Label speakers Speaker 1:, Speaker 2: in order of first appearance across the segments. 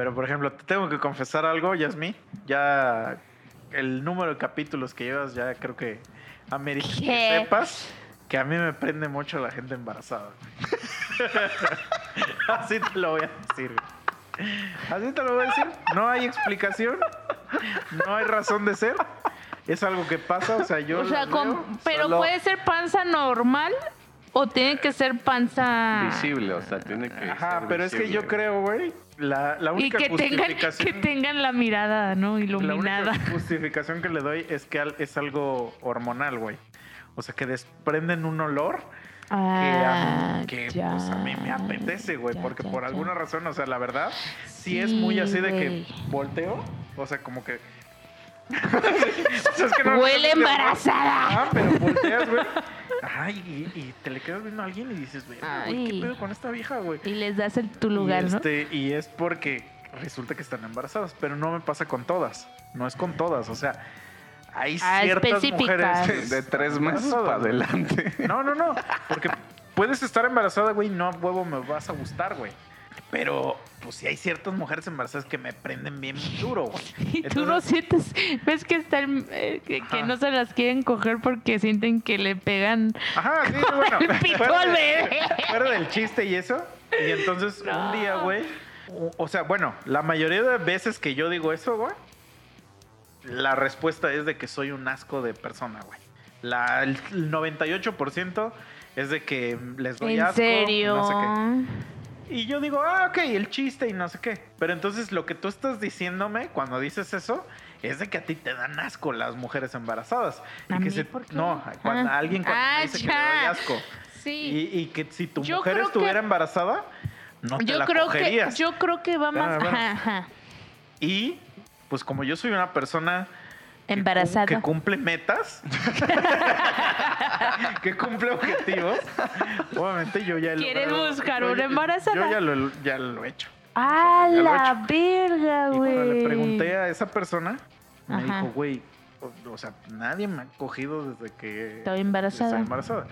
Speaker 1: Pero, por ejemplo, te tengo que confesar algo, Yasmi. Ya el número de capítulos que llevas, ya creo que amerita que sepas que a mí me prende mucho la gente embarazada. Así te lo voy a decir. Así te lo voy a decir. No hay explicación. No hay razón de ser. Es algo que pasa, o sea, yo
Speaker 2: O sea,
Speaker 1: las
Speaker 2: con-
Speaker 1: veo,
Speaker 2: pero
Speaker 3: solo-
Speaker 2: puede ser panza normal o tiene que ser panza
Speaker 3: Visible, o sea, tiene que.
Speaker 1: Ajá,
Speaker 3: ser
Speaker 1: pero es que yo creo, güey, la, la
Speaker 2: y
Speaker 1: única
Speaker 2: que tengan
Speaker 1: justificación...
Speaker 2: que tengan la mirada, ¿no?
Speaker 1: La
Speaker 2: Iluminada.
Speaker 1: única justificación que le doy es que al- es algo hormonal, güey. O sea, que desprenden un olor que, a,
Speaker 2: Ah,
Speaker 1: que,
Speaker 2: ya,
Speaker 1: pues, a mí me apetece, güey. Porque
Speaker 2: ya,
Speaker 1: por
Speaker 2: ya.
Speaker 1: alguna razón, o sea, la verdad, sí, es muy así de que volteo. O sea, como que... O sea, es que no-
Speaker 2: Huele
Speaker 1: no-
Speaker 2: embarazada.
Speaker 1: Ah, pero volteas, güey. Ay, y, y te le quedas viendo a alguien y dices, güey, ¿qué pedo con esta vieja, güey?
Speaker 2: Y les das el, tu lugar,
Speaker 1: y,
Speaker 2: ¿no?
Speaker 1: este, y es porque resulta que están embarazadas, pero no me pasa con todas. No es con todas, o sea, hay
Speaker 2: Ah,
Speaker 1: ciertas mujeres
Speaker 3: De tres meses para adelante.
Speaker 1: No, no, no, porque puedes estar embarazada, güey, no a huevo me vas a gustar, güey. Pero, pues sí hay ciertas mujeres embarazadas que me prenden bien duro, güey.
Speaker 2: Y tú no sientes, ves que están, eh, que, no se las quieren coger porque sienten que le pegan
Speaker 1: Ajá, sí, bueno.
Speaker 2: el pito
Speaker 1: fuera
Speaker 2: al
Speaker 1: de-
Speaker 2: bebé.
Speaker 1: Fuera del chiste y eso. Y entonces un día, güey. o- O sea, bueno, la mayoría de veces que yo digo eso, güey, la respuesta es de que soy un asco de persona, güey. La, el 98% es de que les doy
Speaker 2: ¿En
Speaker 1: asco.
Speaker 2: serio?
Speaker 1: No sé qué. Y yo digo, ah, ok, el chiste y no sé qué. Pero entonces lo que tú estás diciéndome cuando dices eso es de que a ti te dan asco las mujeres embarazadas.
Speaker 2: ¿A
Speaker 1: y que
Speaker 2: mí
Speaker 1: se,
Speaker 2: por qué?
Speaker 1: No, cuando
Speaker 2: Ah.
Speaker 1: alguien cuando
Speaker 2: Ah,
Speaker 1: me dice que le doy asco.
Speaker 2: Sí.
Speaker 1: Y, y que si tu
Speaker 2: Yo
Speaker 1: mujer estuviera
Speaker 2: que-
Speaker 1: embarazada, no te
Speaker 2: yo
Speaker 1: la
Speaker 2: creo que yo creo que va más ajá, ajá.
Speaker 1: Y pues como yo soy una persona
Speaker 2: embarazada.
Speaker 1: que cumple metas, que cumple objetivos, obviamente yo ya he
Speaker 2: ¿Quieres buscar una embarazada?
Speaker 1: Yo ya lo, ya lo he hecho.
Speaker 2: ¡Ah,
Speaker 1: lo he
Speaker 2: la verga,
Speaker 1: Y
Speaker 2: güey!
Speaker 1: cuando le pregunté a esa persona, me
Speaker 2: Ajá.
Speaker 1: dijo, güey, o, o sea, nadie me ha cogido desde que
Speaker 2: Estoy embarazada.
Speaker 1: estoy embarazada.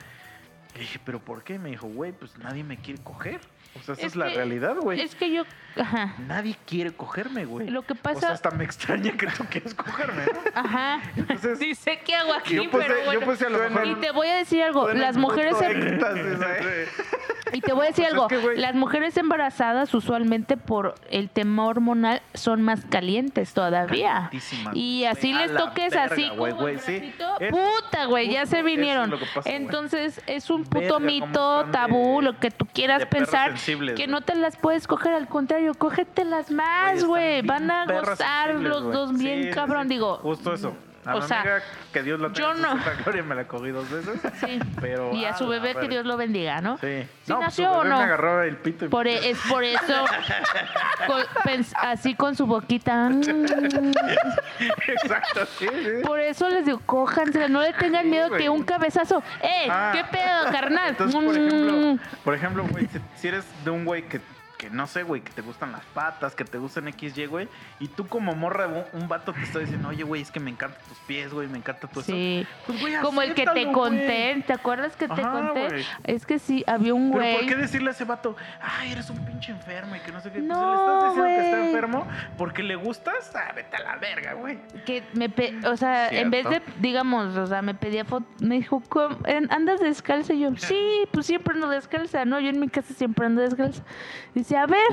Speaker 1: Le dije, ¿pero por qué? Me dijo, güey, pues nadie me quiere coger. O sea, esa es,
Speaker 2: Es
Speaker 1: la
Speaker 2: que-
Speaker 1: realidad, güey.
Speaker 2: Es que yo, ajá,
Speaker 1: Nadie quiere cogerme, güey.
Speaker 2: Lo que
Speaker 1: O sea,
Speaker 2: pasa-
Speaker 1: hasta me extraña que tú quieras cogerme, ¿no?
Speaker 2: ajá.
Speaker 1: Entonces,
Speaker 2: Dice, ¿qué hago aquí?
Speaker 1: yo puse,
Speaker 2: Pero
Speaker 1: yo
Speaker 2: bueno.
Speaker 1: puse a lo mejor...
Speaker 2: Y te voy a decir algo,
Speaker 1: Suena
Speaker 2: las mujeres em- y te voy a decir
Speaker 1: Pues es
Speaker 2: algo,
Speaker 1: que, güey.
Speaker 2: las mujeres embarazadas usualmente por el tema hormonal son más calientes todavía. Y así
Speaker 1: A
Speaker 2: les toques
Speaker 1: verga,
Speaker 2: así
Speaker 1: güey,
Speaker 2: como
Speaker 1: güey,
Speaker 2: el
Speaker 1: sí.
Speaker 2: bracito,
Speaker 1: Es-
Speaker 2: puta, güey, ya se vinieron.
Speaker 1: pasa.
Speaker 2: Entonces es un puto mito, tabú, lo que tú quieras pensar,
Speaker 1: sensibles,
Speaker 2: que no te las puedes coger, al contrario, cógetelas más, güey. Van a gozar
Speaker 1: sensibles,
Speaker 2: los dos bien
Speaker 1: sí,
Speaker 2: cabrón,
Speaker 1: sí.
Speaker 2: digo.
Speaker 1: Justo eso. A
Speaker 2: o
Speaker 1: mi
Speaker 2: sea,
Speaker 1: amiga, que Dios la tenga
Speaker 2: yo no-
Speaker 1: su gloria, me la cogí dos veces.
Speaker 2: Sí.
Speaker 1: Pero,
Speaker 2: y a su
Speaker 1: ah, la
Speaker 2: bebé que. Dios lo bendiga, ¿no?
Speaker 1: Sí.
Speaker 2: ¿Sí
Speaker 1: no, pues,
Speaker 2: nació
Speaker 1: su
Speaker 2: o no?
Speaker 1: me agarró el pito y
Speaker 2: Por, e- es por eso, con- así con su boquita.
Speaker 1: Exacto, sí, sí.
Speaker 2: Por eso les digo, cójanse, no le tengan miedo que un cabezazo. ¡Eh!
Speaker 1: Ah.
Speaker 2: ¿Qué pedo, carnal?
Speaker 1: Entonces, por
Speaker 2: Mm.
Speaker 1: ejemplo, por ejemplo, güey, si eres de un güey que, que no sé, güey, que te gustan las patas, que te gustan XY, güey, y tú como morra, un, vato te está diciendo, oye, güey, es que me encantan tus pies, güey, me encanta tu eso.
Speaker 2: Sí.
Speaker 1: Pues, güey,
Speaker 2: Como el que te conté,
Speaker 1: güey.
Speaker 2: ¿te acuerdas que te conté?
Speaker 1: güey.
Speaker 2: Es que sí, había un
Speaker 1: Pero ¿por
Speaker 2: güey.
Speaker 1: qué decirle a ese vato, ay, eres un pinche enfermo y que no sé qué? Pues
Speaker 2: No,
Speaker 1: le estás diciendo que está
Speaker 2: güey.
Speaker 1: enfermo porque le gustas, ah, vete a la verga, güey.
Speaker 2: que me pe- o sea, en vez de, digamos, o sea, me pedía foto, me dijo, "¿Cómo? ¿En- ¿andas descalza? Y yo, sí, pues siempre ando descalza, ¿no? Yo en mi casa siempre ando descalza. Dice, a ver.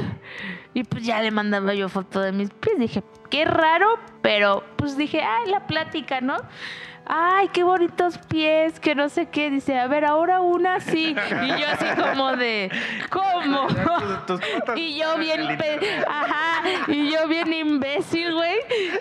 Speaker 2: Y pues ya le mandaba yo foto de mis pies. Dije, qué raro, pero pues dije, ay, la plática, ¿no? Ay, qué bonitos pies, que no sé qué. Dice, a ver, ahora una sí. Y yo así como de, ¿cómo? Y yo bien, ajá, y yo bien imbécil, güey.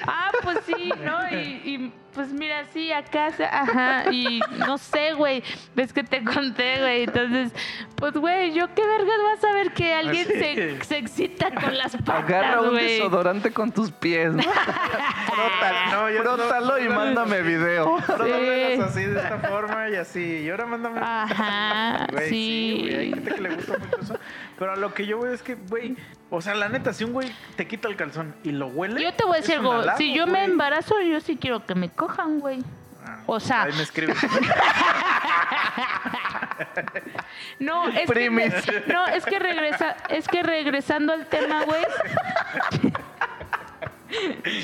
Speaker 2: Ah, pues sí, ¿no? Y, y, pues mira, sí, acá, ajá, y no sé, güey, ves que te conté, güey. Entonces, pues, güey, yo qué vergas vas a ver que alguien se, se excita con las
Speaker 3: Agarra
Speaker 2: patas,
Speaker 3: un
Speaker 2: güey.
Speaker 3: desodorante con tus pies. ¿no?
Speaker 1: Frótalo, no,
Speaker 3: Frótalo y
Speaker 1: no, no,
Speaker 3: mándame video.
Speaker 1: Frótamelas así, de esta forma y así. Y ahora mándame.
Speaker 2: Ajá, sí.
Speaker 1: güey, hay gente que le gusta mucho eso. Pero a lo que yo voy es que, güey, o sea, la neta, si un güey te quita el calzón y lo huele.
Speaker 2: Yo te voy a decir algo,
Speaker 1: halago,
Speaker 2: si yo me embarazo, yo sí quiero que me cojan, güey.
Speaker 1: Ah,
Speaker 2: O sea,
Speaker 1: Ahí me escribes.
Speaker 2: No, es
Speaker 3: Primis.
Speaker 2: que no, es que regresa, es que regresando al tema, güey.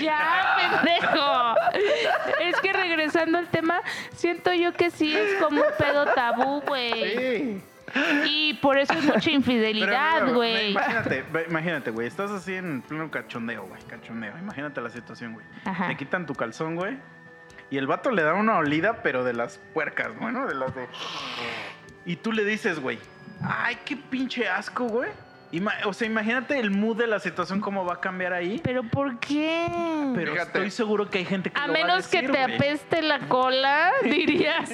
Speaker 2: Ya, pendejo. Es que regresando al tema, siento yo que sí es como un pedo tabú, güey.
Speaker 1: Sí.
Speaker 2: Y por eso es mucha infidelidad, güey.
Speaker 1: Imagínate, imagínate, güey. Estás así en pleno cachondeo, güey. Cachondeo. Imagínate la situación, güey. Te quitan tu calzón, güey. Y el vato le da una olida, pero de las puercas, bueno, de las de. Y tú le dices, güey. Ay, qué pinche asco, güey. Ima- o sea, imagínate el mood de la situación, cómo va a cambiar ahí.
Speaker 2: Pero ¿por qué?
Speaker 1: Pero
Speaker 3: Fíjate.
Speaker 1: estoy seguro que hay gente que
Speaker 2: A
Speaker 1: lo va a
Speaker 2: menos que
Speaker 1: decir,
Speaker 2: te
Speaker 1: güey.
Speaker 2: apeste la cola, dirías,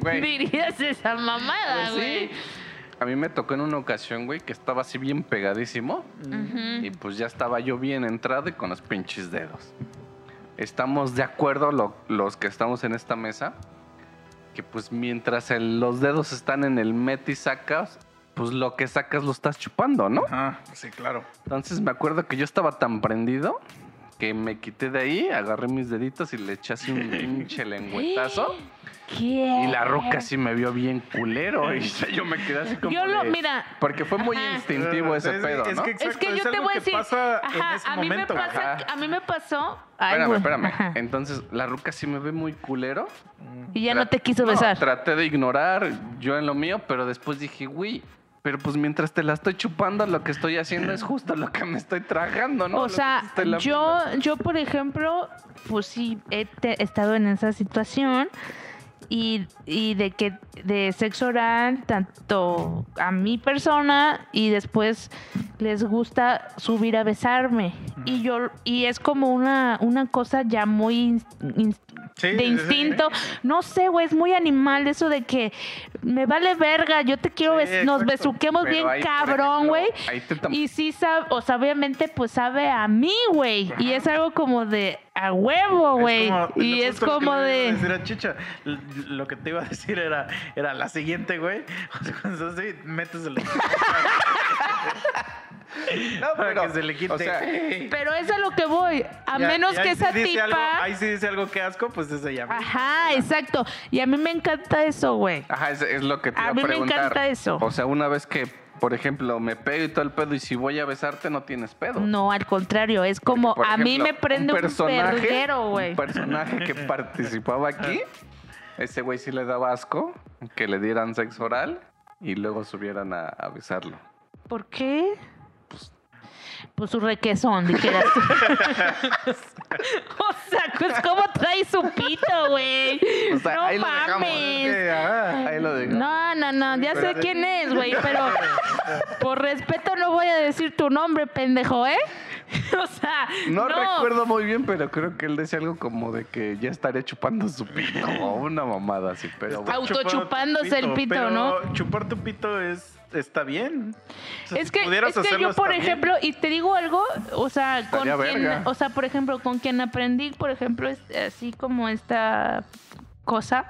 Speaker 3: Güey.
Speaker 2: dirías esa mamada,
Speaker 3: Pues
Speaker 2: güey.
Speaker 3: sí. A mí me tocó en una ocasión, güey, que estaba así bien pegadísimo.
Speaker 2: Ujú.
Speaker 3: Y pues ya estaba yo bien entrado y con los pinches dedos. Estamos de acuerdo lo- los que estamos en esta mesa que pues mientras el- los dedos están en el met y sacas, pues lo que sacas lo estás chupando, ¿no?
Speaker 1: Ajá, sí, claro.
Speaker 3: Entonces me acuerdo que yo estaba tan prendido que me quité de ahí, agarré mis deditos y le eché así un pinche lengüetazo.
Speaker 2: ¿Qué?
Speaker 3: Y la roca sí me vio bien culero. Y yo me quedé así como.
Speaker 2: Yo lo-
Speaker 3: de-
Speaker 2: mira.
Speaker 3: Porque fue muy
Speaker 2: Ajá.
Speaker 3: instintivo ese
Speaker 1: Es-
Speaker 3: pedo,
Speaker 1: es
Speaker 3: ¿no?
Speaker 1: que
Speaker 2: Es
Speaker 1: exacto,
Speaker 2: que yo te voy a decir,
Speaker 1: pasa en
Speaker 2: ajá,
Speaker 1: ese
Speaker 2: a mí
Speaker 1: momento,
Speaker 2: me
Speaker 1: güey.
Speaker 2: pasa,
Speaker 3: Ajá.
Speaker 2: a mí me pasó, ay,
Speaker 3: Espérame, espérame.
Speaker 2: ajá.
Speaker 3: Entonces, la ruca sí me ve muy culero.
Speaker 2: y ya no te quiso
Speaker 3: No,
Speaker 2: besar.
Speaker 3: traté de ignorar yo en lo mío, pero después dije, güey, pero pues mientras te la estoy chupando, lo que estoy haciendo es justo lo que me estoy tragando, ¿no?
Speaker 2: o
Speaker 3: Lo
Speaker 2: sea, yo, yo por ejemplo, pues sí, he te- estado en esa situación y, y de que de sexo oral, tanto a mi persona y después les gusta subir a besarme. Y yo, y es como una, una cosa ya muy
Speaker 1: Sí,
Speaker 2: de
Speaker 1: sí.
Speaker 2: instinto. No sé, güey, es muy animal eso de que me vale verga, yo te quiero,
Speaker 1: Sí,
Speaker 2: bes- nos besuquemos
Speaker 3: Pero
Speaker 2: bien
Speaker 3: ahí,
Speaker 2: cabrón, güey.
Speaker 3: ahí te tam-
Speaker 2: Y sí sabe, o sea, obviamente pues sabe a mí, güey. Y es algo como de a huevo, güey. Y es
Speaker 1: justo lo que
Speaker 2: como de...
Speaker 1: decir a Chicha. Lo que te iba a decir era, era la siguiente, güey. O sea, cuando así, metes el
Speaker 3: No,
Speaker 1: para
Speaker 3: pero,
Speaker 1: que se le quite.
Speaker 3: o sea,
Speaker 2: Pero es a lo que voy. A
Speaker 1: Ya-
Speaker 2: menos
Speaker 1: ya
Speaker 2: que
Speaker 1: sí
Speaker 2: esa
Speaker 1: dice
Speaker 2: tipa...
Speaker 1: algo- ahí sí dice algo que asco, pues ese ya.
Speaker 2: Ajá, exacto. Y a mí me encanta eso, güey.
Speaker 3: Ajá, es, es lo que te
Speaker 2: A
Speaker 3: iba a
Speaker 2: mí me encanta eso.
Speaker 3: O sea, una vez que, por ejemplo, me pego y todo el pedo y si voy a besarte no tienes pedo.
Speaker 2: No, al contrario, es como a mí me prende un,
Speaker 3: personaje-
Speaker 2: güey.
Speaker 3: Un personaje que participaba aquí, ese güey sí le daba asco que le dieran sexo oral y luego subieran a, a besarlo.
Speaker 2: ¿Por qué? Pues su requesón, dijeras tú. o sea, pues cómo trae su pito, güey.
Speaker 3: O sea,
Speaker 2: no
Speaker 3: ahí lo dejamos.
Speaker 2: mames.
Speaker 1: Ah.
Speaker 3: Ahí lo digo.
Speaker 2: No, no, no, ya sé quién es, güey, pero por respeto no voy a decir tu nombre, pendejo, ¿eh? o sea,
Speaker 3: No,
Speaker 2: no,
Speaker 3: recuerdo muy bien, pero creo que él decía algo como de que ya estaría chupando su pito o una mamada así, pero bueno.
Speaker 2: Autochupándose el pito,
Speaker 1: pero
Speaker 2: ¿no?
Speaker 1: Chupar tu pito es está bien. O sea,
Speaker 2: Es que, es que yo, por
Speaker 1: bien.
Speaker 2: ejemplo, y te digo algo, o sea, con quien, o sea, por ejemplo, con quien aprendí, por ejemplo, es así como esta cosa,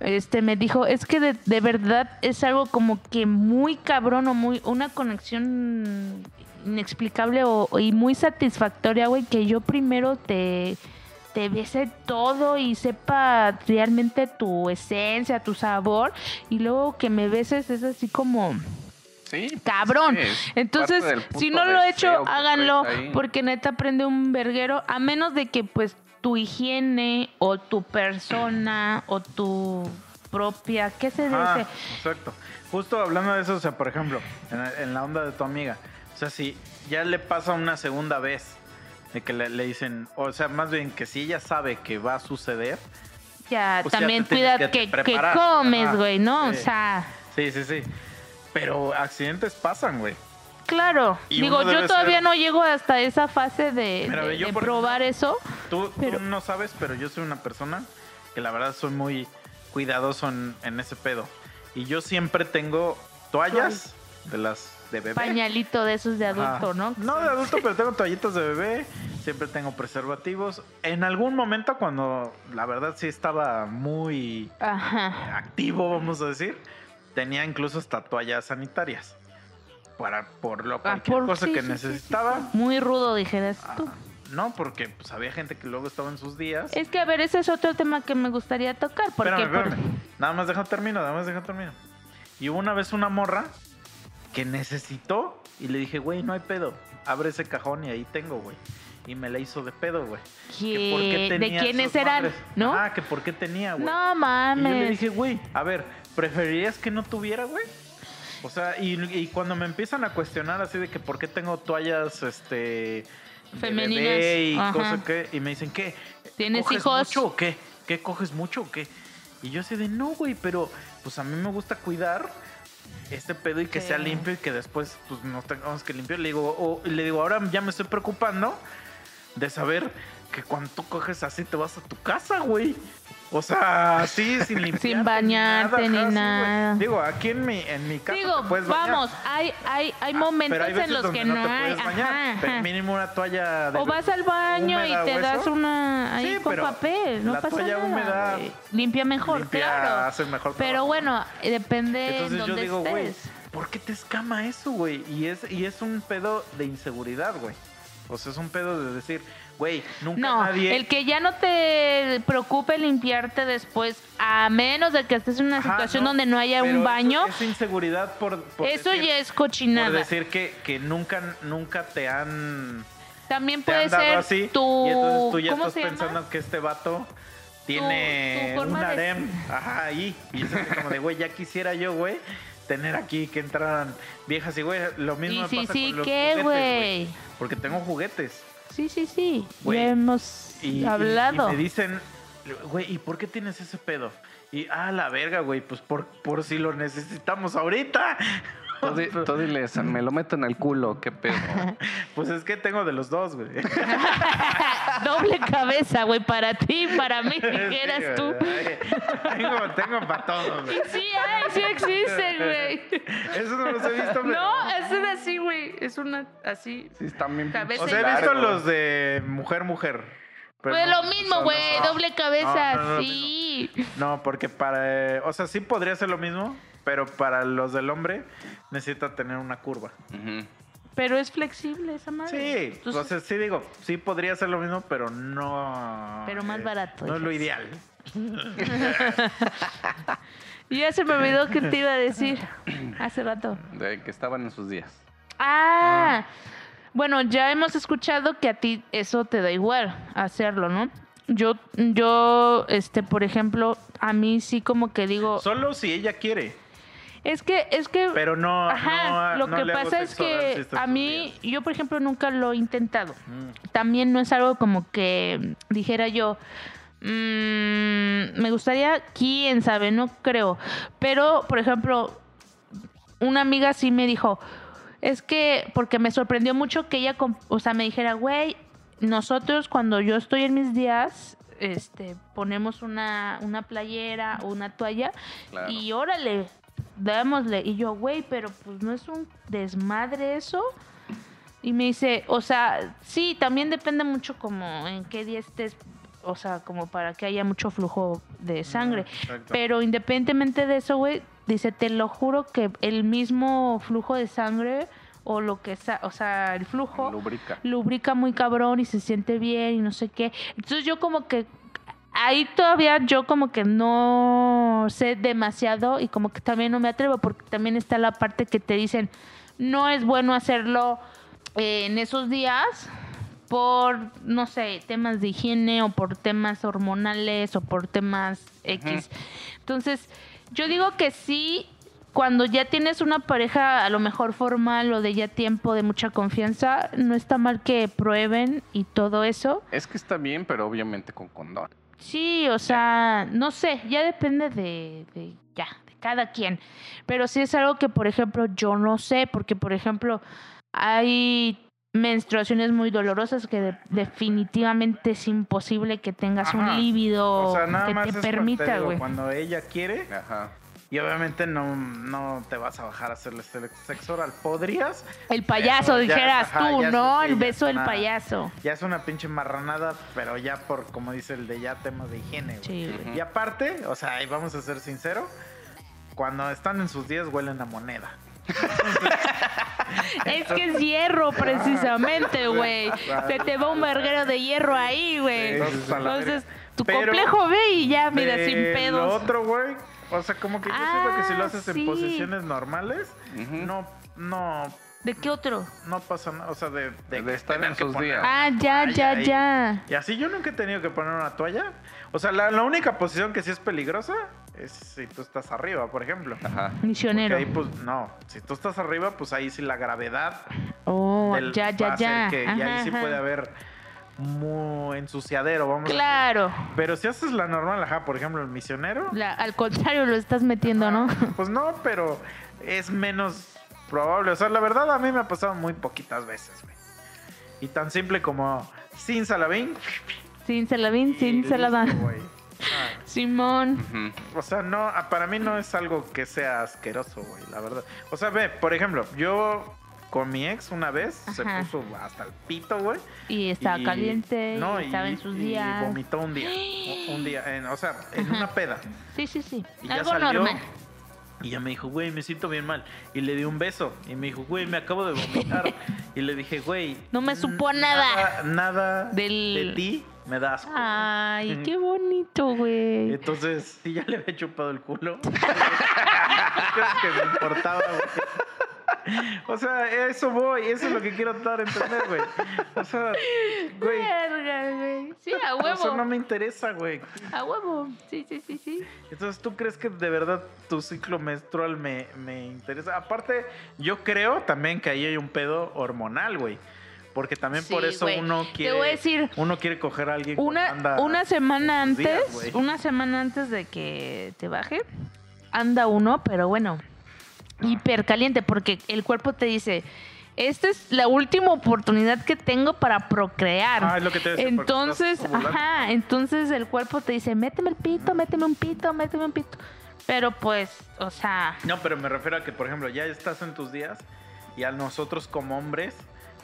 Speaker 2: este me dijo, es que de, de verdad es algo como que muy cabrón o muy, una conexión inexplicable o, y muy satisfactoria, güey, que yo primero te te bese todo y sepa realmente tu esencia, tu sabor, y luego que me beses es así como
Speaker 3: Sí,
Speaker 2: cabrón.
Speaker 3: sí, es
Speaker 2: Entonces, si no lo he hecho, háganlo, porque neta prende un verguero, a menos de que pues tu higiene o tu persona o tu propia, ¿qué se dice?
Speaker 1: exacto. Justo hablando de eso, o sea, por ejemplo, en, en la onda de tu amiga, o sea, si ya le pasa una segunda vez de que le, le dicen, o sea, más bien que si ella sabe que va a suceder,
Speaker 2: Ya,
Speaker 1: Pues
Speaker 2: también cuida
Speaker 1: que
Speaker 2: que, comes, güey, ¿no? O sea,
Speaker 1: sí, sí, sí. Pero accidentes pasan, güey.
Speaker 2: claro.
Speaker 1: Y
Speaker 2: Digo, yo todavía
Speaker 1: ser-
Speaker 2: no llego hasta esa fase de,
Speaker 1: Mira,
Speaker 2: de-
Speaker 1: ve, yo
Speaker 2: de
Speaker 1: por
Speaker 2: probar eso.
Speaker 1: Tú, tú no sabes, pero yo soy una persona que la verdad soy muy cuidadoso en, en ese pedo. Y yo siempre tengo toallas de las de bebé.
Speaker 2: Pañalito de esos de
Speaker 1: Ajá.
Speaker 2: adulto, ¿no?
Speaker 1: No de adulto, pero tengo toallitas de bebé. Siempre tengo preservativos. En algún momento, cuando la verdad sí estaba muy
Speaker 2: Ajá.
Speaker 1: activo, vamos a decir, tenía incluso hasta toallas sanitarias. Para, por lo, cualquier
Speaker 2: Ah, por-
Speaker 1: cosa
Speaker 2: sí,
Speaker 1: que
Speaker 2: sí, sí,
Speaker 1: necesitaba.
Speaker 2: Muy rudo, dijeras tú.
Speaker 1: No, porque pues había gente que luego estaba en sus días.
Speaker 2: Es que, a ver, ese es otro tema que me gustaría tocar. Porque
Speaker 1: Espérame,
Speaker 2: por-
Speaker 1: espérame. Nada más deja termino, nada más deja termino. Y hubo una vez una morra que necesitó Y le dije, güey, no hay pedo. Abre ese cajón y ahí tengo, güey. Y me la hizo de pedo, güey. Que por qué
Speaker 2: ¿De quiénes eran?
Speaker 1: madres.
Speaker 2: ¿No?
Speaker 1: Ah, que por qué tenía, güey.
Speaker 2: No
Speaker 1: Y yo le
Speaker 2: mames.
Speaker 1: dije, güey, a ver, ¿preferirías que no tuviera, güey? O sea, y, y cuando me empiezan a cuestionar así de que por qué tengo toallas, este... de
Speaker 2: Femeninas,
Speaker 1: bebé y
Speaker 2: ajá.
Speaker 1: cosas que... Y me dicen, ¿qué?
Speaker 2: ¿Tienes
Speaker 1: ¿Coges
Speaker 2: hijos?
Speaker 1: mucho o qué? ¿Qué coges mucho o qué? Y yo así de, no, güey, pero pues a mí me gusta cuidar este pedo y que
Speaker 2: Sí.
Speaker 1: sea limpio y que después pues nos tengamos que limpiar. Le digo, o- le digo, ahora ya me estoy preocupando de saber que cuando tú coges así te vas a tu casa, güey. O sea, así, sin limpiar.
Speaker 2: Sin bañarte ni nada.
Speaker 1: Digo, aquí en mi, en mi casa
Speaker 2: Digo,
Speaker 1: te puedes bañar.
Speaker 2: vamos, hay, hay, hay
Speaker 1: Ah,
Speaker 2: momentos
Speaker 1: pero hay
Speaker 2: en los
Speaker 1: donde
Speaker 2: que
Speaker 1: no, te
Speaker 2: hay.
Speaker 1: bañar.
Speaker 2: ajá,
Speaker 1: pero
Speaker 2: ajá.
Speaker 1: mínimo una toalla de
Speaker 2: O vas al baño y te das una ahí
Speaker 1: Sí,
Speaker 2: con
Speaker 1: pero
Speaker 2: papel, no
Speaker 1: la
Speaker 2: pasa
Speaker 1: toalla
Speaker 2: nada.
Speaker 1: húmeda.
Speaker 2: Limpia mejor,
Speaker 1: limpia,
Speaker 2: claro.
Speaker 1: hace mejor
Speaker 2: Pero
Speaker 1: trabajo.
Speaker 2: bueno, eh, depende
Speaker 1: Entonces
Speaker 2: en
Speaker 1: yo
Speaker 2: dónde
Speaker 1: digo, güey,
Speaker 2: estés.
Speaker 1: ¿por qué te escama eso, güey? Y es, y es un pedo de inseguridad, güey. O sea, es un pedo de decir, güey, nunca
Speaker 2: No,
Speaker 1: nadie...
Speaker 2: el que ya no te preocupe limpiarte después, a menos de que estés en una
Speaker 1: Ajá,
Speaker 2: situación
Speaker 1: no,
Speaker 2: donde no haya un
Speaker 1: eso-
Speaker 2: baño,
Speaker 1: Es, inseguridad por, por
Speaker 2: eso
Speaker 1: decir,
Speaker 2: ya es
Speaker 1: por
Speaker 2: cochinada.
Speaker 1: decir que, que nunca, nunca te han,
Speaker 2: También
Speaker 1: te
Speaker 2: puede
Speaker 1: han dado
Speaker 2: ser
Speaker 1: así.
Speaker 2: tu...
Speaker 1: y entonces tú ya
Speaker 2: ¿Cómo
Speaker 1: estás
Speaker 2: llama?
Speaker 1: pensando que este vato tiene
Speaker 2: tu
Speaker 1: un
Speaker 2: de-
Speaker 1: harem. Ajá, ahí. Y es como de, güey, ya quisiera yo, güey, tener aquí que entraran viejas y, güey, lo mismo
Speaker 2: Y sí,
Speaker 1: pasa
Speaker 2: sí,
Speaker 1: con los
Speaker 2: ¿qué,
Speaker 1: juguetes,
Speaker 2: güey?
Speaker 1: Porque tengo juguetes.
Speaker 2: Sí, sí, sí. Ya hemos
Speaker 1: Y, y-
Speaker 2: hablado.
Speaker 1: y me dicen, güey, ¿y por qué tienes ese pedo? Y, ah, la verga, güey, pues por, por si lo necesitamos ahorita.
Speaker 3: Tú, di- tú diles, me lo meto en el culo, qué pedo.
Speaker 1: Pues es que tengo de los dos, güey.
Speaker 2: Doble cabeza, güey, para ti, para mí,
Speaker 1: Sí,
Speaker 2: dijeras
Speaker 1: güey.
Speaker 2: tú.
Speaker 1: Tengo, tengo para todos, güey.
Speaker 2: Sí, ay, sí existe, güey.
Speaker 1: Eso no los he visto, pero...
Speaker 2: No, es una así, güey. Es una así.
Speaker 3: Sí, están bien
Speaker 2: Cabeza
Speaker 1: O sea, he visto los de mujer, mujer. pero
Speaker 2: Pues
Speaker 1: no-
Speaker 2: lo mismo, güey.
Speaker 1: no.
Speaker 2: Doble cabeza,
Speaker 1: No, no, no,
Speaker 2: sí.
Speaker 1: No, porque para... eh, O sea, sí podría ser lo mismo, pero para los del hombre necesita tener una curva.
Speaker 2: Pero es flexible esa madre.
Speaker 1: Sí,
Speaker 2: Entonces,
Speaker 1: o sea, sí digo, sí podría ser lo mismo, pero no...
Speaker 2: Pero más
Speaker 1: eh,
Speaker 2: barato,
Speaker 1: No es lo ideal.
Speaker 2: y ya se me olvidó que te iba a decir hace rato.
Speaker 3: De que estaban en sus días.
Speaker 2: Ah, bueno, ya hemos escuchado que a ti eso te da igual hacerlo, ¿no? Yo, yo, este, por ejemplo, a mí sí como que digo,
Speaker 1: Solo si ella quiere,
Speaker 2: es que, es que,
Speaker 1: pero no...
Speaker 2: ajá,
Speaker 1: no-
Speaker 2: lo
Speaker 1: no
Speaker 2: que pasa es que a mí,
Speaker 1: días.
Speaker 2: yo por ejemplo nunca lo he intentado.
Speaker 1: Mm.
Speaker 2: También no es algo como que dijera yo, mm, me gustaría, quién sabe, no creo. Pero, por ejemplo, una amiga sí me dijo, es que, porque me sorprendió mucho que ella, o sea, me dijera, güey, nosotros cuando yo estoy en mis días, este, ponemos una, una playera o una toalla
Speaker 3: Claro.
Speaker 2: y órale, dámosle. Y yo, güey, pero pues no es un desmadre eso. Y me dice, o sea, sí, también depende mucho como en qué día estés, o sea, como para que haya mucho flujo de sangre.
Speaker 1: exacto.
Speaker 2: Pero independientemente de eso, güey, dice, te lo juro que el mismo flujo de sangre o lo que sea, o sea, el flujo
Speaker 3: Lubrica.
Speaker 2: lubrica muy cabrón y se siente bien y no sé qué. Entonces yo como que ahí todavía yo como que no sé demasiado y como que también no me atrevo porque también está la parte que te dicen no es bueno hacerlo eh, en esos días por, no sé, temas de higiene o por temas hormonales o por temas X. Entonces, yo digo que sí, cuando ya tienes una pareja a lo mejor formal o de ya tiempo, de mucha confianza, no está mal que prueben y todo eso.
Speaker 3: Es que está bien, pero obviamente con condón.
Speaker 2: Sí, o sea, no sé, ya depende de, de ya, de cada quien. Pero sí es algo que, por ejemplo, yo no sé, porque, por ejemplo, hay menstruaciones muy dolorosas que de- definitivamente es imposible que tengas
Speaker 1: Ajá.
Speaker 2: un líbido
Speaker 1: O sea,
Speaker 2: que te permita, güey.
Speaker 1: Cuando ella quiere,
Speaker 3: Ajá.
Speaker 1: Y obviamente no, no te vas a bajar a hacerle sexo oral. ¿Podrías?
Speaker 2: El payaso,
Speaker 1: ya-
Speaker 2: dijeras
Speaker 1: ajá,
Speaker 2: tú,
Speaker 1: es-
Speaker 2: ¿no? El beso
Speaker 1: es
Speaker 2: del payaso.
Speaker 1: Ya es una pinche marranada, pero ya por, como dice el de ya, temas de higiene.
Speaker 2: Sí.
Speaker 1: Y aparte, o sea, y vamos a ser sinceros, cuando están en sus días huelen a moneda.
Speaker 2: Es que es hierro, precisamente, güey. Se te va un verguero de hierro ahí, güey.
Speaker 1: Entonces,
Speaker 2: tu complejo ve y ya, mira, sin
Speaker 1: Lo
Speaker 2: pedos.
Speaker 1: otro, güey, o sea, como que yo siento que si lo
Speaker 2: Ah,
Speaker 1: haces
Speaker 2: sí.
Speaker 1: en posiciones normales, no, no,
Speaker 2: ¿De qué otro?
Speaker 1: No pasa nada, o sea, de,
Speaker 3: De estar en sus
Speaker 1: poner
Speaker 3: días.
Speaker 2: Ah, ya, ya, ya.
Speaker 1: Y así yo nunca he tenido que poner una toalla. O sea, la, la única posición que sí es peligrosa es si tú estás arriba, por ejemplo.
Speaker 3: Ajá.
Speaker 1: Porque
Speaker 2: Misionero.
Speaker 1: ahí, pues, no. Si tú estás arriba, pues ahí sí la gravedad
Speaker 2: Oh,
Speaker 1: del-
Speaker 2: ya,
Speaker 1: va
Speaker 2: ya,
Speaker 1: a
Speaker 2: ya.
Speaker 1: que- y
Speaker 2: Ajá,
Speaker 1: ahí sí puede haber muy ensuciadero, vamos a.
Speaker 2: Claro.
Speaker 1: Pero si haces la normal, ajá, por ejemplo, el misionero,
Speaker 2: La- al contrario, lo estás metiendo, ¿no?
Speaker 1: pues no, pero es menos probable. O sea, la verdad a mí me ha pasado muy poquitas veces, güey. Y tan simple como sin salabín.
Speaker 2: Sin Saladín,
Speaker 1: y
Speaker 2: sin
Speaker 1: güey. Ah,
Speaker 2: Simón.
Speaker 1: O sea, no, para mí no es algo que sea asqueroso, güey, la verdad. O sea, ve, por ejemplo, yo con mi ex una vez se puso hasta el pito, güey.
Speaker 2: Y estaba
Speaker 1: y-
Speaker 2: caliente,
Speaker 1: no,
Speaker 2: y estaba en sus
Speaker 1: y
Speaker 2: días.
Speaker 1: vomitó un día. Un día, en- o sea, en
Speaker 2: Ajá.
Speaker 1: una peda.
Speaker 2: Sí, sí, sí.
Speaker 1: Y ya salió.
Speaker 2: normal.
Speaker 1: Y ya me dijo, güey, me siento bien mal. Y le di un beso. Y me dijo, güey, me acabo de vomitar. y le dije, güey.
Speaker 2: No me supo nada
Speaker 1: Nada
Speaker 2: del-
Speaker 1: de ti me da asco.
Speaker 2: Ay, qué bonito, güey.
Speaker 1: Entonces, sí, ya le había chupado el culo. Creo que me importaba, güey. O sea, eso voy, eso es lo que quiero dar a entender, güey. O sea, güey.
Speaker 2: Verga, güey. Sí, a
Speaker 1: sea,
Speaker 2: huevo.
Speaker 1: no me interesa, güey.
Speaker 2: A huevo. Sí, sí, sí, sí.
Speaker 1: Entonces, ¿tú crees que de verdad tu ciclo menstrual me, me interesa? Aparte, yo creo también que ahí hay un pedo hormonal, güey. Porque también por eso uno
Speaker 2: Te
Speaker 1: quiere.
Speaker 2: voy a decir,
Speaker 1: Uno quiere coger a alguien
Speaker 2: Una,
Speaker 1: anda
Speaker 2: una semana
Speaker 1: días,
Speaker 2: antes, una semana antes de que te baje, anda uno, pero bueno, hiper caliente, porque el cuerpo te dice, esta es la última oportunidad que tengo para procrear.
Speaker 1: Ah, es lo que te decía,
Speaker 2: entonces, ajá, entonces el cuerpo te dice, méteme el pito, méteme un pito, méteme un pito. Pero pues, o sea,
Speaker 1: No, pero me refiero a que, por ejemplo, ya estás en tus días y a nosotros como hombres,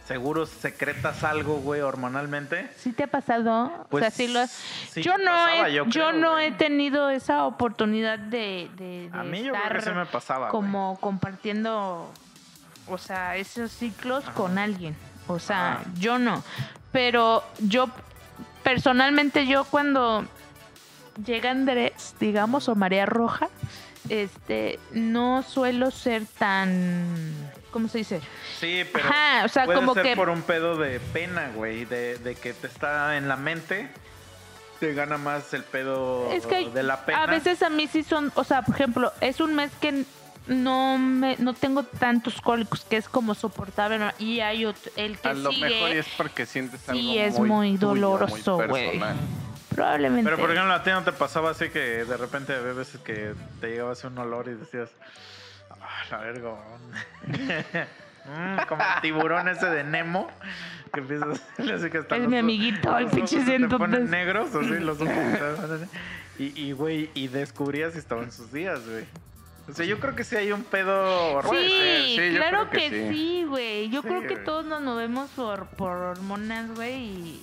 Speaker 1: seguro secretas algo, güey, hormonalmente.
Speaker 2: ¿sí te ha pasado?
Speaker 1: Pues,
Speaker 2: o sea, sí lo
Speaker 1: sí
Speaker 2: yo no
Speaker 1: pasaba,
Speaker 2: he,
Speaker 1: yo
Speaker 2: no
Speaker 1: güey.
Speaker 2: he tenido esa oportunidad de, de, de
Speaker 1: A mí yo creo
Speaker 2: estar
Speaker 1: que sí me pasaba. güey.
Speaker 2: como compartiendo, o sea, esos ciclos con alguien. O sea,
Speaker 1: Ajá.
Speaker 2: yo no. Pero yo, personalmente, yo cuando llega Andrés, digamos, o María Roja, este, no suelo ser tan, ¿cómo se dice?
Speaker 1: Sí, pero
Speaker 2: Ajá, o sea,
Speaker 1: puede
Speaker 2: como
Speaker 1: ser
Speaker 2: que-
Speaker 1: por un pedo de pena, güey, de, de que te está en la mente, te gana más el pedo
Speaker 2: Es que
Speaker 1: de la pena.
Speaker 2: a veces a mí sí son, o sea, por ejemplo, es un mes que no me no tengo tantos cólicos, que es como soportable, ¿no? y hay otro, el que
Speaker 3: A lo
Speaker 2: sigue
Speaker 3: mejor es porque sientes
Speaker 2: sí
Speaker 3: algo
Speaker 2: es
Speaker 3: muy,
Speaker 2: muy doloroso,
Speaker 3: muy
Speaker 2: güey. probablemente.
Speaker 1: Pero por ejemplo, a ti no te pasaba así que de repente había veces que te llegaba así un olor y decías, ah, la verga. Mm, como el tiburón ese de Nemo, que empiezas así que
Speaker 2: Es
Speaker 1: los
Speaker 2: mi amiguito, el pinche ciento
Speaker 1: ponen negros, así los ojos. y, y, güey, y descubrías si estaban en sus días, güey. O sea, yo creo que sí hay un pedo hormonal.
Speaker 2: Sí, claro
Speaker 3: creo que
Speaker 2: que,
Speaker 3: sí.
Speaker 2: sí, güey. Yo
Speaker 1: Sí,
Speaker 2: creo que todos nos movemos por, por hormonas, güey,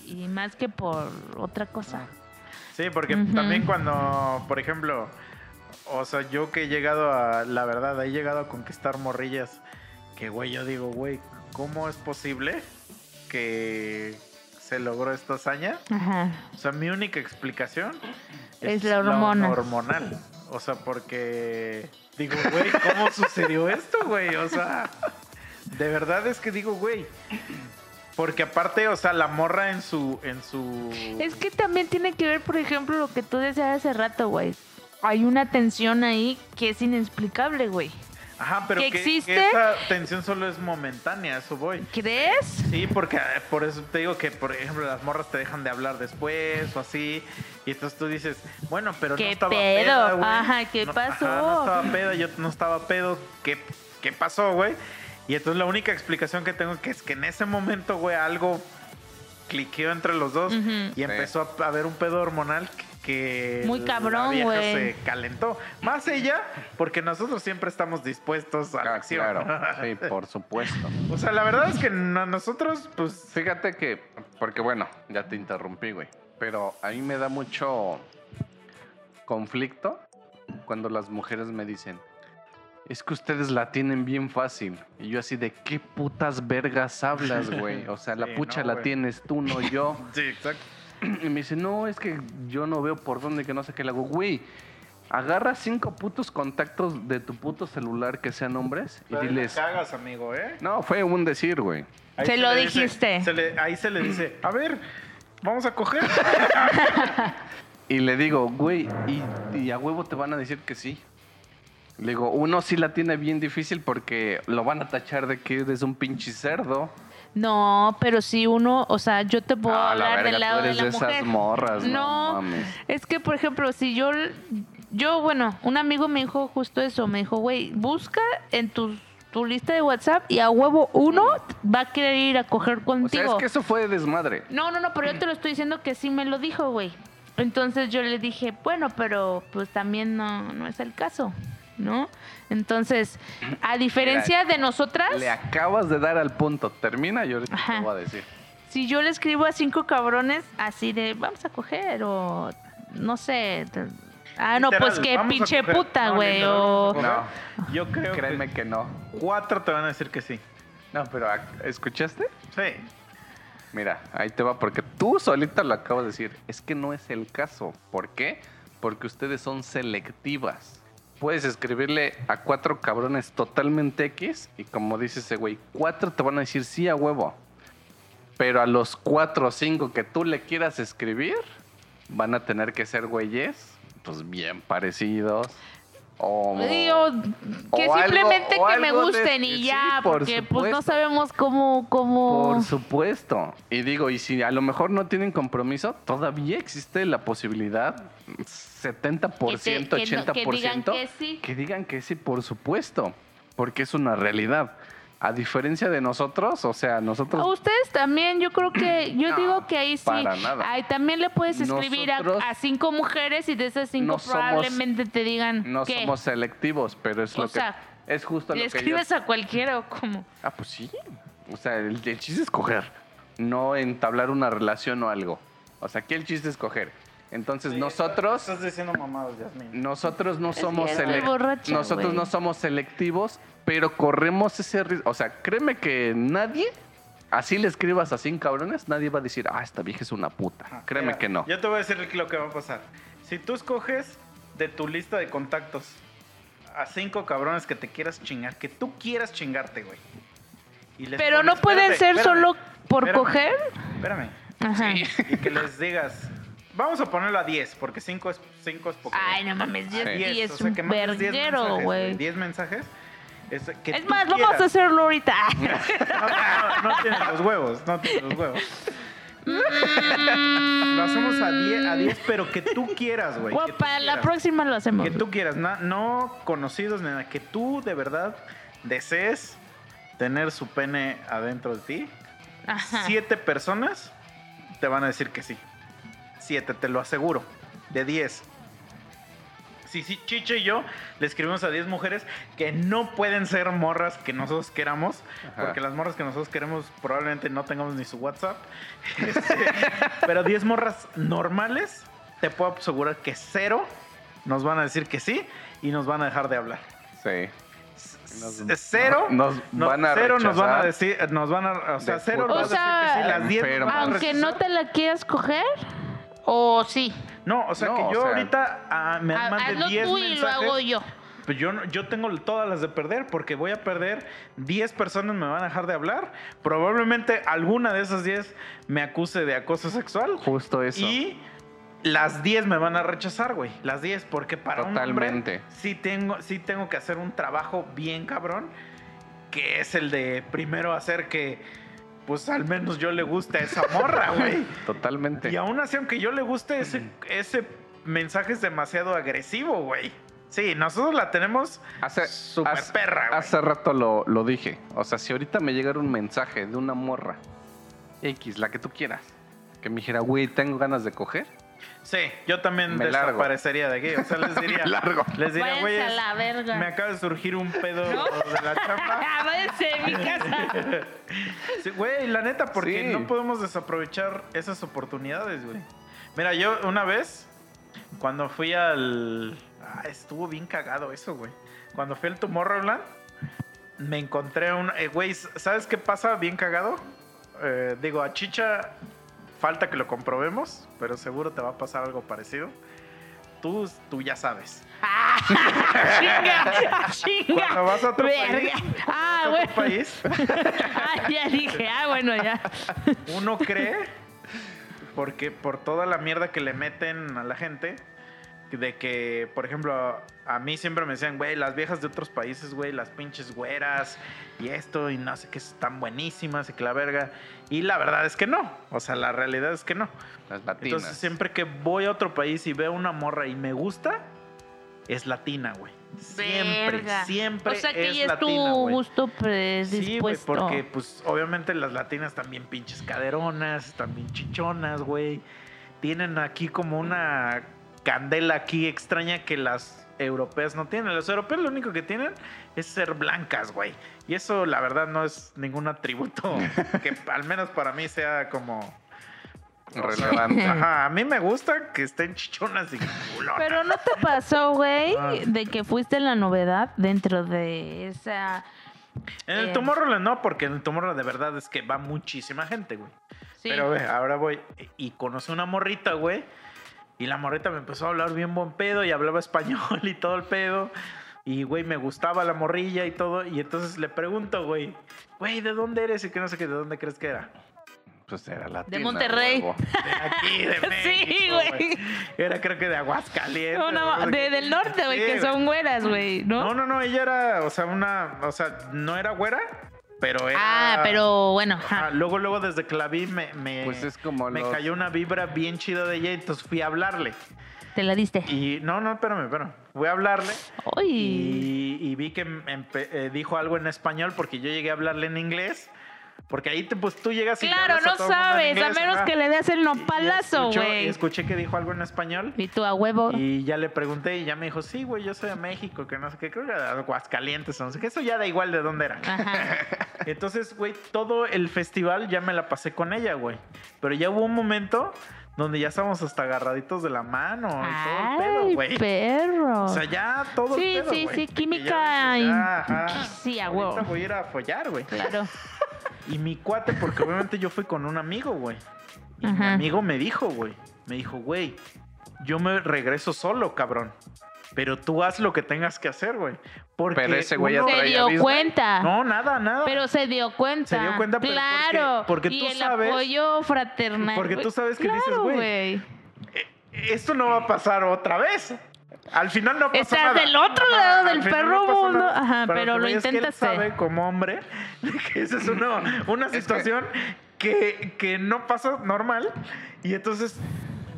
Speaker 2: y, y más que por otra cosa.
Speaker 1: Sí, porque también cuando, por ejemplo, o sea, yo que he llegado a, la verdad, he llegado a conquistar morrillas, que güey, yo digo, güey, ¿cómo es posible que se logró esta hazaña?
Speaker 2: Ajá.
Speaker 1: O sea, mi única explicación
Speaker 2: Es la hormona.
Speaker 1: hormonal. O sea, porque digo, güey, ¿cómo sucedió esto, güey? O sea, de verdad es que digo, güey. Porque aparte, o sea, la morra en su, en su.
Speaker 2: Es que también tiene que ver, por ejemplo, lo que tú decías hace rato, güey. Hay una tensión ahí que es inexplicable, güey.
Speaker 1: Ajá, pero
Speaker 2: que
Speaker 1: que,
Speaker 2: existe-
Speaker 1: que esa tensión solo es momentánea, eso voy.
Speaker 2: ¿Crees?
Speaker 1: Sí, porque eh, por eso te digo que, por ejemplo, las morras te dejan de hablar después o así. Y entonces tú dices, bueno, pero
Speaker 2: ¿Qué
Speaker 1: no estaba
Speaker 2: pedo?
Speaker 1: peda, güey.
Speaker 2: Ajá, ¿qué
Speaker 1: No-
Speaker 2: pasó?
Speaker 1: no estaba peda, yo no estaba pedo. ¿Qué, qué pasó, güey? Y entonces la única explicación que tengo que es que en ese momento, güey, algo cliqueó entre los dos y empezó a haber un pedo hormonal que, que
Speaker 2: Muy cabrón,
Speaker 1: la vieja
Speaker 2: güey.
Speaker 1: se calentó. Más ella, porque nosotros siempre estamos dispuestos a la
Speaker 3: Ah,
Speaker 1: acción.
Speaker 3: claro, sí, por supuesto.
Speaker 1: O sea, la verdad es que no- nosotros, pues,
Speaker 3: Fíjate que, porque bueno, ya te interrumpí, güey. Pero a mí me da mucho conflicto cuando las mujeres me dicen, es que ustedes la tienen bien fácil. Y yo así de, ¿qué putas vergas hablas, güey? O sea, la
Speaker 1: Sí,
Speaker 3: pucha
Speaker 1: no,
Speaker 3: la tienes tú, no yo.
Speaker 1: sí, exacto.
Speaker 3: Y me dice, no, es que yo no veo por dónde que no sé qué le hago. Güey, Agarra cinco putos contactos de tu puto celular que sean hombres y
Speaker 1: la
Speaker 3: diles.
Speaker 1: cagas, amigo, ¿eh?
Speaker 3: No, fue un decir, güey.
Speaker 1: Ahí
Speaker 2: Se lo
Speaker 1: le dice-
Speaker 2: dijiste.
Speaker 1: se le- ahí se le dice, a ver, vamos a coger.
Speaker 3: Y le digo, güey, y, y a huevo te van a decir que sí. Le digo, uno sí la tiene bien difícil porque lo van a tachar de que eres un pinche cerdo.
Speaker 2: No, pero si uno, o sea, yo te puedo
Speaker 3: Ah, la
Speaker 2: hablar
Speaker 3: verga,
Speaker 2: del
Speaker 3: tú
Speaker 2: lado de la
Speaker 3: de esas
Speaker 2: mujer.
Speaker 3: morras, no
Speaker 2: no,
Speaker 3: mames.
Speaker 2: es que por ejemplo, si yo, yo, bueno, un amigo me dijo justo eso, me dijo, güey, busca en tu, tu lista de WhatsApp y a huevo uno va a querer ir a coger
Speaker 3: O sea,
Speaker 2: contigo.
Speaker 3: es que eso fue desmadre.
Speaker 2: No, no, no, pero yo te lo estoy diciendo que sí me lo dijo, güey. Entonces yo le dije, bueno, pero pues también no, no es el caso, ¿no? Entonces, a diferencia de nosotras,
Speaker 3: Le acabas de dar al punto. Termina y ahorita
Speaker 2: Ajá.
Speaker 3: te voy a decir.
Speaker 2: si yo le escribo a cinco cabrones así de, vamos a coger o no sé, ah, no,
Speaker 1: Literal,
Speaker 2: pues
Speaker 1: a
Speaker 2: pinche puta,
Speaker 1: No,
Speaker 2: güey,
Speaker 1: literal,
Speaker 2: o...
Speaker 1: coger. Yo creo
Speaker 3: Créeme
Speaker 1: que
Speaker 3: que no.
Speaker 1: cuatro te van a decir que sí.
Speaker 3: No, pero ¿escuchaste?
Speaker 1: Sí.
Speaker 3: Mira, ahí te va, porque tú solita lo acabas de decir. Es que no es el caso. ¿Por qué? Porque ustedes son selectivas. Puedes escribirle a cuatro cabrones totalmente X y como dice ese güey, cuatro te van a decir sí a huevo. Pero a los cuatro o cinco que tú le quieras escribir, van a tener que ser güeyes, pues bien parecidos. O,
Speaker 2: Digo, que
Speaker 3: o algo-
Speaker 2: simplemente
Speaker 3: o
Speaker 2: que me
Speaker 3: algo de-
Speaker 2: gusten
Speaker 3: sí,
Speaker 2: y ya,
Speaker 3: por
Speaker 2: porque pues no
Speaker 3: supuesto.
Speaker 2: sabemos cómo, cómo...
Speaker 3: Por supuesto. Y digo, y si a lo mejor no tienen compromiso, todavía existe la posibilidad, 70%,
Speaker 2: Que te- que no-
Speaker 3: 80%,
Speaker 2: que digan que sí.
Speaker 3: que digan que sí, por supuesto, porque es una realidad. A diferencia de nosotros, o sea,
Speaker 2: A
Speaker 3: nosotros
Speaker 2: ustedes también, yo creo que, yo
Speaker 3: No,
Speaker 2: digo que ahí sí,
Speaker 3: para nada.
Speaker 2: ahí también le puedes escribir a,
Speaker 3: Nosotros
Speaker 2: a cinco mujeres y de esas cinco
Speaker 3: no somos-
Speaker 2: probablemente te digan
Speaker 3: no
Speaker 2: que
Speaker 3: somos selectivos, pero es
Speaker 2: O
Speaker 3: lo que
Speaker 2: sea,
Speaker 3: es justo
Speaker 2: le
Speaker 3: lo que yo
Speaker 2: escribes a cualquiera o como.
Speaker 3: Ah, pues sí. O sea, el, el chiste es coger, no entablar una relación o algo. O sea, aquí el chiste es coger. Entonces nosotros
Speaker 1: Estás diciendo mamadas.
Speaker 3: Nosotros no
Speaker 2: Es
Speaker 3: somos
Speaker 2: que estoy
Speaker 3: selec-
Speaker 2: borracha,
Speaker 3: nosotros no somos selectivos, pero corremos ese riesgo. O sea, créeme que nadie, así le escribas a 100 cabrones, nadie va a decir, ah, esta vieja es una puta.
Speaker 1: Ah,
Speaker 3: créeme
Speaker 1: mira,
Speaker 3: que no.
Speaker 1: Yo te voy a decir lo que va a pasar. Si tú escoges de tu lista de contactos a cinco cabrones que te quieras chingar, que tú quieras chingarte, güey. y les
Speaker 2: Pero
Speaker 1: pones-
Speaker 2: no pueden
Speaker 1: espérate,
Speaker 2: ser
Speaker 1: espérame,
Speaker 2: solo por
Speaker 1: espérame,
Speaker 2: coger.
Speaker 1: Espérame.
Speaker 2: Ajá.
Speaker 1: Y que les digas, vamos a ponerlo a 10, porque 5 es, cinco es poco.
Speaker 2: Ay, no mames, 10
Speaker 3: Sí.
Speaker 2: es
Speaker 1: o sea,
Speaker 2: un
Speaker 1: que mandes 10
Speaker 2: verguero, güey.
Speaker 1: 10 mensajes. Es, que
Speaker 2: Es
Speaker 1: tú
Speaker 2: más, vamos
Speaker 1: quieras.
Speaker 2: a hacerlo ahorita.
Speaker 1: No, no, no tienes los huevos, no tienes los huevos.
Speaker 2: Mm.
Speaker 1: Lo hacemos a 10, a 10 pero que tú quieras, güey.
Speaker 2: Bueno, para la próxima lo hacemos.
Speaker 1: Que tú quieras, na- no conocidos nada. Que tú de verdad desees tener su pene adentro de ti.
Speaker 2: Ajá.
Speaker 1: Siete personas te van a decir que sí. Siete, te lo aseguro. De 10. Si sí, Chicho y yo le escribimos a 10 mujeres que no pueden ser morras que nosotros queramos,
Speaker 3: Ajá.
Speaker 1: porque las morras que nosotros queremos probablemente no tengamos ni su WhatsApp. Este, pero 10 morras normales, te puedo asegurar que cero nos van a decir que sí y nos van a dejar de hablar.
Speaker 3: Sí. Nos-
Speaker 1: cero
Speaker 3: nos
Speaker 1: no,
Speaker 3: van a
Speaker 1: cero nos van a decir, nos van a, o sea,
Speaker 3: de
Speaker 1: cero nos van a decir que sí, las 10 nos van a
Speaker 2: Aunque no te la quieras coger, o sí.
Speaker 1: No, o sea
Speaker 3: No,
Speaker 1: que
Speaker 3: o
Speaker 1: yo
Speaker 3: sea-
Speaker 1: ahorita ah, me
Speaker 2: Ha-
Speaker 1: mande
Speaker 2: Hazlo
Speaker 1: 10
Speaker 2: tú y lo
Speaker 1: mensajes.
Speaker 2: hago yo.
Speaker 1: Pues yo, no- yo tengo todas las de perder porque voy a perder 10 personas me van a dejar de hablar. Probablemente alguna de esas 10 me acuse de acoso sexual.
Speaker 3: Justo eso.
Speaker 1: Y las 10 me van a rechazar, güey. Las 10 porque para un
Speaker 3: Totalmente.
Speaker 1: hombre sí tengo, sí tengo que hacer un trabajo bien cabrón. Que es el de primero hacer que pues al menos yo le guste a esa morra, güey.
Speaker 3: Totalmente.
Speaker 1: Y aún así, aunque yo le guste, ese, ese mensaje es demasiado agresivo, güey. Sí, nosotros la tenemos
Speaker 3: Hace, hace-
Speaker 1: perra, güey.
Speaker 3: hace rato lo, lo dije. O sea, si ahorita me llegara un mensaje de una morra X, la que tú quieras, que me dijera, güey, tengo ganas de coger,
Speaker 1: Sí, yo también
Speaker 3: Me largo.
Speaker 1: desaparecería de aquí. O sea, les diría.
Speaker 3: Me largo.
Speaker 1: Les diría, güey,
Speaker 2: a
Speaker 1: me acaba de surgir un pedo
Speaker 2: ¿No?
Speaker 1: de la chamba.
Speaker 2: Ah, váyanse mi casa.
Speaker 1: Sí, Güey, la neta, porque
Speaker 3: Sí.
Speaker 1: no podemos desaprovechar esas oportunidades, güey. Mira, yo una vez, cuando fui al. Ah, estuvo bien cagado eso, güey. Cuando fui al Tomorrowland, me encontré un. eh, Güey, ¿sabes qué pasa bien cagado? Eh, digo, a Chicha falta que lo comprobemos, pero seguro te va a pasar algo parecido. Tú, tú ya sabes.
Speaker 2: chinga, chinga.
Speaker 1: Cuando vas a otro
Speaker 2: Verga.
Speaker 1: país,
Speaker 2: Ah,
Speaker 1: a
Speaker 2: bueno.
Speaker 1: otro país,
Speaker 2: Ah, ya dije, ah, bueno, ya.
Speaker 1: uno cree, porque por toda la mierda que le meten a la gente, de que, por ejemplo, a mí siempre me decían, güey, las viejas de otros países, güey, las pinches güeras y esto y no sé qué están buenísimas y que la verga. Y la verdad es que no. O sea, la realidad es que no.
Speaker 3: Las latinas.
Speaker 1: Entonces, siempre que voy a otro país y veo una morra y me gusta, es latina, güey. Siempre,
Speaker 2: Verga.
Speaker 1: siempre
Speaker 2: O sea que
Speaker 1: es
Speaker 2: ya es tu
Speaker 1: latina, güey.
Speaker 2: gusto
Speaker 1: Sí, güey,
Speaker 2: predispuesto.
Speaker 1: porque pues obviamente las latinas también pinches caderonas, también chichonas, güey. Tienen aquí como una candela aquí extraña que las europeas no tienen. Los europeos lo único que tienen es ser blancas, güey. Y eso la verdad no es ningún atributo que al menos para mí sea como...
Speaker 3: Relevante.
Speaker 1: Ajá, a mí me gusta que estén chichonas y culonas.
Speaker 2: Pero no te pasó, güey,
Speaker 1: Ah.
Speaker 2: de que fuiste la novedad dentro de esa.
Speaker 1: En el
Speaker 2: Eh.
Speaker 1: Tomorrowland no, porque en el Tomorrowland de verdad es que va muchísima gente, güey.
Speaker 2: Sí.
Speaker 1: Pero, güey, ahora voy y conocí una morrita, güey. Y la morrita me empezó a hablar bien buen pedo y hablaba español y todo el pedo. Y, güey, me gustaba la morrilla y todo. Y entonces le pregunto, güey, güey, ¿de dónde eres? Y que no sé qué, ¿de dónde crees que era?
Speaker 3: Pues era latina.
Speaker 2: Monterrey.
Speaker 3: huevo.
Speaker 1: De aquí, de
Speaker 2: Sí,
Speaker 1: México,
Speaker 2: güey.
Speaker 1: Era creo que de Aguascalientes.
Speaker 2: No, no, de- del norte, güey,
Speaker 1: Sí,
Speaker 2: que son güeras, güey, ¿no?
Speaker 1: No, no, no, ella era, o sea, una, o sea, no era güera, pero era...
Speaker 2: Ah, pero bueno, ajá.
Speaker 1: Ajá, luego, luego desde que la vi me, me,
Speaker 3: Pues es como
Speaker 1: me
Speaker 3: los-
Speaker 1: cayó una vibra bien chida de ella, entonces fui a hablarle.
Speaker 2: te la diste.
Speaker 1: Y no, no, espérame, espérame. Fui a hablarle
Speaker 2: Uy.
Speaker 1: y, y vi que empe- eh, dijo algo en español porque yo llegué a hablarle en inglés. Porque ahí te, pues tú llegas y
Speaker 2: Claro,
Speaker 1: a
Speaker 2: no sabes, a menos
Speaker 1: ajá.
Speaker 2: que le des el nopalazo, güey.
Speaker 1: Escuché que dijo algo en español.
Speaker 2: Y tú a huevo.
Speaker 1: Y ya le pregunté y ya me dijo, sí, güey, yo soy de México, que no sé qué, creo que de Aguascalientes, o no sé qué, eso ya da igual de dónde era.
Speaker 2: Ajá.
Speaker 1: Entonces, güey, todo el festival ya me la pasé con ella, güey. Pero ya hubo un momento donde ya estábamos hasta agarraditos de la mano y todo el pedo, güey.
Speaker 2: perro.
Speaker 1: O sea, ya todo
Speaker 2: Sí,
Speaker 1: el pedo,
Speaker 2: sí, sí,
Speaker 1: Que
Speaker 2: química
Speaker 1: ya "Ah, ajá,
Speaker 2: sí, a huevo.
Speaker 1: voy a ir a follar, güey.
Speaker 2: Claro.
Speaker 1: Y mi cuate, porque obviamente yo fui con un amigo, güey. Y mi amigo me dijo, güey. Me dijo, güey, yo me regreso solo, cabrón. Pero tú haz lo que tengas que hacer, güey. Porque
Speaker 3: Pero ese güey ya
Speaker 2: Se dio
Speaker 3: Disney.
Speaker 2: cuenta.
Speaker 1: No, nada, nada.
Speaker 2: Pero se dio cuenta.
Speaker 1: Se dio cuenta, pero
Speaker 2: claro.
Speaker 1: porque- porque
Speaker 2: y
Speaker 1: tú
Speaker 2: el
Speaker 1: sabes-
Speaker 2: apoyo fraternal.
Speaker 1: porque tú sabes que dices, güey, Esto no va a pasar otra vez. Al final no pasa
Speaker 2: Estás
Speaker 1: nada.
Speaker 2: del otro lado del perro mundo.
Speaker 1: nada.
Speaker 2: Ajá, pero
Speaker 1: que
Speaker 2: lo
Speaker 1: voy es que él sabe como hombre que esa es una, una situación que, que no pasa normal. Y entonces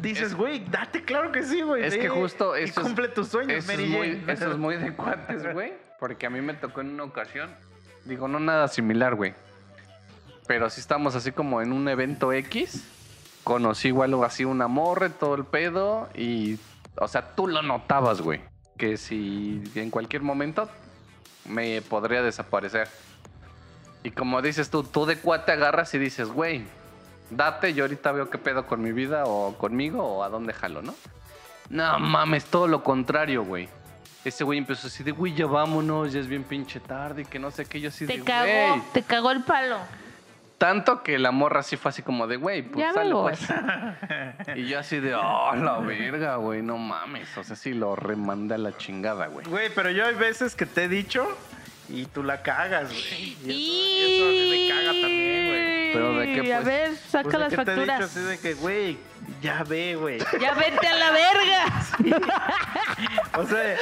Speaker 1: dices,
Speaker 3: Es-
Speaker 1: güey, date claro que sí, güey.
Speaker 3: Es que justo
Speaker 1: y
Speaker 3: eso es-
Speaker 1: cumple tus sueños,
Speaker 3: Eso es,
Speaker 1: Mary
Speaker 3: muy, eso es muy de cuates, güey. Porque a mí me tocó en una ocasión. Digo, no nada similar, güey. Pero sí estamos así como en un evento X. Conocí igual o así una morre, todo el pedo. Y, o sea, tú lo notabas, güey. Que si en cualquier momento me podría desaparecer. Y como dices tú, tú de cuate agarras y dices, güey, date, yo ahorita veo qué pedo con mi vida o conmigo o a dónde jalo, ¿no? No mames, todo lo contrario, güey. Ese güey empezó así de, güey, ya vámonos, ya es bien pinche tarde y que no sé qué, yo así
Speaker 2: Te
Speaker 3: de,
Speaker 2: cagó,
Speaker 3: güey.
Speaker 2: te cagó el palo.
Speaker 3: Tanto que la morra así fue así como de, güey, pues
Speaker 2: Ya
Speaker 3: sale, pues. Y yo así de, oh, la verga, güey, no mames. O sea, sí lo remandé a la chingada, güey.
Speaker 1: Güey, pero yo hay veces que te he dicho y tú la cagas, güey. Y, eso, y eso a mí me caga también.
Speaker 3: Pero ¿de qué,
Speaker 2: A
Speaker 3: pues?
Speaker 2: ver, saca
Speaker 1: Pues
Speaker 2: las
Speaker 1: que te he dicho
Speaker 2: facturas.
Speaker 1: así de que, güey, ya ve, güey.
Speaker 2: Ya vete a la verga.
Speaker 1: O sea,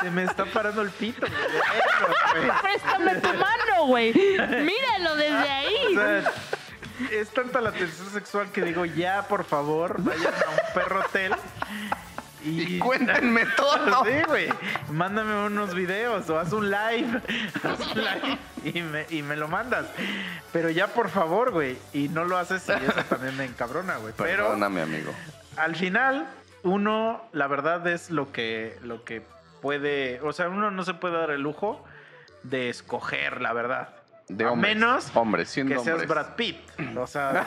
Speaker 1: se me está parando el pito, güey.
Speaker 2: Préstame tu mano, güey. Míralo desde
Speaker 1: O
Speaker 2: ahí.
Speaker 1: sea, es tanta la tensión sexual que digo, ya, por favor, vayan a un perro hotel y...
Speaker 3: Y cuéntenme todo.
Speaker 1: Sí, güey. Mándame unos videos o haz un live. Haz un live y me, y me lo mandas. Pero ya, por favor, güey. Y no lo haces y eso también me encabrona, güey. Pero
Speaker 3: Perdóname, amigo.
Speaker 1: al final, uno, la verdad es lo que, lo que puede. O sea, uno no se puede dar el lujo de escoger, la verdad.
Speaker 3: De
Speaker 1: a
Speaker 3: hombres.
Speaker 1: menos
Speaker 3: Hombres, siendo
Speaker 1: que seas
Speaker 3: hombres.
Speaker 1: Brad Pitt. O sea.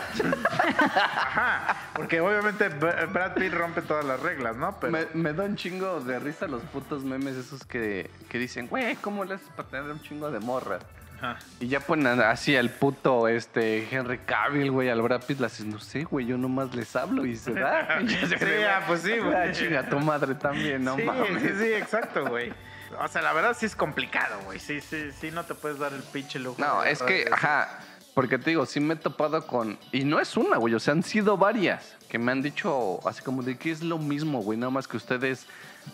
Speaker 1: ajá. Porque obviamente Br- Brad Pitt rompe todas las reglas, ¿no? Pero.
Speaker 3: Me, me da un chingo de risa los putos memes esos que, que dicen, güey, ¿cómo le haces para tener un chingo de morras?
Speaker 1: Ajá.
Speaker 3: Y ya ponen así al puto este Henry Cavill, güey, al Brad Pitt, le haces, no sé, güey, yo nomás les hablo y se da. Y se
Speaker 1: Sí, ah, pues sí, güey.
Speaker 3: Ah, chinga tu madre también, no
Speaker 1: sí,
Speaker 3: mames.
Speaker 1: sí, sí, exacto, güey. O sea, la verdad sí es complicado, güey. Sí, sí, sí, no te puedes dar el pinche lujo.
Speaker 3: No, es que, ajá, porque te digo, sí me he topado con. Y no es una, güey, o sea, han sido varias que me han dicho así como de que es lo mismo, güey, nada más que ustedes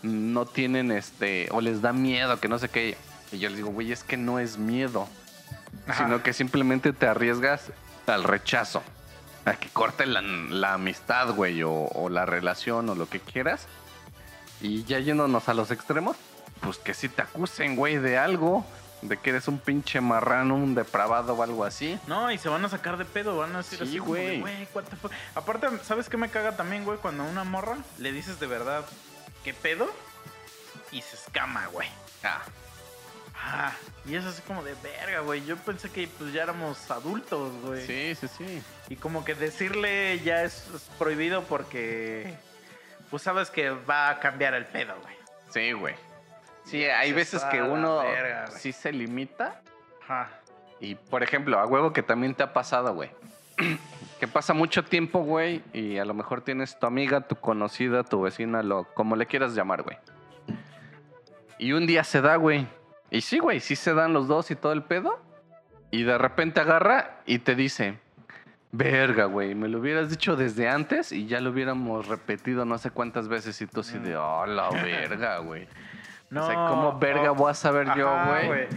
Speaker 3: no tienen este, o les da miedo, que no sé qué. Y yo les digo, güey, es que no es miedo,
Speaker 1: Ajá.
Speaker 3: sino que simplemente te arriesgas al rechazo, a que corte la, la amistad, güey, o, o la relación, o lo que quieras. Y ya yéndonos a los extremos, pues que si te acusen, güey, de algo, de que eres un pinche marrano, un depravado o algo así.
Speaker 1: No, y se van a sacar de pedo, van a decir
Speaker 3: Sí,
Speaker 1: así
Speaker 3: güey.
Speaker 1: güey, what the fuck. Aparte, ¿sabes qué me caga también, güey? Cuando a una morra le dices de verdad, ¿qué pedo? Y se escama, güey.
Speaker 3: Ah,
Speaker 1: Ah, y es así como de verga, güey. Yo pensé que pues ya éramos adultos, güey.
Speaker 3: sí, sí, sí.
Speaker 1: Y como que decirle ya es, es prohibido porque pues sabes que va a cambiar el pedo, güey.
Speaker 3: Sí, güey. Sí, hay veces que
Speaker 1: "A la
Speaker 3: uno
Speaker 1: verga, güey".
Speaker 3: sí se limita.
Speaker 1: Ajá.
Speaker 3: Y, por ejemplo, a huevo que también te ha pasado, güey. que pasa mucho tiempo, güey, y a lo mejor tienes tu amiga, tu conocida, tu vecina, lo, como le quieras llamar, güey. Y un día se da, güey. Y sí, güey, sí se dan los dos y todo el pedo. Y de repente agarra y te dice, verga, güey, me lo hubieras dicho desde antes y ya lo hubiéramos repetido no sé cuántas veces y tú así de, oh, la verga, güey.
Speaker 1: No,
Speaker 3: o sea, ¿cómo verga voy a saber yo, güey?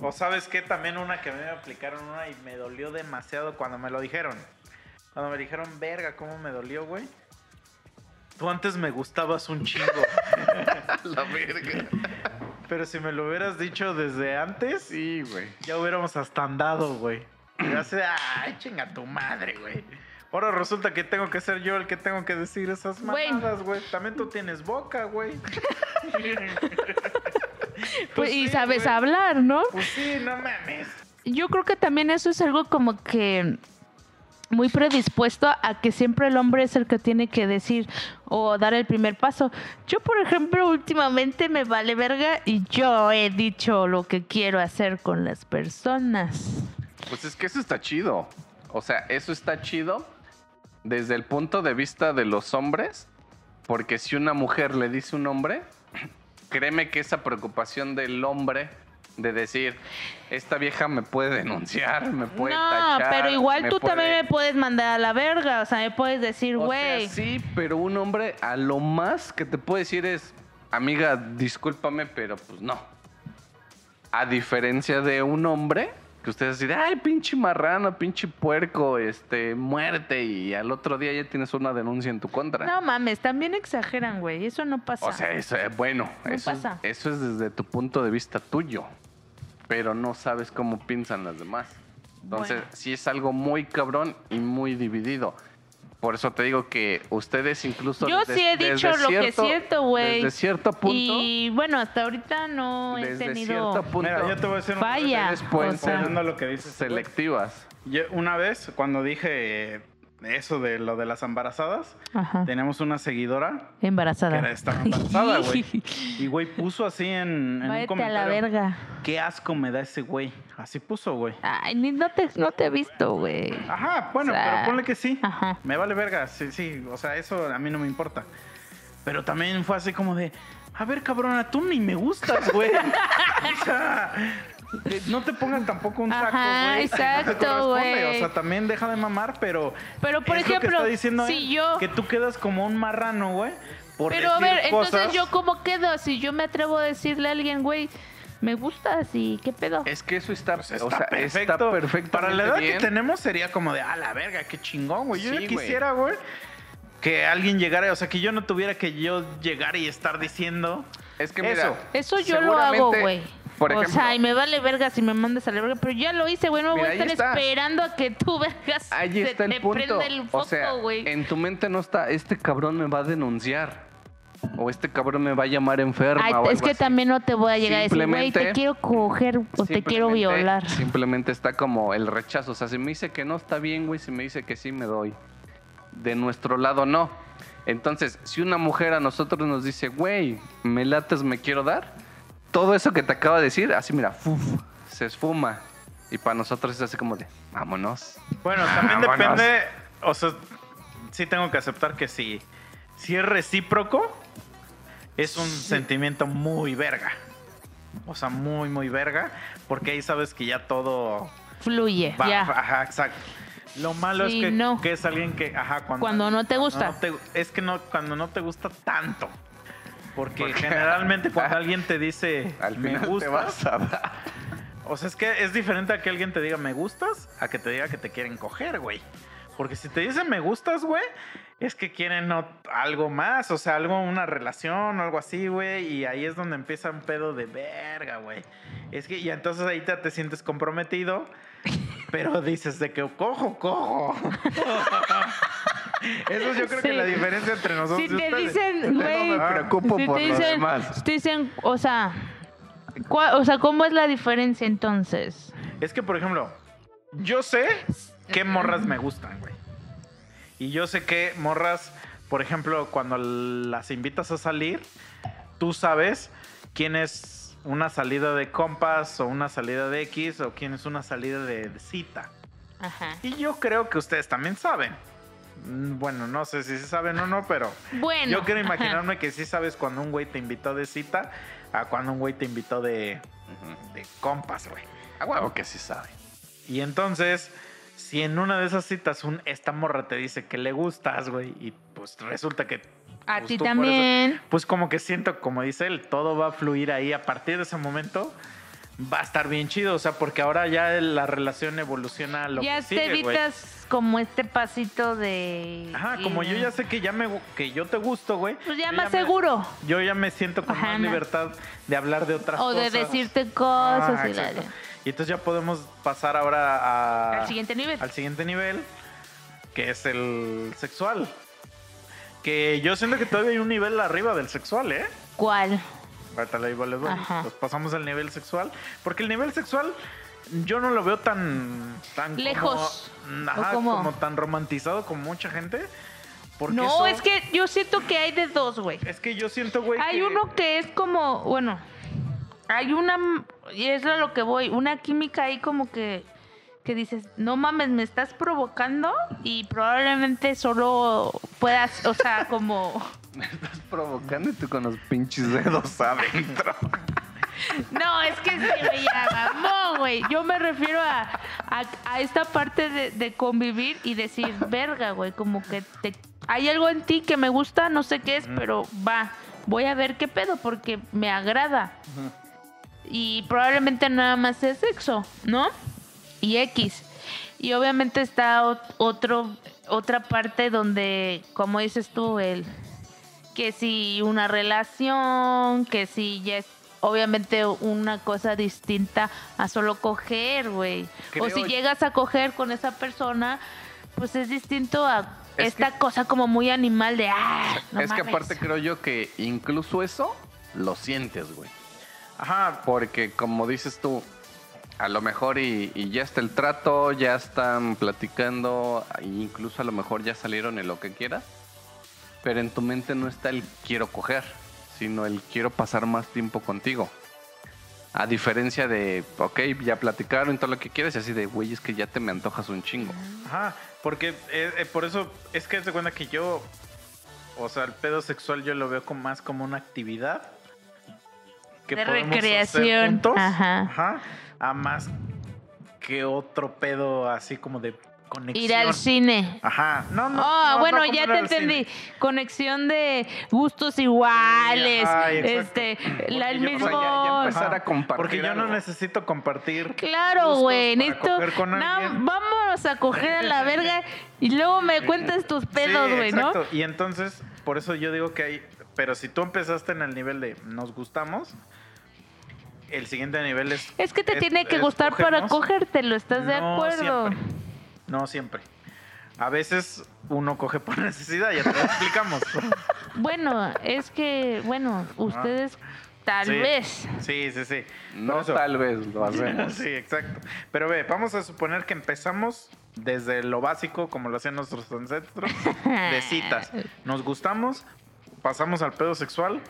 Speaker 1: O sabes qué, también una que me aplicaron una y me dolió demasiado cuando me lo dijeron. Cuando me dijeron, verga, ¿cómo me dolió, güey? Tú antes me gustabas un chingo.
Speaker 3: La verga.
Speaker 1: pero si me lo hubieras dicho desde antes,
Speaker 3: Sí, güey.
Speaker 1: ya hubiéramos hasta andado, güey. Y yo así, de, ay, chinga tu madre, güey. Ahora resulta que tengo que ser yo el que tengo que decir esas mamadas, güey. También tú tienes boca, güey.
Speaker 2: Pues, y
Speaker 1: sí,
Speaker 2: sabes hablar, ¿no?
Speaker 1: Pues sí, no mames.
Speaker 2: Yo creo que también eso es algo como que muy predispuesto a que siempre el hombre es el que tiene que decir o dar el primer paso. Yo, por ejemplo, últimamente me vale verga y yo he dicho lo que quiero hacer con las personas.
Speaker 3: Pues es que eso está chido. O sea, eso está chido desde el punto de vista de los hombres. Porque si una mujer le dice un hombre, créeme que esa preocupación del hombre de decir, esta vieja me puede denunciar, me puede
Speaker 2: no,
Speaker 3: tachar.
Speaker 2: pero igual tú
Speaker 3: puede-
Speaker 2: también me puedes mandar a la verga. O sea, me puedes decir, güey.
Speaker 3: sí, pero un hombre a lo más que te puede decir es, amiga, discúlpame, pero pues no. A diferencia de un hombre, que ustedes dicen, ay, pinche marrano, pinche puerco, este, muerte, y al otro día ya tienes una denuncia en tu contra.
Speaker 2: No mames, también exageran, güey. Eso no pasa.
Speaker 3: o sea, eso es bueno,
Speaker 2: No
Speaker 3: eso, es-
Speaker 2: pasa.
Speaker 3: eso es desde tu punto de vista tuyo, pero no sabes cómo piensan las demás. Entonces,
Speaker 2: Bueno.
Speaker 3: sí es algo muy cabrón y muy dividido. Por eso te digo que ustedes incluso...
Speaker 2: Yo
Speaker 3: desde-
Speaker 2: sí he dicho lo que
Speaker 3: cierto-
Speaker 2: siento, güey.
Speaker 3: Desde cierto punto...
Speaker 2: Y bueno, hasta ahorita no he
Speaker 3: desde
Speaker 2: tenido
Speaker 3: cierto punto...
Speaker 1: Mira, yo te voy a decir una
Speaker 2: falla.
Speaker 3: ustedes pueden
Speaker 2: o sea,
Speaker 1: lo que dices.
Speaker 3: selectivas.
Speaker 1: Yo, una vez, cuando dije eh, eso de lo de las embarazadas,
Speaker 2: Ajá.
Speaker 1: teníamos una seguidora que
Speaker 2: Embarazada.
Speaker 1: era, estaba embarazada, güey. Y güey puso así en, en un
Speaker 2: Váyate a
Speaker 1: comentario.
Speaker 2: la verga.
Speaker 1: Qué asco me da ese güey. Así puso, güey.
Speaker 2: Ay, ni no te, no te he visto, güey.
Speaker 1: Ajá, bueno,
Speaker 2: O sea,
Speaker 1: pero ponle que sí.
Speaker 2: ajá.
Speaker 1: Me vale verga, sí, sí. O sea, eso a mí no me importa. Pero también fue así como de, a ver, cabrona, tú ni me gustas, güey. o sea, que no te pongan tampoco un saco, güey. que
Speaker 2: exacto, güey.
Speaker 1: O sea, también deja de mamar, pero.
Speaker 2: Pero, por
Speaker 1: es lo que
Speaker 2: ejemplo,
Speaker 1: está diciendo
Speaker 2: si
Speaker 1: él,
Speaker 2: yo-
Speaker 1: Que tú quedas como un marrano, güey.
Speaker 2: Pero a ver, entonces yo cómo quedo si yo me atrevo a decirle a alguien, güey, me gustas y qué pedo.
Speaker 3: Es que eso está,
Speaker 1: Pues está,
Speaker 3: o sea,
Speaker 1: perfecto.
Speaker 3: está perfecto.
Speaker 1: Para la edad que tenemos sería como de, ah, la verga, qué chingón, güey. Yo
Speaker 3: Sí,
Speaker 1: ya quisiera, güey, que alguien llegara, o sea, que yo no tuviera que yo llegar y estar diciendo
Speaker 3: Es que mira,
Speaker 1: eso.
Speaker 2: Eso yo lo hago, güey.
Speaker 3: Por
Speaker 2: o sea, y me vale verga si me mandas a la verga, pero ya lo hice, güey. No voy a estar
Speaker 3: está.
Speaker 2: esperando a que tú vergas.
Speaker 3: ahí está
Speaker 2: te
Speaker 3: el punto.
Speaker 2: el foco,
Speaker 3: o sea,
Speaker 2: güey.
Speaker 3: en tu mente no está, este cabrón me va a denunciar. O este cabrón me va a llamar enferma.
Speaker 2: Ay,
Speaker 3: o
Speaker 2: es que
Speaker 3: así.
Speaker 2: también no te voy a llegar a decir, güey, te quiero coger o te quiero violar.
Speaker 3: Simplemente está como el rechazo. O sea, si me dice que no está bien, güey, si me dice que sí, me doy. De nuestro lado, no. Entonces, si una mujer a nosotros nos dice, güey, me lates, me quiero dar, todo eso que te acaba de decir, así mira, fuf, se esfuma. Y para nosotros es así como de, vámonos.
Speaker 1: Bueno, también
Speaker 3: Vámonos.
Speaker 1: depende. O sea, sí tengo que aceptar que si, si es recíproco, es un sentimiento muy verga. O sea, muy, muy verga. Porque ahí sabes que ya todo
Speaker 2: Fluye,
Speaker 1: va.
Speaker 2: ya.
Speaker 1: Ajá, exacto. Lo malo
Speaker 2: Sí,
Speaker 1: es que,
Speaker 2: no.
Speaker 1: que es alguien que, ajá, cuando,
Speaker 2: Cuando no te gusta.
Speaker 1: no te- es que no, cuando no te gusta tanto. Porque
Speaker 3: Porque-
Speaker 1: generalmente cuando alguien te dice
Speaker 3: Al
Speaker 1: me
Speaker 3: final te
Speaker 1: gustas,
Speaker 3: vas a dar.
Speaker 1: o sea, es que es diferente a que alguien te diga me gustas a que te diga que te quieren coger, güey. Porque si te dicen me gustas, güey, es que quieren algo más, o sea, algo, una relación o algo así, güey. Y ahí es donde empieza un pedo de verga, güey. Es que, y entonces ahí te, te sientes comprometido, pero dices de que cojo, cojo. Eso yo creo que la diferencia entre nosotros
Speaker 2: Si te
Speaker 1: ustedes.
Speaker 2: dicen, güey,
Speaker 3: me preocupo
Speaker 2: si
Speaker 3: por
Speaker 2: te dicen,
Speaker 3: demás.
Speaker 2: si te dicen, o sea, ¿cuál- o sea, ¿cómo es la diferencia entonces?
Speaker 1: Es que, por ejemplo, yo sé qué morras me gustan, güey. Y yo sé que morras, por ejemplo, cuando las invitas a salir, tú sabes quién es una salida de compas o una salida de X o quién es una salida de, de cita.
Speaker 2: Ajá.
Speaker 1: Y yo creo que ustedes también saben. Mm, Bueno, no sé si se saben o no, pero
Speaker 2: Bueno.
Speaker 1: yo quiero
Speaker 2: ajá.
Speaker 1: imaginarme que sí sabes cuando un güey te invitó de cita a cuando un güey te invitó de, compas, güey.
Speaker 3: A huevo que sí sabe.
Speaker 1: Y entonces, si en una de esas citas un, esta morra te dice que le gustas, güey, y pues resulta que...
Speaker 2: A
Speaker 1: pues,
Speaker 2: ti también.
Speaker 1: eso- pues como que siento, como dice él, todo va a fluir ahí. A partir de ese momento va a estar bien chido. O sea, porque ahora ya la relación evoluciona a lo
Speaker 2: ya
Speaker 1: que sigue,
Speaker 2: te evitas como este pasito de...
Speaker 1: Ajá, como yo ya sé que ya me que yo te gusto, güey.
Speaker 2: Pues ya más seguro.
Speaker 1: yo ya me siento con
Speaker 2: Ajá,
Speaker 1: más
Speaker 2: no.
Speaker 1: libertad de hablar de otras
Speaker 2: O
Speaker 1: cosas.
Speaker 2: de decirte cosas
Speaker 1: Ah,
Speaker 2: y la-.
Speaker 1: Y entonces ya podemos pasar ahora a,
Speaker 2: al siguiente nivel.
Speaker 1: al siguiente nivel, que es el sexual. Que yo siento que todavía hay un nivel arriba del sexual, ¿eh?
Speaker 2: ¿Cuál?
Speaker 1: Ahorita le digo, les voy.
Speaker 2: Ajá.
Speaker 1: Pues pasamos al nivel sexual. Porque el nivel sexual yo no lo veo tan... tan como-
Speaker 2: Lejos.
Speaker 1: ajá,
Speaker 2: ¿O cómo?
Speaker 1: como tan romantizado como mucha gente. Porque
Speaker 2: No,
Speaker 1: eso-
Speaker 2: es que yo siento que hay de dos, güey.
Speaker 1: Es que yo siento, güey.
Speaker 2: Hay
Speaker 1: que-
Speaker 2: uno que es como, bueno, hay una, y es a lo que voy, una química ahí como que, que dices, no mames, me estás provocando y probablemente solo puedas, o sea, como,
Speaker 3: Me estás provocando y tú con los pinches dedos adentro.
Speaker 2: no, es que se me llamó, güey. Yo me refiero a, a, a esta parte de, de convivir y decir, verga, güey, como que te, hay algo en ti que me gusta, no sé qué es, pero va, voy a ver qué pedo porque me agrada. y probablemente nada más es sexo, ¿no? Y X. Y obviamente está ot- otro, otra parte donde, como dices tú, el que si una relación, que si ya es obviamente una cosa distinta a solo coger, güey. O si llegas a coger con esa persona, pues es distinto a
Speaker 3: Es
Speaker 2: esta cosa como muy animal de ah, no
Speaker 3: es que
Speaker 2: mames".
Speaker 3: aparte creo yo que incluso eso lo sientes, güey.
Speaker 1: Ajá,
Speaker 3: Porque como dices tú, a lo mejor y, y ya está el trato, ya están platicando, e incluso a lo mejor ya salieron en lo que quieras, pero en tu mente no está el quiero coger, sino el quiero pasar más tiempo contigo. A diferencia de, ok, ya platicaron y todo lo que quieres, y así de, güey, es que ya te me antojas un chingo.
Speaker 1: Ajá, porque eh, eh, por eso es que se cuenta que yo, o sea, el pedo sexual yo lo veo como más como una actividad que
Speaker 2: De
Speaker 1: podemos hacer
Speaker 2: recreación,
Speaker 1: juntos,
Speaker 2: ajá.
Speaker 1: a más que otro pedo así como de conexión.
Speaker 2: Ir al cine.
Speaker 1: Ajá, no, no.
Speaker 2: Oh,
Speaker 1: no,
Speaker 2: bueno,
Speaker 1: no
Speaker 2: ya te
Speaker 1: cine.
Speaker 2: entendí. Conexión de gustos iguales.
Speaker 1: Ajá,
Speaker 2: este, la, el
Speaker 1: yo- o
Speaker 2: mismo.
Speaker 3: sea, ya- ya empezar
Speaker 1: Ajá,
Speaker 3: a compartir
Speaker 1: Porque yo no
Speaker 3: algo.
Speaker 1: necesito compartir.
Speaker 2: Claro, güey. Necesito.
Speaker 1: con
Speaker 2: No, vámonos a coger a la verga y luego me cuentas tus pedos,
Speaker 1: Sí,
Speaker 2: güey, ¿no?
Speaker 1: exacto. Y entonces, por eso yo digo que hay. Pero si tú empezaste en el nivel de nos gustamos, el siguiente nivel es.
Speaker 2: Es que te tiene que gustar para cogértelo, ¿estás de
Speaker 1: No
Speaker 2: acuerdo?
Speaker 1: siempre. No siempre. A veces uno coge por necesidad, ya te lo explicamos.
Speaker 2: Bueno, es que, bueno, ustedes tal
Speaker 1: Sí.
Speaker 2: vez.
Speaker 1: Sí, sí, sí.
Speaker 3: No tal vez lo hacemos.
Speaker 1: Sí, exacto. Pero ve, vamos a suponer que empezamos desde lo básico, como lo hacían nuestros ancestros, de citas. Nos gustamos, pasamos al pedo sexual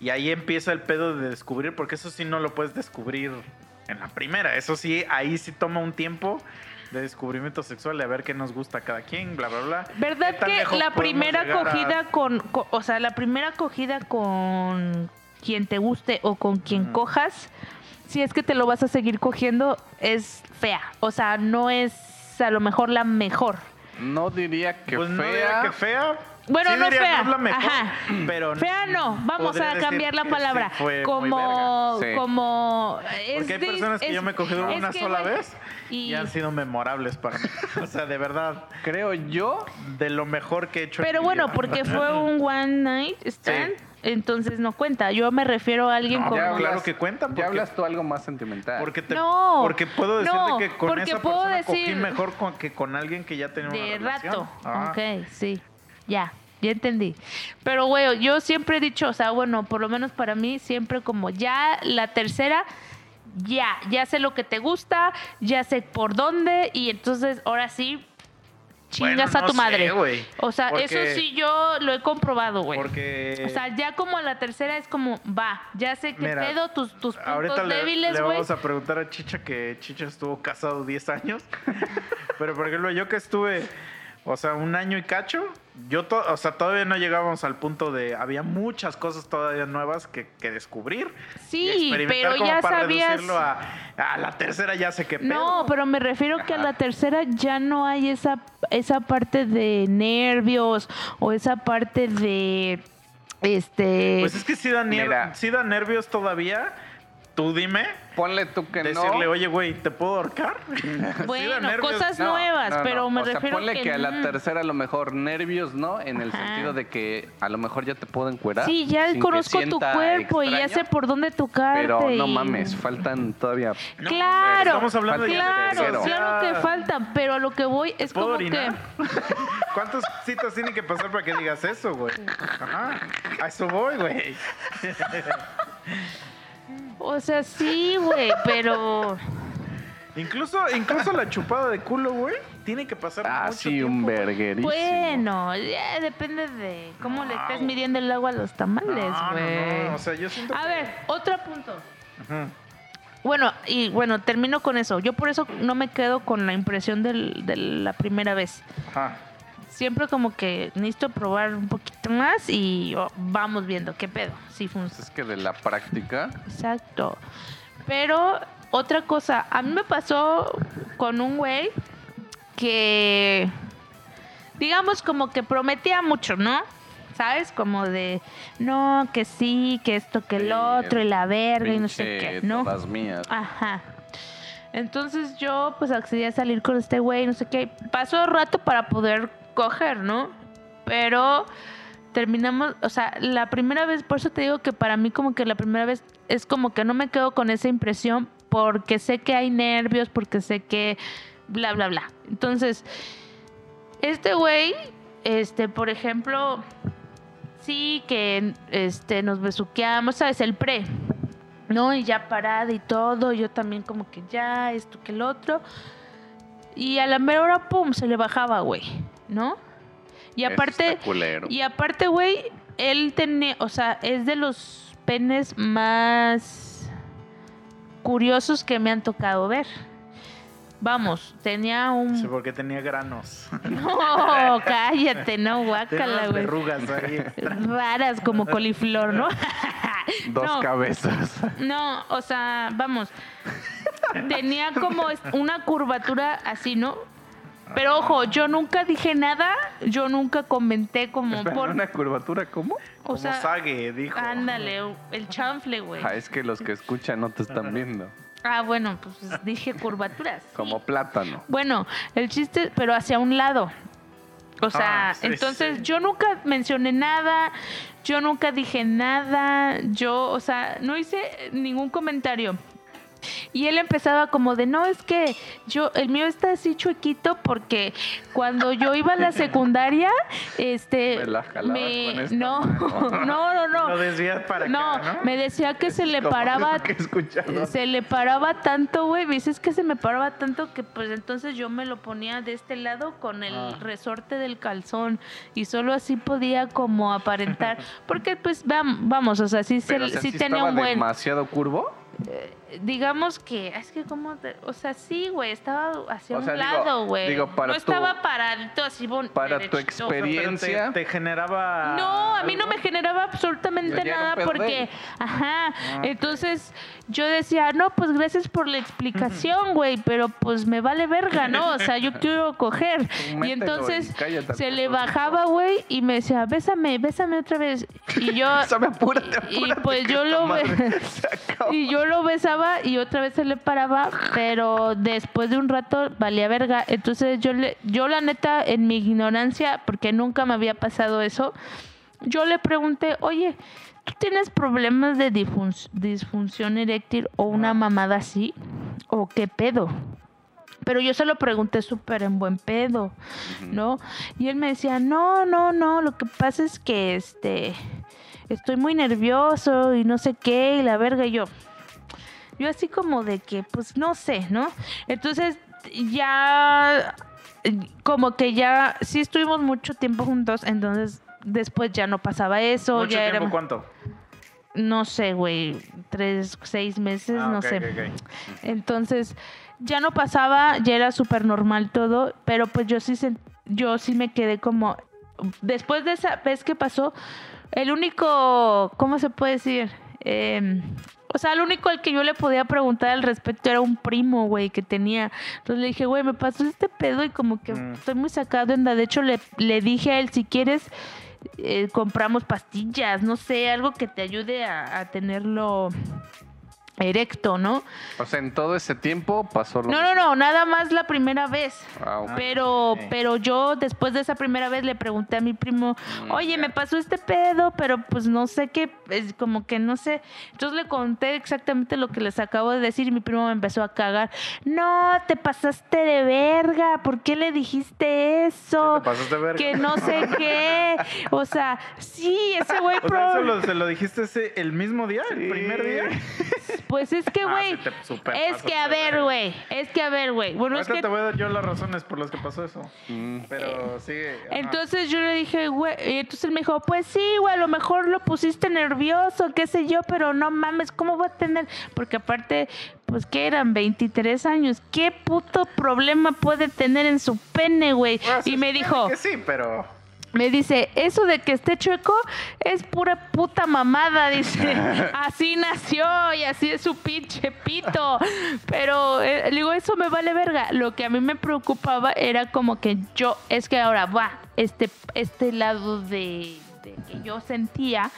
Speaker 1: y ahí empieza el pedo de descubrir, porque eso sí no lo puedes descubrir en la primera. Eso sí, ahí sí toma un tiempo de descubrimiento sexual, de ver qué nos gusta a cada quien, bla, bla, bla.
Speaker 2: ¿Verdad
Speaker 1: ¿Qué tan
Speaker 2: que la primera
Speaker 1: llegar a-
Speaker 2: acogida con, co- o sea, la primera acogida con quien te guste o con quien cojas, si es que te lo vas a seguir cogiendo, es fea. O sea, no es a lo mejor la mejor.
Speaker 3: No diría que
Speaker 1: Pues no diría
Speaker 3: fea.
Speaker 1: que fea.
Speaker 2: Bueno,
Speaker 1: Sí
Speaker 2: no
Speaker 1: diría,
Speaker 2: fea.
Speaker 1: es la mejor,
Speaker 2: Ajá.
Speaker 1: pero
Speaker 2: Fea no, vamos a cambiar la palabra.
Speaker 1: sí fue muy
Speaker 2: como,
Speaker 3: verga. Sí.
Speaker 2: como. es
Speaker 1: Porque hay
Speaker 2: de-
Speaker 1: personas que
Speaker 2: es-
Speaker 1: yo me he cogido una
Speaker 2: que,
Speaker 1: sola vez y...
Speaker 2: y-
Speaker 1: han sido memorables para mí. O sea, de verdad,
Speaker 3: Creo yo.
Speaker 1: de lo mejor que he hecho.
Speaker 2: Pero bueno,
Speaker 1: vida.
Speaker 2: porque fue un one night stand,
Speaker 1: Sí.
Speaker 2: entonces no cuenta. Yo me refiero a alguien
Speaker 1: No,
Speaker 2: como.
Speaker 1: ya, claro que cuentan.
Speaker 3: Ya
Speaker 1: porque-
Speaker 3: hablas tú algo más sentimental.
Speaker 1: Porque, te,
Speaker 2: No,
Speaker 1: porque puedo decirte
Speaker 2: no,
Speaker 1: que con
Speaker 2: porque
Speaker 1: esa
Speaker 2: puedo
Speaker 1: persona cogí
Speaker 2: decir-
Speaker 1: mejor con, que con alguien que ya tenía una
Speaker 2: De
Speaker 1: relación.
Speaker 2: rato.
Speaker 1: Ah.
Speaker 2: Ok, sí. Ya, ya entendí. Pero, güey, yo siempre he dicho, o sea, bueno, por lo menos para mí, siempre como ya la tercera, ya, ya sé lo que te gusta, ya sé por dónde, y entonces ahora sí, chingas
Speaker 1: Bueno,
Speaker 2: a tu madre.
Speaker 1: güey,
Speaker 2: o sea,
Speaker 1: porque-
Speaker 2: eso sí yo lo he comprobado, güey.
Speaker 1: Porque
Speaker 2: O sea, ya como la tercera es como, va, ya sé qué
Speaker 1: Mira,
Speaker 2: pedo, tus, tus puntos
Speaker 1: le,
Speaker 2: débiles,
Speaker 1: le
Speaker 2: güey.
Speaker 1: vamos a preguntar a Chicha que Chicha estuvo casado 10 años. Pero por ejemplo, yo que estuve, o sea, un año y cacho, yo, to- o sea, todavía no llegábamos al punto de, había muchas cosas todavía nuevas que, que descubrir.
Speaker 2: Sí,
Speaker 1: y experimentar
Speaker 2: pero
Speaker 1: como
Speaker 2: ya
Speaker 1: para
Speaker 2: sabías-
Speaker 1: a, a la tercera ya sé qué pedo.
Speaker 2: No, pero me refiero que a la tercera ya no hay esa, esa parte de nervios o esa parte de este
Speaker 1: Pues es que sí da,
Speaker 3: Mira.
Speaker 1: sí da nervios todavía. Tú dime,
Speaker 3: Ponle tú que
Speaker 1: decirle,
Speaker 3: no.
Speaker 1: oye, güey, ¿te puedo ahorcar?
Speaker 2: Bueno, cosas
Speaker 3: No,
Speaker 2: nuevas,
Speaker 3: no, no.
Speaker 2: pero me
Speaker 3: o sea,
Speaker 2: refiero
Speaker 3: ponle que, a la
Speaker 2: mm,
Speaker 3: tercera a lo mejor nervios, ¿no? En el
Speaker 2: Ajá.
Speaker 3: sentido de que a lo mejor ya te puedo encuerar.
Speaker 2: Sí, ya
Speaker 3: sin que
Speaker 2: conozco tu cuerpo y ya sé por dónde tocarte.
Speaker 3: Pero no
Speaker 2: y-
Speaker 3: mames, faltan todavía.
Speaker 1: No,
Speaker 2: claro,
Speaker 1: estamos hablando de
Speaker 2: claro,
Speaker 3: tercero.
Speaker 2: claro que faltan, pero a lo que voy es
Speaker 1: ¿Puedo
Speaker 2: como
Speaker 1: orinar?
Speaker 2: que
Speaker 1: ¿Cuántas citas tienen que pasar para que digas eso, güey? Ajá. A eso voy, güey.
Speaker 2: o sea, sí, güey, pero
Speaker 1: Incluso, incluso la chupada de culo, güey, tiene que pasar
Speaker 3: Ah,
Speaker 1: mucho
Speaker 3: sí,
Speaker 1: tiempo,
Speaker 3: un verguerísimo.
Speaker 2: bueno, ya depende de cómo le estés midiendo el agua a los tamales, güey.
Speaker 1: no, no, o sea, yo siento
Speaker 2: A
Speaker 1: que-
Speaker 2: ver, otro punto.
Speaker 1: Ujú.
Speaker 2: Bueno, y bueno, termino con eso. Yo por eso no me quedo con la impresión del- de la primera vez.
Speaker 1: Ajá.
Speaker 2: Siempre como que necesito probar un poquito más y oh, vamos viendo qué pedo, si funciona.
Speaker 3: es que de la práctica.
Speaker 2: Exacto. Pero otra cosa, a mí me pasó con un güey que, digamos, como que prometía mucho, ¿no? ¿Sabes? Como de, no, que sí, que esto, que el
Speaker 3: Sí,
Speaker 2: otro, y la verga, y no sé qué, ¿no?
Speaker 3: Todas mías.
Speaker 2: Ajá. Entonces yo pues accedí a salir con este güey, no sé qué. Pasó rato para poder coger, ¿no? Pero terminamos, o sea, la primera vez, por eso te digo que para mí como que la primera vez es como que no me quedo con esa impresión porque sé que hay nervios, porque sé que bla, bla, bla. Entonces, este güey, este, por ejemplo, sí que este, nos besuqueamos, ¿sabes? El pre. ¿no? Y ya parada y todo, yo también como que ya, esto que el otro. Y a la mera hora, pum, se le bajaba, güey, ¿no? Y aparte, y aparte, güey, él tenía, o sea, es de los penes más curiosos que me han tocado ver. Vamos, tenía un...
Speaker 1: Sí, porque tenía granos.
Speaker 2: No, cállate, no, guácala, güey.
Speaker 1: verrugas ahí.
Speaker 2: Raras como coliflor, ¿no?
Speaker 3: Dos
Speaker 2: No.
Speaker 3: cabezas.
Speaker 2: No, o sea, vamos. Tenía como una curvatura así, ¿no? Pero ojo, yo nunca dije nada, yo nunca comenté como
Speaker 3: Espera,
Speaker 2: por.
Speaker 3: ¿Una curvatura cómo?
Speaker 2: O
Speaker 1: Como
Speaker 2: sea,
Speaker 1: sague, dijo.
Speaker 2: ándale, el chanfle, güey.
Speaker 3: Ah, es que los que escuchan no te están viendo.
Speaker 2: Ah, bueno, pues dije curvaturas. sí.
Speaker 3: Como plátano.
Speaker 2: Bueno, el chiste, pero hacia un lado. O sea,
Speaker 1: Ah, sí,
Speaker 2: entonces
Speaker 1: sí.
Speaker 2: yo nunca mencioné nada, yo nunca dije nada, yo, o sea, no hice ningún comentario. Y él empezaba como de, no, es que yo, el mío está así chuequito porque cuando yo iba a la secundaria, este,
Speaker 3: Me la jalaba con esta
Speaker 2: no,
Speaker 3: mano.
Speaker 2: no, no, no,
Speaker 1: Lo desvías para
Speaker 2: no,
Speaker 1: acá, ¿no?
Speaker 2: me decía que se le paraba
Speaker 3: que escuchado.
Speaker 2: se le paraba tanto, güey. Me dices que se me paraba tanto que pues entonces yo me lo ponía de este lado con el
Speaker 1: Ah.
Speaker 2: resorte del calzón y solo así podía como aparentar. Porque pues vam- vamos, o sea, sí, se-
Speaker 3: Pero, o sea,
Speaker 2: sí
Speaker 3: ¿sí
Speaker 2: tenía un buen...
Speaker 3: demasiado curvo?
Speaker 2: eh, digamos que, es que como, o sea, sí, güey, estaba hacia
Speaker 3: O sea,
Speaker 2: un
Speaker 3: digo-
Speaker 2: lado, güey.
Speaker 3: digo, para
Speaker 2: no
Speaker 3: tu-
Speaker 2: estaba paradito así, bon-
Speaker 3: para tu experiencia-
Speaker 1: Pero te, generaba.
Speaker 2: No, a mí no me generaba absolutamente nada porque, ajá,
Speaker 1: Ah,
Speaker 2: entonces yo decía, no, pues gracias por la explicación, güey, pero pues me vale verga, ¿no? O sea, yo quiero coger. Y entonces
Speaker 3: y
Speaker 2: se le bajaba, güey, y me decía, bésame, bésame otra vez. Y yo,
Speaker 3: Sabe, apúrate,
Speaker 2: y
Speaker 3: apúrate,
Speaker 2: pues
Speaker 3: que
Speaker 2: yo lo y yo lo besaba y otra vez se le paraba, pero después de un rato valía verga. Entonces yo le, yo la neta, en mi ignorancia, porque nunca me había pasado eso, yo le pregunté, oye, ¿tú tienes problemas de disfunción eréctil o una mamada así? ¿O qué pedo? Pero yo se lo pregunté súper en buen pedo, ¿no? Y él me decía, no, no, no, lo que pasa es que este estoy muy nervioso y no sé qué, y la verga, y yo. Yo así como de que, pues no sé, ¿no? Entonces ya, como que ya, sí estuvimos mucho tiempo juntos, entonces después ya no pasaba eso,
Speaker 1: ¿Mucho
Speaker 2: ya
Speaker 1: tiempo
Speaker 2: era,
Speaker 1: cuánto?
Speaker 2: no sé, güey, tres, seis meses,
Speaker 1: Ah,
Speaker 2: no
Speaker 1: ok,
Speaker 2: sé.
Speaker 1: ok.
Speaker 2: Entonces, ya no pasaba, ya era súper normal todo, pero pues yo sí, sen- yo sí me quedé como, después de esa vez que pasó, el único, ¿cómo se puede decir? Em, o sea, el único al que yo le podía preguntar al respecto era un primo, güey, que tenía. Entonces le dije, güey, me pasó este pedo y como que
Speaker 1: Mm.
Speaker 2: estoy muy sacado de onda. De hecho, le, le dije a él, si quieres, eh, compramos pastillas, no sé, algo que te ayude a, a tenerlo erecto, ¿no?
Speaker 3: O sea, en todo ese tiempo pasó lo
Speaker 2: No, no, no, nada más la primera vez.
Speaker 3: Ah.
Speaker 2: Pero, pero yo después de esa primera vez le pregunté a mi primo,
Speaker 3: Mm,
Speaker 2: oye, me pasó este pedo, pero pues no sé qué, es como que no sé. Entonces le conté exactamente lo que les acabo de decir y mi primo me empezó a cagar. No, te pasaste de verga, ¿por qué le dijiste eso?
Speaker 1: Sí, te pasaste de verga.
Speaker 2: Que no sé qué. O sea, sí, ese güey
Speaker 1: O sea,
Speaker 2: pro-
Speaker 1: ¿eso lo- se lo dijiste ese, el mismo día, el primer día.
Speaker 2: Pues es que,
Speaker 1: Ah,
Speaker 2: güey, es que a ver, güey, es que a ver, güey. Bueno, es
Speaker 1: Ahorita
Speaker 2: que
Speaker 1: te voy a dar yo las razones por las que pasó eso.
Speaker 3: Mm.
Speaker 1: Pero sigue. ajá.
Speaker 2: Entonces yo le dije, güey, y entonces él me dijo, pues sí, güey, a lo mejor lo pusiste nervioso, qué sé yo, pero no mames, ¿cómo va a tener? Porque aparte, pues que eran 23 años, ¿qué puto problema puede tener en su pene, güey?
Speaker 1: Bueno,
Speaker 2: y me dijo,
Speaker 1: Que sí, pero.
Speaker 2: Me dice, eso de que esté chueco es pura puta mamada, dice. Así nació y así es su pinche pito. Pero eh, digo, eso me vale verga. Lo que a mí me preocupaba era como que yo, es que ahora va, este, este lado de, de que yo sentía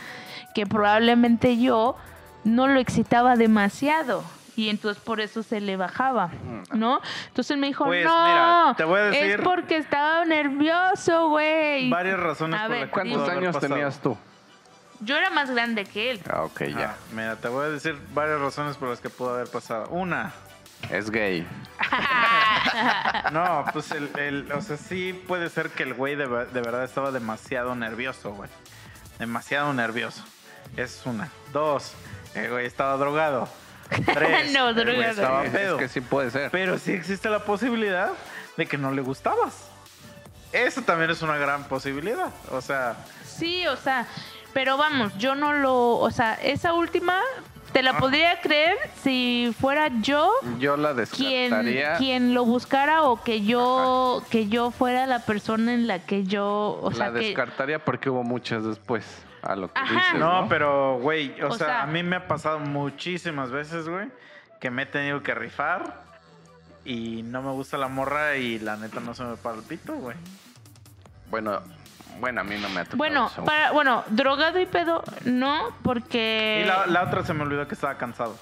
Speaker 2: que probablemente yo no lo excitaba demasiado. Y entonces por eso se le bajaba, ¿no? Entonces él me dijo,
Speaker 1: Pues,
Speaker 2: no,
Speaker 1: mira, te voy a decir-
Speaker 2: es porque estaba nervioso, güey.
Speaker 1: Varias razones
Speaker 2: A
Speaker 1: por
Speaker 2: ver,
Speaker 1: las que
Speaker 3: ¿Cuántos años tenías tú?
Speaker 2: Yo era más grande que él.
Speaker 3: Ah, ok, ya.
Speaker 1: Ah, mira, te voy a decir varias razones por las que pudo haber pasado. Una,
Speaker 3: Es gay.
Speaker 1: no, pues el, el- o sea, sí puede ser que el güey de, de verdad estaba demasiado nervioso, güey. Demasiado nervioso. Es una. Dos, el güey estaba drogado. Tres,
Speaker 2: No,
Speaker 1: estaba
Speaker 3: Es
Speaker 1: pedo.
Speaker 3: que sí puede ser.
Speaker 1: Pero sí existe la posibilidad de que no le gustabas. Eso también es una gran posibilidad. O sea,
Speaker 2: Sí, o sea, pero vamos, yo no lo, o sea, esa última te la
Speaker 1: Ah.
Speaker 2: podría creer si fuera yo
Speaker 3: Yo la
Speaker 2: quien,
Speaker 3: descartaría.
Speaker 2: quien lo buscara o que yo que yo fuera la persona en la que yo, o sea,
Speaker 3: la
Speaker 2: que
Speaker 3: descartaría porque hubo muchas después. A lo que
Speaker 2: Ajá.
Speaker 3: dices.
Speaker 1: no,
Speaker 3: ¿no?
Speaker 1: pero, güey, o,
Speaker 2: O
Speaker 1: sea,
Speaker 2: sea-
Speaker 1: a mí me ha pasado muchísimas veces, güey, que me he tenido que rifar y no me gusta la morra y la neta no se me para el pito, güey.
Speaker 3: Bueno, bueno, a mí no me ha tocado
Speaker 2: bueno,
Speaker 3: eso.
Speaker 2: para, bueno, drogado y pedo, no, porque
Speaker 1: Y la, la otra se me olvidó que estaba cansado.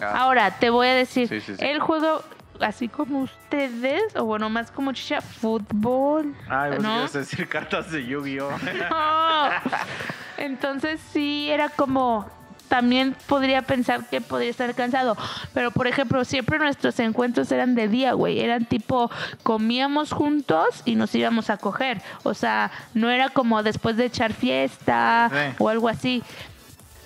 Speaker 3: Ah,
Speaker 2: Ahora, te voy a decir,
Speaker 3: Sí, sí, sí.
Speaker 2: el juego, así como ustedes, o bueno, más como chicha, fútbol.
Speaker 1: Ay, vos
Speaker 2: ¿no?
Speaker 1: decir cartas de Yu-Gi-Oh!
Speaker 2: No. Entonces sí era como también podría pensar que podría estar cansado, pero por ejemplo, siempre nuestros encuentros eran de día, güey, eran tipo comíamos juntos y nos íbamos a coger, o sea, no era como después de echar fiesta
Speaker 1: Sí.
Speaker 2: o algo así.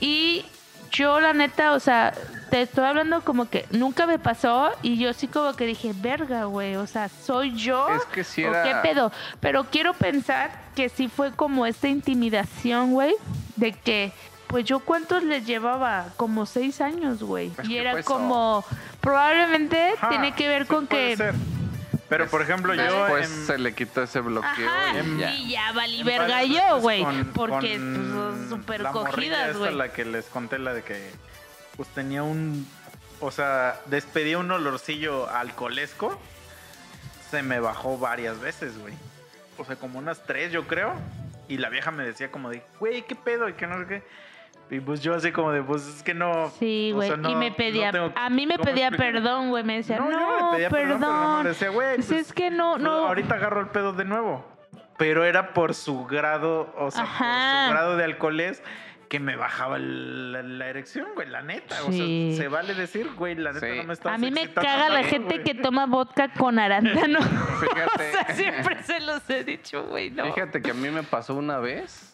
Speaker 2: Y yo la neta, o sea, te estoy hablando como que nunca me pasó y yo sí como que dije, verga, güey, o sea, soy yo.
Speaker 3: Es que sí
Speaker 2: ¿O
Speaker 3: era-
Speaker 2: qué pedo? Pero quiero pensar que sí fue como esta intimidación, güey, de que pues yo cuántos les llevaba, como seis años, güey. Y era como, probablemente tiene que ver con que...
Speaker 1: ser. Pero por ejemplo, yo
Speaker 3: Después
Speaker 1: en-
Speaker 3: se le quitó ese bloqueo
Speaker 2: Ajá,
Speaker 3: y ya.
Speaker 2: y ya valí verga yo,
Speaker 1: veces
Speaker 2: güey. Porque pues, son súper
Speaker 1: la morrilla
Speaker 2: cogidas, güey.
Speaker 1: la que les conté, la de que pues tenía un... O sea, despedía un olorcillo alcoholesco. Se me bajó varias veces, güey. O sea, como unas tres, yo creo. Y la vieja me decía como de, güey, ¿qué pedo? Y que no sé qué. Y pues yo así como de, pues es que no...
Speaker 2: Sí,
Speaker 1: o
Speaker 2: güey.
Speaker 1: sea, no-
Speaker 2: y me
Speaker 1: no
Speaker 2: pedía,
Speaker 1: tengo
Speaker 2: a mí me pedía
Speaker 1: explicar.
Speaker 2: perdón, güey. Me decía, no,
Speaker 1: yo no le pedía
Speaker 2: perdón.
Speaker 1: decía, güey,
Speaker 2: Pues
Speaker 1: pues,
Speaker 2: es que no,
Speaker 1: pues,
Speaker 2: no.
Speaker 1: ahorita agarro el pedo de nuevo. Pero era por su grado, o sea, por su grado de alcoholes que me bajaba la, la erección, güey, la neta.
Speaker 2: Sí.
Speaker 1: O sea, se vale decir, güey, la neta
Speaker 3: Sí.
Speaker 1: no me está
Speaker 2: A mí me caga la gente que toma vodka con arándano.
Speaker 3: Fíjate.
Speaker 2: o sea, siempre se los he dicho, güey, no.
Speaker 3: Fíjate que a mí me pasó una vez.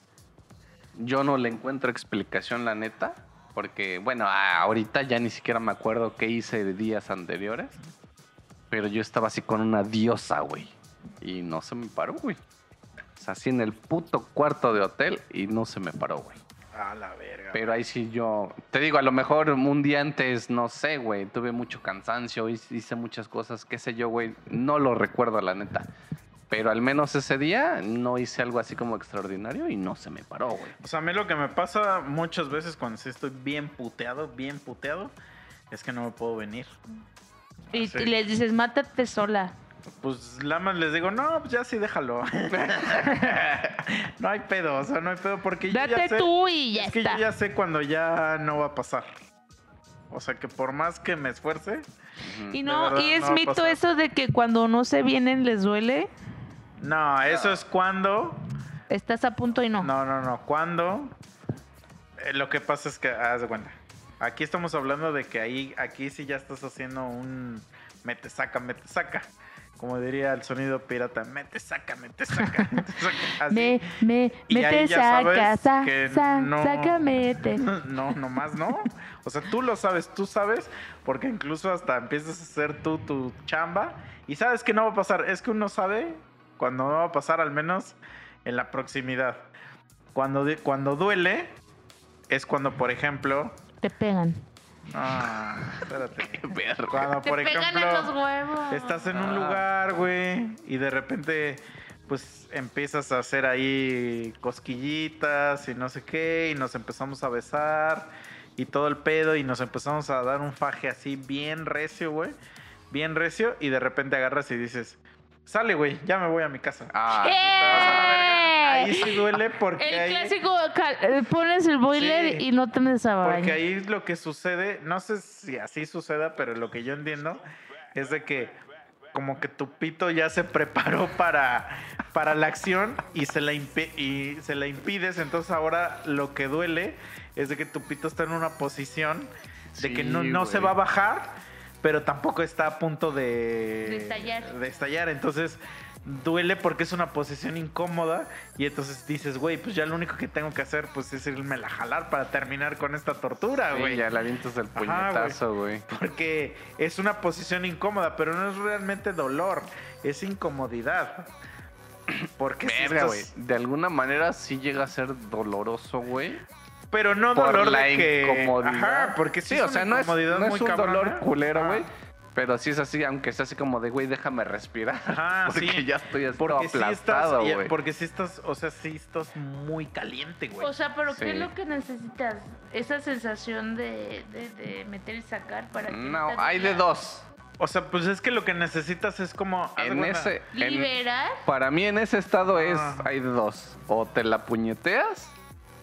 Speaker 3: Yo no le encuentro explicación, la neta. Porque, bueno, ahorita ya ni siquiera me acuerdo qué hice de días anteriores. Pero yo estaba así con una diosa, güey. Y no se me paró, güey. O sea, así en el puto cuarto de hotel y no se me paró, güey.
Speaker 1: A la verga.
Speaker 3: Pero ahí sí yo. Te digo, a lo mejor un día antes, no sé, güey. Tuve mucho cansancio, hice muchas cosas, qué sé yo, güey. No lo recuerdo, la neta. Pero al menos ese día no hice algo así como extraordinario y no se me paró, güey.
Speaker 1: O sea, a mí lo que me pasa muchas veces cuando sí estoy bien puteado, bien puteado, es que no me puedo venir.
Speaker 2: Y, y les dices, mátate sola.
Speaker 1: Pues la más les digo, no, pues ya sí déjalo. no hay pedo, o sea, no hay pedo porque yo ya
Speaker 2: Date
Speaker 1: sé,
Speaker 2: tú y ya
Speaker 1: es que yo ya sé cuando ya no va a pasar. O sea, que por más que me esfuerce,
Speaker 2: Y no, y es
Speaker 1: no
Speaker 2: mito
Speaker 1: pasar.
Speaker 2: eso de que cuando no se vienen les duele.
Speaker 1: No, eso es cuando,
Speaker 2: Estás a punto y no.
Speaker 1: no, no, no, cuando eh, lo que pasa es que, haz de cuenta, aquí estamos hablando de que ahí, aquí sí ya estás haciendo un mete saca, mete saca. Como diría el sonido pirata, mete saca, mete saca, mete saca. Así.
Speaker 2: Me, me,
Speaker 1: Y
Speaker 2: mete, saca, sa, sa,
Speaker 1: no-
Speaker 2: saca, mete.
Speaker 1: No, nomás no. O sea, tú lo sabes, tú sabes, porque incluso hasta empiezas a hacer tú tu chamba y sabes que no va a pasar. Es que uno sabe cuando no va a pasar, al menos en la proximidad. Cuando, cuando duele, es cuando, por ejemplo.
Speaker 2: Te pegan.
Speaker 1: Ah, espérate. Cuando,
Speaker 2: Te
Speaker 1: por
Speaker 2: pegan en
Speaker 1: ejemplo.
Speaker 2: los huevos.
Speaker 1: Estás en un
Speaker 3: Ah.
Speaker 1: lugar, güey, y de repente, pues empiezas a hacer ahí cosquillitas y no sé qué, y nos empezamos a besar y todo el pedo, y nos empezamos a dar un faje así bien recio, güey, bien recio, y de repente agarras y dices, sale, güey, ya me voy a mi casa.
Speaker 3: Ah,
Speaker 1: Te vas a la verga. Ahí sí duele porque
Speaker 2: El
Speaker 1: ahí,
Speaker 2: clásico, eh, pones el boiler
Speaker 1: Sí.
Speaker 2: y no te metes a baño.
Speaker 1: porque ahí lo que sucede, no sé si así suceda, pero lo que yo entiendo es de que como que tu pito ya se preparó para, para la acción y se, la impi- y se la impides, entonces ahora lo que duele es de que tu pito está en una posición de que no, no se va a bajar, pero tampoco está a punto de,
Speaker 2: De estallar.
Speaker 1: de estallar. Entonces duele porque es una posición incómoda y entonces dices, güey, pues ya lo único que tengo que hacer pues es irme a jalar para terminar con esta tortura,
Speaker 3: sí,
Speaker 1: güey.
Speaker 3: ya le avientas el
Speaker 1: Ajá,
Speaker 3: puñetazo, güey.
Speaker 1: Porque es una posición incómoda, pero no es realmente dolor, es incomodidad. Porque
Speaker 3: Verga, güey.
Speaker 1: estás-
Speaker 3: De alguna manera sí llega a ser doloroso, güey.
Speaker 1: Pero no
Speaker 3: Por
Speaker 1: dolor
Speaker 3: la
Speaker 1: de que...
Speaker 3: incomodidad.
Speaker 1: Ajá, porque sí,
Speaker 3: sí,
Speaker 1: es
Speaker 3: o sea, no es, no es
Speaker 1: muy
Speaker 3: un dolor culero, güey. Pero sí es así, aunque sea así como de, güey, déjame respirar.
Speaker 1: Ajá,
Speaker 3: porque
Speaker 1: sí.
Speaker 3: ya estoy así
Speaker 1: Porque sí
Speaker 3: aplastado, güey.
Speaker 1: porque sí estás, o sea, sí estás muy caliente, güey.
Speaker 2: O sea, pero ¿qué es lo que necesitas? Esa sensación de, de, de meter y sacar para que
Speaker 3: No, hay de dos.
Speaker 1: O sea, pues es que lo que necesitas es como...
Speaker 3: En ese, en-
Speaker 2: Liberar.
Speaker 3: para mí en ese estado es,
Speaker 1: Ah.
Speaker 3: hay de dos. O te la puñeteas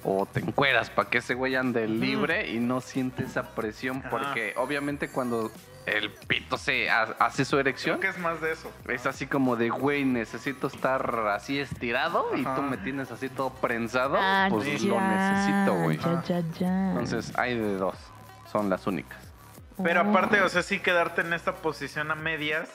Speaker 3: o te encueras para que ese güey ande libre y no siente esa presión.
Speaker 1: Ajá.
Speaker 3: Porque obviamente cuando el pito se ha- hace su erección,
Speaker 1: Creo que es más de eso.
Speaker 3: es así como de, güey, necesito estar así estirado y
Speaker 1: Ajá.
Speaker 3: tú me tienes así todo prensado,
Speaker 2: Ah,
Speaker 3: pues
Speaker 2: ya,
Speaker 3: lo necesito, güey.
Speaker 2: Ya, ya, ya.
Speaker 3: Entonces hay de dos. Son las únicas.
Speaker 1: Pero
Speaker 2: Oh.
Speaker 1: aparte, o sea, sí quedarte en esta posición a medias,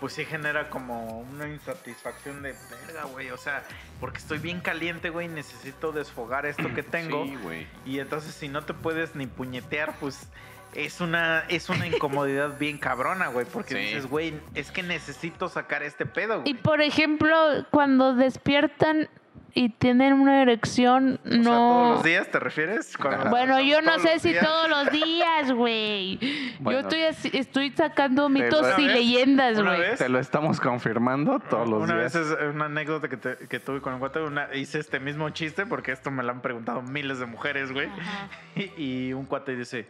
Speaker 1: pues sí genera como una insatisfacción de verga, güey. O sea, porque estoy bien caliente, güey, necesito desfogar esto que tengo.
Speaker 3: Sí, güey.
Speaker 1: Y entonces si no te puedes ni puñetear, pues es una, es una incomodidad bien cabrona, güey. Porque
Speaker 3: Sí.
Speaker 1: dices, güey, es que necesito sacar este pedo,
Speaker 2: Y
Speaker 1: güey.
Speaker 2: por ejemplo, cuando despiertan y tienen una erección,
Speaker 1: O sea,
Speaker 2: no.
Speaker 1: todos los días te refieres? Cuando-
Speaker 2: Bueno, yo no sé si
Speaker 1: días.
Speaker 2: todos los días, güey.
Speaker 3: Bueno.
Speaker 2: yo estoy, así- estoy sacando mitos
Speaker 3: Una
Speaker 2: y
Speaker 1: vez-
Speaker 2: leyendas,
Speaker 1: una
Speaker 2: güey.
Speaker 3: Te lo estamos confirmando todos los
Speaker 1: una
Speaker 3: días.
Speaker 1: vez es una anécdota que, te- que tuve con un cuate, una, hice este mismo chiste porque esto me lo han preguntado miles de mujeres, güey. Y un cuate dice,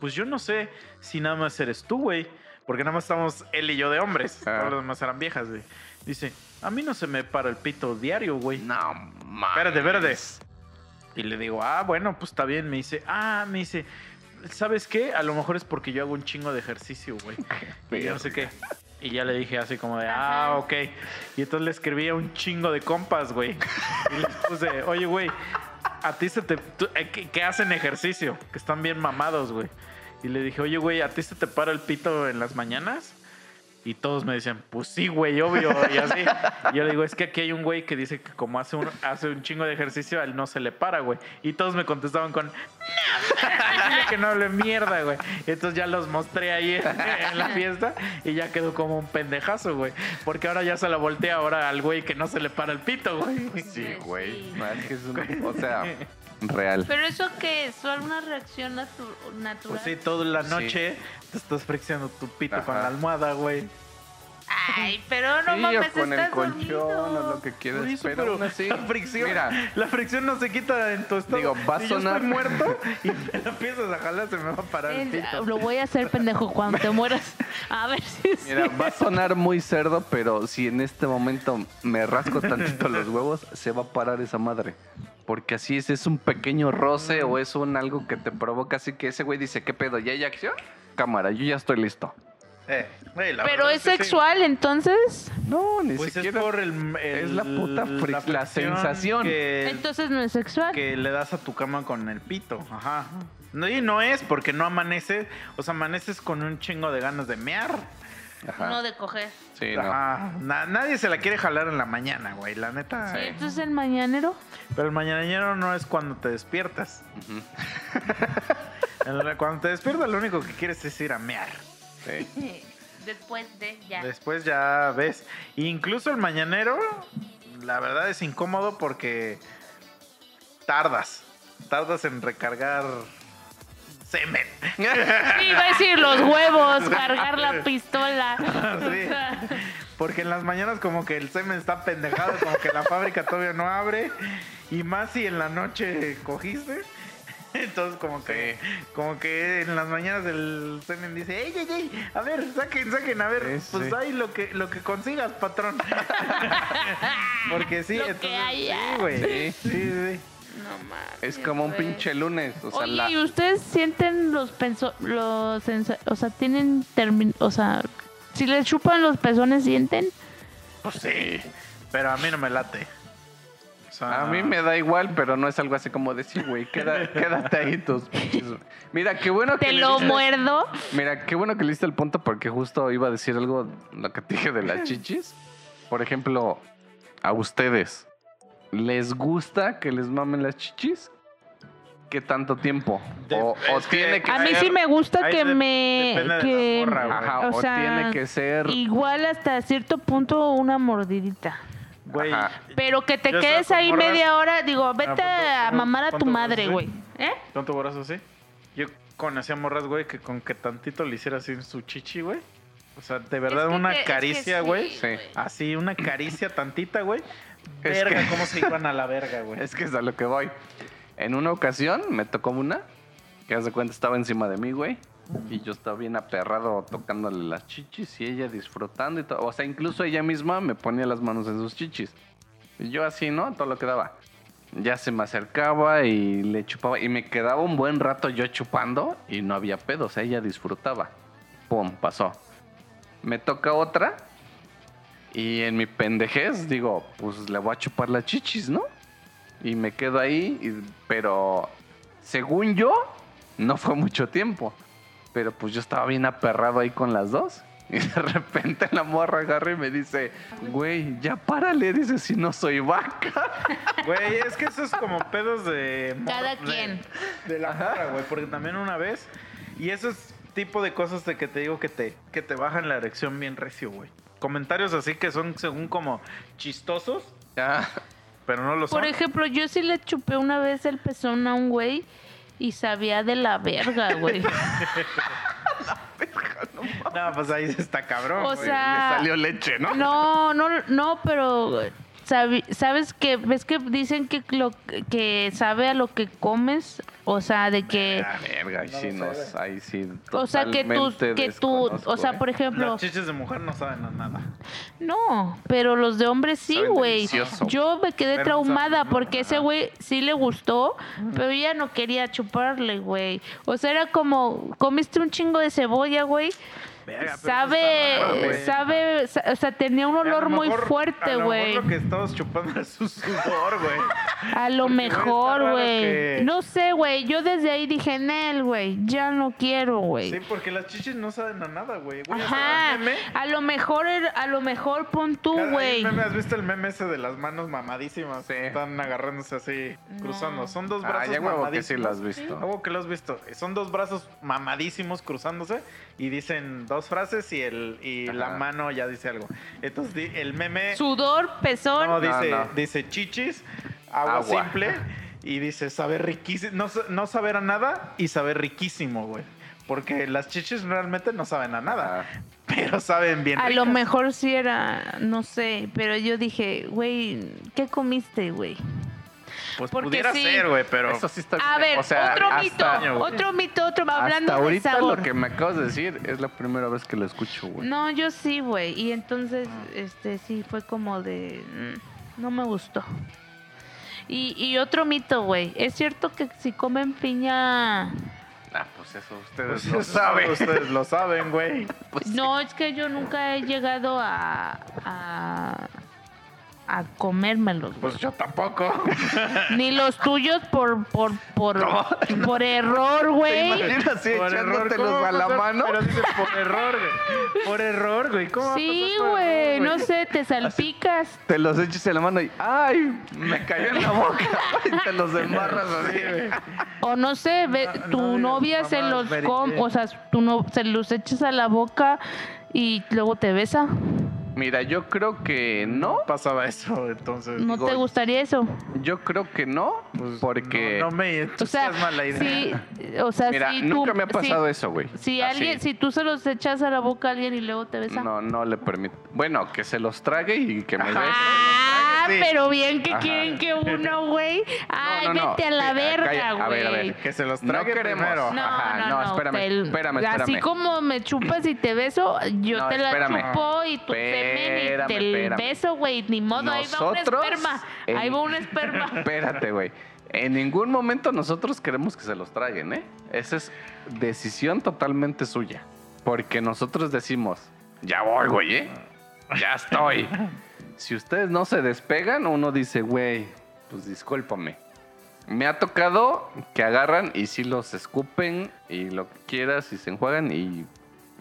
Speaker 1: pues yo no sé si nada más eres tú, güey. Porque nada más estamos él y yo de hombres.
Speaker 3: Ah.
Speaker 1: Todos los demás eran viejas, güey. Dice, a mí no se me para el pito diario, güey.
Speaker 3: No, mames.
Speaker 1: Espérate, espérate. Y le digo, ah, bueno, pues está bien. Me dice, ah, me dice, ¿sabes qué? A lo mejor es porque yo hago un chingo de ejercicio, güey. y yo no sé qué. Y ya le dije así como de, ah, ok. Y entonces le escribí a un chingo de compas, güey. Y les puse, oye, güey, a ti se te... tú- eh, que, que hacen ejercicio, que están bien mamados, güey. Y le dije, oye, güey, ¿a ti se te para el pito en las mañanas? Y todos me decían, pues sí, güey, obvio. Y así. Yo le digo, es que aquí hay un güey que dice que como hace un, hace un chingo de ejercicio, a él no se le para, güey. Y todos me contestaban con, no, que no hable mierda, güey. Y entonces ya los mostré ahí en, en la fiesta y ya quedó como un pendejazo, güey. Porque ahora ya se la voltea ahora al güey que no se le para el pito, güey.
Speaker 3: Sí, güey.
Speaker 2: Sí.
Speaker 3: Es que es un- o sea, real.
Speaker 2: Pero eso qué es? ¿Solo una reacción natu- natural?
Speaker 1: Pues sí, toda la
Speaker 3: Sí.
Speaker 1: noche te estás friccionando tu pito con la almohada, güey.
Speaker 2: Ay, pero no
Speaker 3: sí,
Speaker 2: mames,
Speaker 3: o con el colchón
Speaker 2: dormido.
Speaker 3: o lo que quieras.
Speaker 1: Eso,
Speaker 3: pero,
Speaker 1: pero
Speaker 3: aún así,
Speaker 1: la fricción,
Speaker 3: Mira,
Speaker 1: la fricción no se quita en tu estómago.
Speaker 3: Digo, va a
Speaker 1: si yo
Speaker 3: sonar-
Speaker 1: estoy muerto y la empiezas a jalar, se me va a parar el pito.
Speaker 2: Lo voy a hacer pendejo cuando te mueras. A ver si es
Speaker 3: mira, va a sonar muy cerdo, pero si en este momento me rasco tantito los huevos, se va a parar esa madre. Porque así es, es un pequeño roce o es un algo que te provoca. Así que ese güey dice, ¿qué pedo? ¿Ya hay acción? Cámara, yo ya estoy listo.
Speaker 1: Eh, güey, la
Speaker 2: Pero
Speaker 1: verdad
Speaker 2: es
Speaker 1: que sí.
Speaker 2: sexual, entonces.
Speaker 3: No, ni
Speaker 1: Pues
Speaker 3: siquiera.
Speaker 1: es por el, el-
Speaker 3: Es la puta fric- la
Speaker 1: fricción
Speaker 3: sensación.
Speaker 1: que,
Speaker 2: Entonces no es sexual.
Speaker 1: que le das a tu cama con el pito. Ajá. No, y no es porque no amanece, o sea, amaneces con un chingo de ganas de mear.
Speaker 3: Ajá.
Speaker 2: No de coger.
Speaker 3: Sí, no.
Speaker 1: Ajá. Na- nadie se la quiere jalar en la mañana, güey, la neta.
Speaker 2: Sí, entonces el mañanero.
Speaker 1: Pero el mañanero no es cuando te despiertas.
Speaker 3: Ujú.
Speaker 1: El- Cuando te despiertas lo único que quieres es ir a mear.
Speaker 3: Sí.
Speaker 2: Después de ya.
Speaker 1: Después ya ves. Incluso el mañanero, la verdad es incómodo porque tardas. Tardas en recargar semen.
Speaker 2: Sí, iba a decir los huevos, cargar la pistola.
Speaker 1: Sí. Porque en las mañanas como que el semen está pendejado, como que la fábrica todavía no abre. Y más si en la noche cogiste. Entonces como que, como que en las mañanas el semen dice, ey, ey, ey, a ver, saquen, saquen, a ver,
Speaker 3: Sí,
Speaker 1: pues
Speaker 3: sí.
Speaker 1: ahí lo que, lo que consigas, patrón. Porque sí,
Speaker 2: Lo que
Speaker 1: entonces,
Speaker 2: haya.
Speaker 1: sí, güey.
Speaker 3: Sí.
Speaker 1: Sí, sí.
Speaker 2: No mames.
Speaker 3: Es como un pinche lunes. O sea,
Speaker 2: Oye,
Speaker 3: la-
Speaker 2: ¿y ustedes sienten los penso los o sea, tienen termin o sea, si les chupan los pezones sienten?
Speaker 1: Pues sí. Pero a mí no me late. O sea,
Speaker 3: A mí me da igual, pero no es algo así como decir, güey, queda- quédate ahí tus pinches. Mira, qué bueno que
Speaker 2: Te
Speaker 3: le
Speaker 2: lo
Speaker 3: diste-
Speaker 2: muerdo.
Speaker 3: Mira, qué bueno que le diste el punto porque justo iba a decir algo, lo que te dije de las chichis. Por ejemplo, a ustedes, ¿les gusta que les mamen las chichis? ¿Qué tanto tiempo?
Speaker 1: De-
Speaker 3: o, o
Speaker 1: es que-
Speaker 3: tiene que
Speaker 2: A mí sí me gusta que
Speaker 1: de-
Speaker 2: me que
Speaker 1: morra, güey.
Speaker 3: Ajá,
Speaker 2: o
Speaker 3: o,
Speaker 2: sea,
Speaker 3: tiene que ser...
Speaker 2: igual hasta cierto punto una mordidita.
Speaker 1: Güey.
Speaker 2: Pero que te quedes ahí
Speaker 1: morras.
Speaker 2: media hora, digo,
Speaker 1: Ah,
Speaker 2: vete a mamar a tu madre,
Speaker 1: sí.
Speaker 2: güey. ¿Eh?
Speaker 1: ¿Con tu brazo así? Yo conocí a morras, güey, que con que tantito le hiciera así en su chichi, güey. O sea, de verdad,
Speaker 2: Es que
Speaker 1: una
Speaker 2: que- es que
Speaker 1: caricia,
Speaker 2: sí,
Speaker 1: güey.
Speaker 3: Sí.
Speaker 1: Así, una caricia tantita, güey.
Speaker 3: Es
Speaker 1: Verga,
Speaker 3: que-
Speaker 1: cómo se iban a la verga, güey.
Speaker 3: Es que es a lo que voy. En una ocasión me tocó una que haz de cuenta estaba encima de mí, güey. Y yo estaba bien aperrado tocándole las chichis y ella disfrutando y todo. O sea, incluso ella misma me ponía las manos en sus chichis. Y yo así, ¿no? Todo lo que daba. Ya se me acercaba y le chupaba. Y me quedaba un buen rato yo chupando y no había pedo. O sea, ella disfrutaba. Pum, pasó. Me toca otra. Y en mi pendejez digo, pues le voy a chupar las chichis, ¿no? Y me quedo ahí, y- pero según yo, no fue mucho tiempo. Pero pues yo estaba bien aperrado ahí con las dos. Y de repente la morra agarra y me dice, güey, ya párale, dice, si no soy vaca.
Speaker 1: Güey, es que eso es como pedos de...
Speaker 2: Cada
Speaker 1: de-
Speaker 2: quien.
Speaker 1: De, la morra, güey. Porque también una vez... Y eso es tipo de cosas de que te digo que te, que te bajan la erección bien recio, güey. Comentarios así que son según como chistosos.
Speaker 3: Ya.
Speaker 1: pero no lo son.
Speaker 2: Por ejemplo, yo sí le chupé una vez el pezón a un güey y sabía de la verga, güey.
Speaker 1: No, pues ahí está cabrón.
Speaker 2: O sea,
Speaker 3: Le salió leche, ¿no?
Speaker 2: No, no, no, pero sabes que ves que dicen que lo que sabe a lo que comes, o sea, de que
Speaker 3: Ah, verga, ahí
Speaker 1: No
Speaker 3: sí
Speaker 1: lo
Speaker 3: nos,
Speaker 1: sé.
Speaker 3: ahí sí.
Speaker 2: o sea, que tú que tú, o sea,
Speaker 3: ¿eh?
Speaker 2: por ejemplo,
Speaker 1: Las chiches de mujer no saben a nada.
Speaker 2: no, pero los de hombres sí, güey. Yo me quedé
Speaker 1: Pero,
Speaker 2: traumada porque ese güey sí le gustó, pero ella no quería chuparle, güey. O sea, era como comiste un chingo de cebolla, güey.
Speaker 1: Eso
Speaker 2: Sabe,
Speaker 1: está raro, güey.
Speaker 2: sabe, sa- o sea, tenía un olor
Speaker 1: lo
Speaker 2: muy
Speaker 1: mejor-
Speaker 2: fuerte, güey.
Speaker 1: mejor lo que estabas chupando es su sudor, güey.
Speaker 2: A lo
Speaker 1: Porque,
Speaker 2: mejor, güey.
Speaker 1: que-
Speaker 2: No sé, güey. Yo desde ahí dije, Nel, güey. Ya no quiero, güey.
Speaker 1: Sí, porque las chiches no saben a nada, güey.
Speaker 2: Ajá. A lo mejor, era- a lo mejor pon tú, güey.
Speaker 1: ¿Has visto el meme ese de las manos mamadísimas?
Speaker 3: Sí.
Speaker 1: Están agarrándose así, cruzando. Son dos
Speaker 3: Ah,
Speaker 1: brazos
Speaker 3: ya huevo que
Speaker 1: mamadísimos.
Speaker 3: sí lo has visto.
Speaker 1: A huevo que lo has visto. Son dos brazos mamadísimos cruzándose y dicen dos frases y el y
Speaker 3: Ajá.
Speaker 1: la mano ya dice algo. Entonces el meme
Speaker 2: Sudor, pezón.
Speaker 1: no, dice,
Speaker 3: no.
Speaker 1: dice chichis, agua,
Speaker 3: Agua.
Speaker 1: simple y dice saber riquísimo, no, no saber a nada y saber riquísimo, güey. Porque las chichis realmente no saben a nada,
Speaker 3: Ajá.
Speaker 1: pero saben bien
Speaker 2: a lo mejor sí era, no sé, pero yo dije, güey, ¿qué comiste, güey?
Speaker 1: Pues
Speaker 2: porque
Speaker 1: pudiera
Speaker 2: sí.
Speaker 1: ser, güey, pero
Speaker 3: Eso sí está
Speaker 2: A ver,
Speaker 3: o sea,
Speaker 2: otro
Speaker 3: hasta-
Speaker 2: mito, otro mito, otro, hablando
Speaker 3: hasta
Speaker 2: de
Speaker 3: ahorita
Speaker 2: sabor.
Speaker 3: lo que me acabas de decir es la primera vez que lo escucho, güey.
Speaker 2: No, yo sí, güey. Y entonces, este, sí, fue como de... mm, No me gustó. Y, y otro mito, güey. Es cierto que si comen piña...
Speaker 3: Ah, pues eso ustedes
Speaker 1: pues,
Speaker 3: lo saben.
Speaker 1: Ustedes lo saben, güey.
Speaker 3: Pues sí.
Speaker 2: No, es que yo nunca he llegado a... a a comérmelos.
Speaker 1: Pues yo tampoco.
Speaker 2: Ni los tuyos por por por, por error,
Speaker 3: ¿Te
Speaker 2: güey.
Speaker 3: imaginas así
Speaker 1: Por error,
Speaker 3: echándotelos
Speaker 1: ¿cómo
Speaker 3: a la mano?
Speaker 1: Pero dice por error, güey. Por error, güey. ¿Cómo a
Speaker 2: Sí, güey, no sé, te salpicas.
Speaker 3: Te los echas en la mano y ¡ay! Me cayó en la boca. Y te los embarras así.
Speaker 1: Sí, güey.
Speaker 2: O no sé, ve,
Speaker 1: No,
Speaker 2: tu novia se los
Speaker 1: Jane.
Speaker 2: o sea, tú no, se los echas a la boca y luego te besa.
Speaker 3: Mira, yo creo que no.
Speaker 1: Pasaba eso, entonces.
Speaker 2: ¿No
Speaker 3: Digo,
Speaker 2: te gustaría eso?
Speaker 3: Yo creo que no.
Speaker 1: Pues,
Speaker 3: porque.
Speaker 1: No, no me
Speaker 2: O sea,
Speaker 1: entusiasma la idea.
Speaker 2: sí, o sea,
Speaker 3: Mira,
Speaker 2: si tú-
Speaker 3: nunca me ha pasado
Speaker 2: si-
Speaker 3: eso, güey.
Speaker 2: Si
Speaker 3: Así.
Speaker 2: alguien, si tú se los echas a la boca a alguien y luego te besa.
Speaker 3: No, no le permito. Bueno, que se los trague y que me
Speaker 1: Ajá.
Speaker 3: bese.
Speaker 1: Sí.
Speaker 2: pero bien que
Speaker 3: Ajá.
Speaker 2: quieren que uno, güey. Ay,
Speaker 3: no, no.
Speaker 2: vete a la
Speaker 3: Sí,
Speaker 2: verga, güey.
Speaker 3: a ver, a ver.
Speaker 1: Que se los
Speaker 3: No
Speaker 1: trague
Speaker 3: queremos.
Speaker 1: primero.
Speaker 2: No,
Speaker 3: Ajá,
Speaker 2: no,
Speaker 3: no,
Speaker 2: no.
Speaker 3: espérame,
Speaker 2: te-
Speaker 3: espérame,
Speaker 2: Así
Speaker 3: espérame.
Speaker 2: como me chupas y te beso, yo
Speaker 3: No,
Speaker 2: te la
Speaker 3: espérame.
Speaker 2: chupo y tu semen y
Speaker 3: Espérame,
Speaker 2: te
Speaker 3: espérame.
Speaker 2: beso, güey. Ni modo, ahí va un esperma.
Speaker 3: en-
Speaker 2: Ahí va un esperma.
Speaker 3: Espérate, güey. En ningún momento nosotros queremos que se los traguen, ¿eh? Esa es decisión totalmente suya. Porque nosotros decimos, ya voy, güey, ¿eh? Ya estoy. Si ustedes no se despegan, uno dice, güey, pues discúlpame. Me ha tocado que agarran y si los escupen y lo que quieras y se enjuagan y,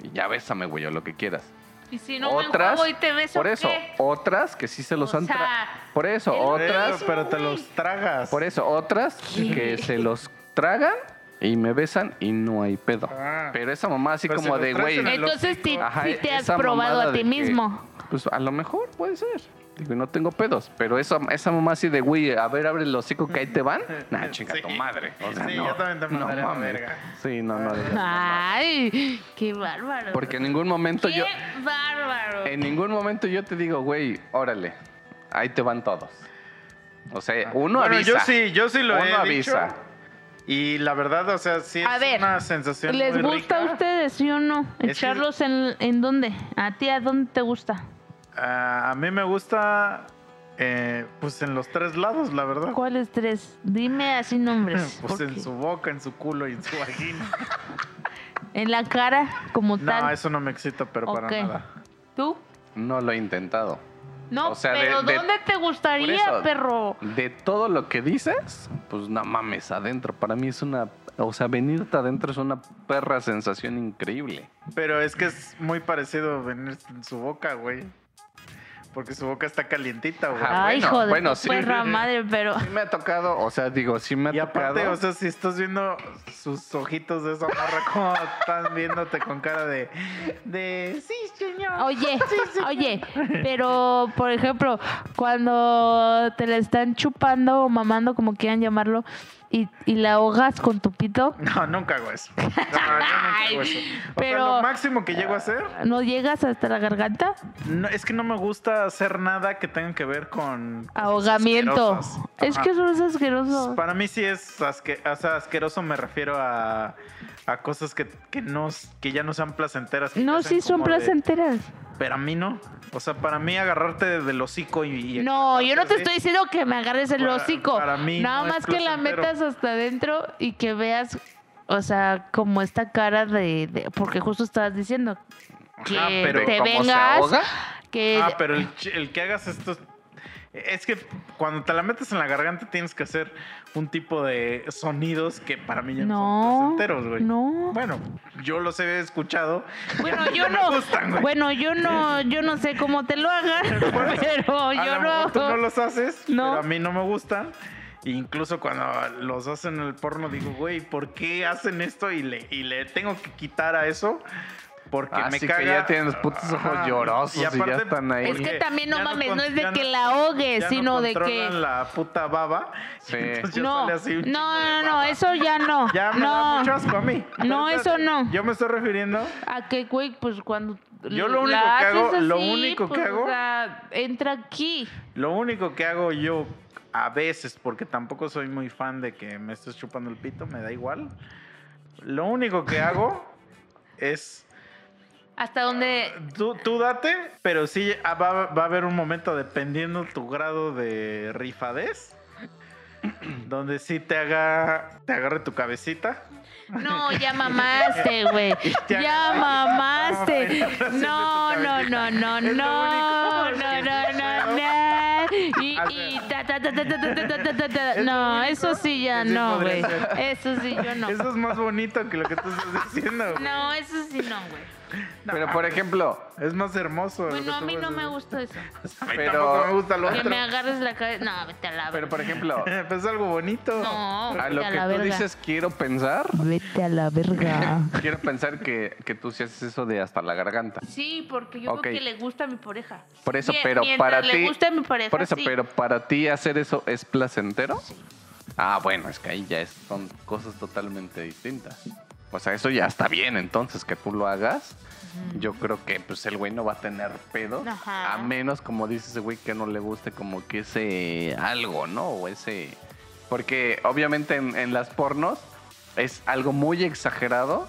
Speaker 3: y ya bésame, güey, o lo que quieras.
Speaker 2: Y si no
Speaker 3: otras,
Speaker 2: me y te beso,
Speaker 3: por eso,
Speaker 2: ¿qué?
Speaker 3: otras que sí se los
Speaker 2: O
Speaker 3: han
Speaker 2: sea,
Speaker 3: Por eso, otras
Speaker 1: Pero, pero te los tragas.
Speaker 3: por eso, otras que se los tragan y me besan y no hay pedo.
Speaker 1: Ah.
Speaker 3: Pero esa mamá así
Speaker 1: Pero
Speaker 3: como
Speaker 1: si
Speaker 3: de, güey,
Speaker 2: Entonces sí,
Speaker 3: Ajá,
Speaker 2: sí te has probado a ti
Speaker 3: que-
Speaker 2: mismo.
Speaker 3: pues a lo mejor puede ser. Digo, y no tengo pedos. Pero esa, esa mamá así de, güey, a ver, abre el hocico que ahí te van. Nah, chinga
Speaker 1: Sí.
Speaker 3: tu madre. O sea,
Speaker 1: Sí,
Speaker 3: no,
Speaker 1: yo también te
Speaker 3: no
Speaker 1: la
Speaker 3: mames.
Speaker 1: verga.
Speaker 3: Sí, no, no.
Speaker 2: Ay, qué bárbaro.
Speaker 3: Porque en ningún momento
Speaker 2: qué
Speaker 3: yo...
Speaker 2: bárbaro.
Speaker 3: En ningún momento yo te digo, güey, órale, ahí te van todos. O sea, uno
Speaker 1: bueno,
Speaker 3: avisa.
Speaker 1: yo sí, yo sí lo
Speaker 3: Uno
Speaker 1: he
Speaker 3: avisa.
Speaker 1: dicho. Y la verdad, o sea, sí es
Speaker 2: A ver,
Speaker 1: una sensación
Speaker 2: ¿Les
Speaker 1: muy
Speaker 2: gusta
Speaker 1: rica.
Speaker 2: a ustedes, sí o no?
Speaker 1: que-
Speaker 2: ¿Echarlos en, en dónde? ¿A ti a dónde te gusta?
Speaker 1: Ah, a mí me gusta, eh, pues en los tres lados, la verdad.
Speaker 2: ¿Cuáles tres? Dime así nombres.
Speaker 1: Pues en su boca, en su culo y en su vagina.
Speaker 2: En la cara, como
Speaker 1: No,
Speaker 2: tal.
Speaker 1: eso no me excita, pero para nada.
Speaker 2: ¿Tú?
Speaker 3: No lo he intentado.
Speaker 2: No,
Speaker 3: O sea, de-
Speaker 2: pero
Speaker 3: de-
Speaker 2: ¿dónde te gustaría,
Speaker 3: eso,
Speaker 2: perro?
Speaker 3: De todo lo que dices, pues no mames, adentro. Para mí es una. O sea, venirte adentro es una perra sensación increíble.
Speaker 1: Pero es que es muy parecido venir en su boca, güey. Porque su boca está calientita, güey.
Speaker 3: Ajá.
Speaker 2: Ay,
Speaker 3: bueno,
Speaker 2: hijo de
Speaker 3: bueno,
Speaker 2: tu
Speaker 3: sí.
Speaker 2: perra madre, pero...
Speaker 3: Sí me ha tocado, o sea, digo, sí me ha
Speaker 1: Y aparte,
Speaker 3: tocado.
Speaker 1: o sea, si estás viendo sus ojitos de esa morra, como están viéndote con cara de. de. Sí, señor.
Speaker 2: Oye, oye, pero por ejemplo, cuando te la están chupando o mamando, como quieran llamarlo, y, y la ahogas con tu pito,
Speaker 1: No, nunca hago eso. No, yo nunca hago eso. O
Speaker 2: Pero-
Speaker 1: sea, lo máximo que llego a hacer.
Speaker 2: ¿no llegas hasta la garganta?
Speaker 1: No, es que no me gusta hacer nada que tenga que ver con. cosas
Speaker 2: Ahogamiento.
Speaker 1: asquerosas.
Speaker 2: Es que eso es asqueroso.
Speaker 1: Para mí sí es asque- o sea, asqueroso, me refiero a, a cosas que, que, no, que ya no sean placenteras.
Speaker 2: No, sí son
Speaker 1: de-
Speaker 2: placenteras.
Speaker 1: Pero a mí no. O sea, para mí agarrarte del hocico y... y
Speaker 2: No, yo no te estoy diciendo que me agarres el
Speaker 1: Para-
Speaker 2: hocico.
Speaker 1: para mí
Speaker 2: Nada
Speaker 1: no
Speaker 2: más que la metas hasta adentro y que veas, o sea, como esta cara de, de- porque justo estabas diciendo que
Speaker 1: Ajá, pero
Speaker 2: te
Speaker 3: ¿Cómo se
Speaker 2: vengas, que
Speaker 1: Ah, pero el, el que hagas esto... Es que cuando te la metes en la garganta tienes que hacer un tipo de sonidos que para mí ya no,
Speaker 2: No,
Speaker 1: son placenteros, güey.
Speaker 2: no.
Speaker 1: Bueno, yo los he escuchado.
Speaker 2: Bueno, yo
Speaker 1: me
Speaker 2: no.
Speaker 1: gustan,
Speaker 2: bueno, yo no, yo no sé cómo te lo hagan, pero
Speaker 1: A
Speaker 2: yo
Speaker 1: lo
Speaker 2: no.
Speaker 1: tú no los haces,
Speaker 2: No.
Speaker 1: pero a mí no me gustan. Incluso cuando los hacen en el porno digo, güey, ¿por qué hacen esto? Y le, y le tengo que quitar a eso porque me
Speaker 3: Así que ya tienen los putos ojos
Speaker 1: Ajá.
Speaker 3: llorosos y ya
Speaker 1: aparte,
Speaker 3: están ahí.
Speaker 2: Es que también no
Speaker 1: ya
Speaker 2: mames, no es de
Speaker 1: ya
Speaker 2: que la ahogues,
Speaker 1: ya
Speaker 2: sino
Speaker 1: no
Speaker 2: de que
Speaker 1: la puta baba.
Speaker 3: Sí.
Speaker 1: entonces ya
Speaker 2: no,
Speaker 1: sale así un chingo
Speaker 2: no, no, no, eso ya no.
Speaker 1: Ya me
Speaker 2: no.
Speaker 1: da mucho asco a mí.
Speaker 2: No, eso no.
Speaker 1: Yo me estoy refiriendo
Speaker 2: A que, güey, pues cuando.
Speaker 1: Yo lo único
Speaker 2: la
Speaker 1: que hago- lo único que
Speaker 2: pues,
Speaker 1: hago-
Speaker 2: O sea, entra aquí.
Speaker 1: Lo único que hago yo a veces, porque tampoco soy muy fan de que me estés chupando el pito, me da igual. Lo único que hago es
Speaker 2: Hasta donde.
Speaker 1: tú, tú date, pero sí ah, va, va a haber un momento dependiendo tu grado de rifadez. Donde sí te haga, te agarre tu cabecita.
Speaker 2: No, ya mamaste, güey.
Speaker 1: Ya-
Speaker 2: Ya mamaste. No, no, no, no, no. No, no, no, no. Y, y ta, ta, ta, ta, ta, ta, ta, ta, ta.
Speaker 1: Es
Speaker 2: No, eso sí ya
Speaker 1: sí
Speaker 2: no, güey. Eso sí yo no.
Speaker 1: Eso es más bonito que lo que tú estás diciendo. güey.
Speaker 2: No, eso sí no, güey.
Speaker 3: Pero por ejemplo,
Speaker 1: Es más hermoso.
Speaker 2: Bueno, a mí no me gusta eso.
Speaker 1: A mí
Speaker 3: Pero-
Speaker 1: me gusta lo
Speaker 2: Que
Speaker 1: otro.
Speaker 2: me agarres la cabeza. No, vete a la
Speaker 3: pero
Speaker 2: verga.
Speaker 3: por ejemplo,
Speaker 1: Pero es algo bonito.
Speaker 2: No,
Speaker 3: a
Speaker 2: vete
Speaker 3: lo
Speaker 2: a
Speaker 3: que
Speaker 2: la
Speaker 3: tú
Speaker 2: verga.
Speaker 3: dices quiero pensar,
Speaker 2: Vete a la verga.
Speaker 3: quiero pensar que, que tú sí haces eso de hasta la garganta.
Speaker 2: Sí, porque yo
Speaker 3: Ok.
Speaker 2: creo que le gusta a mi pareja.
Speaker 3: Por eso, pero para
Speaker 2: le
Speaker 3: ti.
Speaker 2: gusta a mi pareja.
Speaker 3: Por eso,
Speaker 2: sí.
Speaker 3: pero para ti hacer eso es placentero. Ah, bueno, es que ahí ya es- son cosas totalmente distintas. O sea, eso ya está bien entonces que tú lo hagas. Yo creo que pues el güey no va a tener pedo.
Speaker 2: Ajá.
Speaker 3: A menos, como dice ese güey, que no le guste como que ese algo, ¿no? O ese... Porque obviamente en, en las pornos es algo muy exagerado.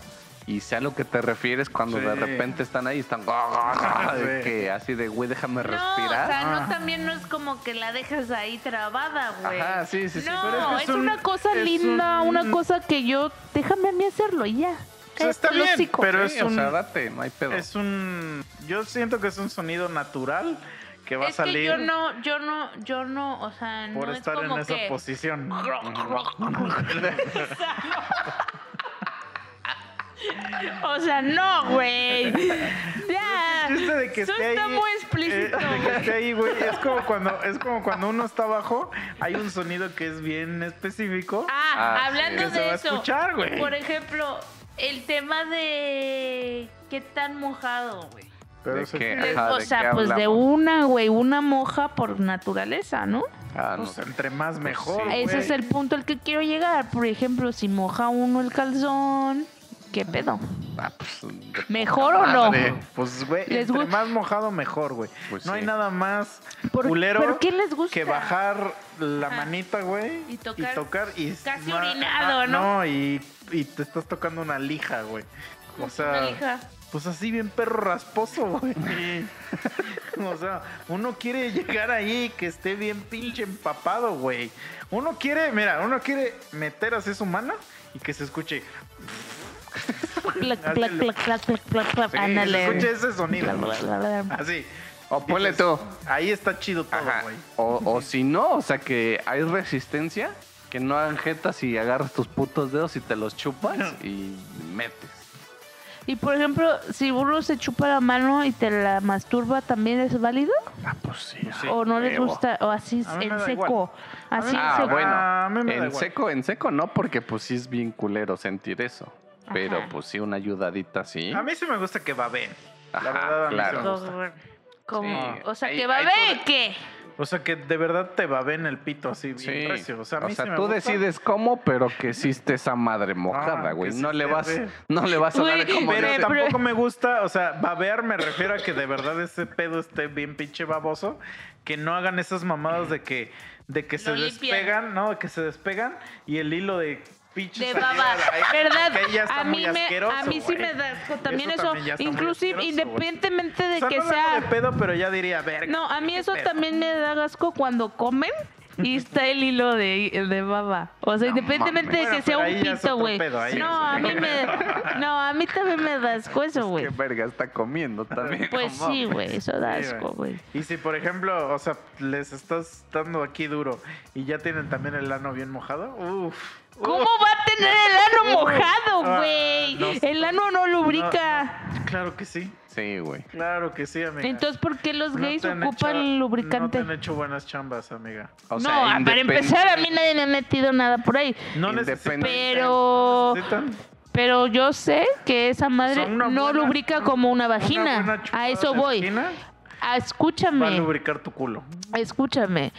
Speaker 3: Y sea lo que te refieres cuando de
Speaker 1: Sí.
Speaker 3: repente están ahí y están... de
Speaker 1: Sí.
Speaker 3: que así de, güey, déjame
Speaker 2: No, o
Speaker 3: respirar.
Speaker 2: sea,
Speaker 1: Ah.
Speaker 2: no también no es como que la dejas ahí trabada, güey.
Speaker 3: Ajá, sí, sí, sí,
Speaker 2: No,
Speaker 3: pero
Speaker 1: es que
Speaker 2: es,
Speaker 1: es un-
Speaker 2: una cosa
Speaker 1: es
Speaker 2: linda,
Speaker 1: un-
Speaker 2: una cosa que yo. Déjame a mí hacerlo y ya.
Speaker 1: O sea, está bien, pero
Speaker 3: Sí,
Speaker 1: es
Speaker 3: o
Speaker 1: un,
Speaker 3: sea, date, no hay pedo.
Speaker 1: es un... Yo siento que es un sonido natural que va
Speaker 2: es
Speaker 1: a salir
Speaker 2: que yo no, yo no, yo no, o sea,
Speaker 1: por
Speaker 2: no
Speaker 1: estar
Speaker 2: es
Speaker 1: en
Speaker 2: como
Speaker 1: esa
Speaker 2: que...
Speaker 1: posición.
Speaker 2: O sea, no, güey. Ya.
Speaker 1: El chiste de que
Speaker 2: Eso
Speaker 1: esté ahí,
Speaker 2: está muy explícito.
Speaker 1: eh, de que esté ahí, güey. Es como cuando, es como cuando uno está abajo, hay un sonido que es bien específico.
Speaker 2: Ah,
Speaker 3: Ah,
Speaker 2: hablando
Speaker 1: se
Speaker 2: de
Speaker 1: va a
Speaker 2: eso.
Speaker 1: escuchar, güey.
Speaker 2: Por ejemplo, el tema de qué tan mojado, güey.
Speaker 1: Pero
Speaker 3: ¿De qué?
Speaker 2: De-
Speaker 3: Ajá,
Speaker 2: o
Speaker 3: ¿de
Speaker 2: sea,
Speaker 3: qué
Speaker 2: pues de una, güey, una moja por naturaleza, ¿no?
Speaker 3: Ah, no
Speaker 1: pues,
Speaker 3: sé.
Speaker 1: entre más mejor.
Speaker 3: sí.
Speaker 2: Ese es el punto al que quiero llegar. Por ejemplo, si moja uno el calzón, ¿qué pedo?
Speaker 3: Ah, pues,
Speaker 2: ¿Mejor o no?
Speaker 3: madre.
Speaker 1: Pues, güey,
Speaker 2: Les
Speaker 1: entre más mojado, mejor, güey.
Speaker 3: Pues
Speaker 1: no
Speaker 3: sí.
Speaker 1: hay nada más
Speaker 2: ¿Por-
Speaker 1: culero
Speaker 2: ¿Pero qué les gusta?
Speaker 1: que bajar la
Speaker 2: Ajá.
Speaker 1: manita, güey.
Speaker 2: Y tocar
Speaker 1: y
Speaker 2: casi
Speaker 1: no,
Speaker 2: orinado,
Speaker 1: ah,
Speaker 2: ¿no?
Speaker 1: No, y, y te estás tocando una lija, güey. O sea,
Speaker 2: Una lija.
Speaker 1: pues así bien perro rasposo, güey. o sea, uno quiere llegar ahí que esté bien pinche empapado, güey. Uno quiere, mira, uno quiere meter así su mano y que se escuche.
Speaker 2: Plac,
Speaker 1: Ándale.
Speaker 2: plac, plac, plac, plac, plac.
Speaker 1: Sí,
Speaker 2: Ándale.
Speaker 1: se escuche ese sonido. Así.
Speaker 3: O ponle tú.
Speaker 1: Ahí está chido todo, güey.
Speaker 3: O, o si no, o sea que hay resistencia, que no hagan jetas y agarras tus putos dedos y te los chupas y metes.
Speaker 2: Y por ejemplo, si uno se chupa la mano y te la masturba, ¿también es válido?
Speaker 3: Ah, pues sí.
Speaker 1: Sí.
Speaker 2: ¿O no les gusta? ¿O así en seco? Así
Speaker 1: A
Speaker 2: en
Speaker 3: Ah,
Speaker 2: seco.
Speaker 3: bueno. En seco, en seco no, porque pues sí es bien culero sentir eso. Pero
Speaker 2: Ajá.
Speaker 3: pues sí, una ayudadita sí.
Speaker 1: A mí sí me gusta que babeen. La
Speaker 3: Ajá,
Speaker 1: verdad, a mí
Speaker 3: claro.
Speaker 1: sí me gusta.
Speaker 2: Como,
Speaker 3: Sí.
Speaker 2: o sea,
Speaker 3: Ahí-
Speaker 2: que va a
Speaker 3: ahí
Speaker 2: ver
Speaker 3: todo-
Speaker 2: qué.
Speaker 1: O sea, que de verdad te babeen el pito así bien
Speaker 3: Sí.
Speaker 1: recio. O sea, a mí sí me
Speaker 3: tú
Speaker 1: gusta.
Speaker 3: decides cómo, pero que existe esa madre mojada, güey. no
Speaker 1: sí
Speaker 3: le vas, no le vas a dar como
Speaker 1: Pero
Speaker 2: de-
Speaker 1: tampoco me gusta, o sea, babear me refiero a que de verdad ese pedo esté bien pinche baboso, que no hagan esas mamadas de que de que se
Speaker 2: limpian.
Speaker 1: despegan, no, que se despegan y el hilo de
Speaker 2: De baba, ¿verdad?
Speaker 1: que ya está
Speaker 2: A mí,
Speaker 1: muy
Speaker 2: me,
Speaker 1: asqueroso,
Speaker 2: a mí sí me da asco también eso,
Speaker 1: también
Speaker 2: inclusive independientemente de
Speaker 1: O sea,
Speaker 2: que
Speaker 1: no
Speaker 2: sea...
Speaker 1: de pedo, pero ya diría, verga.
Speaker 2: No, a mí eso
Speaker 1: pedo".
Speaker 2: también me da asco cuando comen y está el hilo de, de baba. O sea,
Speaker 3: No
Speaker 2: independientemente de que sea
Speaker 1: Bueno,
Speaker 2: un
Speaker 1: ya es
Speaker 2: pito, güey. No,
Speaker 1: es
Speaker 2: a mí me... No, a mí también me da asco eso,
Speaker 3: Qué
Speaker 2: güey.
Speaker 3: verga está comiendo también.
Speaker 2: Pues
Speaker 3: no
Speaker 2: sí, güey, eso da asco, güey.
Speaker 1: Y si, por ejemplo, o sea, les estás dando aquí duro y ya tienen también el ano bien mojado, uff.
Speaker 2: ¿Cómo va a tener el ano mojado,
Speaker 1: Ah,
Speaker 2: güey?
Speaker 1: no.
Speaker 2: El ano no lubrica.
Speaker 1: Claro que sí,
Speaker 3: Sí, güey.
Speaker 1: claro que sí, amiga.
Speaker 2: Entonces, ¿por qué los
Speaker 1: No
Speaker 2: gays
Speaker 1: te han
Speaker 2: ocupan
Speaker 1: hecho-
Speaker 2: lubricante?
Speaker 1: No te han hecho buenas chambas, amiga.
Speaker 3: O
Speaker 2: no,
Speaker 3: sea,
Speaker 2: ah, para
Speaker 3: independ-
Speaker 2: empezar, a mí nadie me ha metido nada por ahí.
Speaker 1: No necesitan.
Speaker 2: Pero-
Speaker 1: necesitan
Speaker 2: Pero yo sé que esa madre
Speaker 1: Son una
Speaker 2: no
Speaker 1: buena-
Speaker 2: lubrica como una
Speaker 1: una
Speaker 2: vagina.
Speaker 1: buena chupada
Speaker 2: a eso
Speaker 1: de
Speaker 2: voy.
Speaker 1: vagina,
Speaker 2: Ah,
Speaker 1: Va a
Speaker 2: escúchame,
Speaker 1: lubricar tu culo.
Speaker 2: escúchame.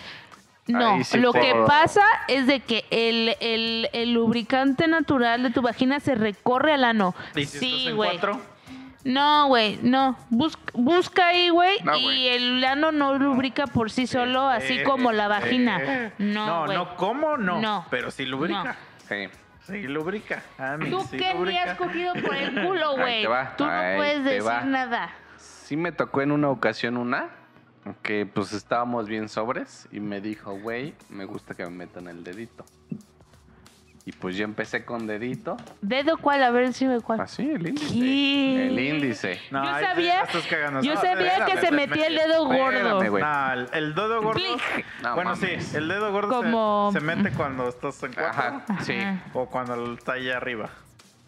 Speaker 2: No,
Speaker 3: Ahí sí
Speaker 2: lo que pasa es de que el, el, el lubricante natural de tu vagina se recorre al ano.
Speaker 1: Y si
Speaker 2: sí,
Speaker 1: en
Speaker 2: güey.
Speaker 1: cuatro,
Speaker 2: No, güey, no. Bus- busca ahí, güey,
Speaker 3: No,
Speaker 2: y el ano no lubrica por sí solo, así
Speaker 1: eh,
Speaker 2: como la
Speaker 1: eh,
Speaker 2: vagina. No,
Speaker 1: no, no, ¿cómo? No.
Speaker 2: No.
Speaker 1: Pero sí lubrica.
Speaker 2: No.
Speaker 3: Sí.
Speaker 1: Sí lubrica. A mí
Speaker 2: ¿Tú
Speaker 1: sí
Speaker 2: qué me
Speaker 1: lubrica.
Speaker 2: has cogido por el culo, güey? Tú no
Speaker 3: ahí
Speaker 2: puedes decir
Speaker 3: va.
Speaker 2: nada.
Speaker 3: Sí me tocó en una ocasión una que pues estábamos bien sobres y me dijo, güey, me gusta que me metan el dedito. Y pues yo empecé con dedito.
Speaker 2: ¿Dedo cuál? A ver si me cuál.
Speaker 3: Así, el índice.
Speaker 2: ¿Qué?
Speaker 3: El índice.
Speaker 1: No,
Speaker 2: yo sabía,
Speaker 1: la estás cagando.
Speaker 2: yo
Speaker 1: No,
Speaker 2: sabía que
Speaker 1: espérame,
Speaker 2: se metía el dedo
Speaker 3: Espérame,
Speaker 2: gordo.
Speaker 3: güey.
Speaker 1: No, el, el dedo gordo.
Speaker 3: No
Speaker 1: bueno,
Speaker 3: mames.
Speaker 1: sí, el dedo gordo se-
Speaker 2: Como-
Speaker 1: se, mete cuando estás en cuatro.
Speaker 3: Ajá, sí.
Speaker 2: Ajá.
Speaker 1: O cuando está allá arriba.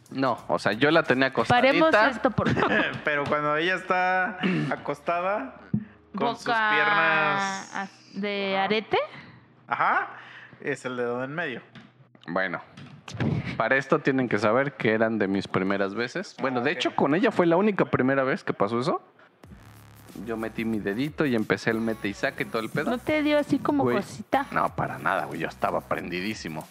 Speaker 3: No, o sea, yo la tenía acostadita.
Speaker 2: Paremos esto, por favor.
Speaker 1: Pero cuando ella está acostada con sus
Speaker 2: Boca
Speaker 1: piernas.
Speaker 2: de arete.
Speaker 1: Ajá. Es el dedo en medio.
Speaker 3: Bueno, para esto tienen que saber que eran de mis primeras veces. Bueno, de hecho, con ella fue la única primera vez que pasó eso. Yo metí mi dedito y empecé el mete y saque y todo el pedo.
Speaker 2: ¿No te dio así como
Speaker 3: Güey.
Speaker 2: cosita?
Speaker 3: No, para nada, güey. Yo estaba prendidísimo.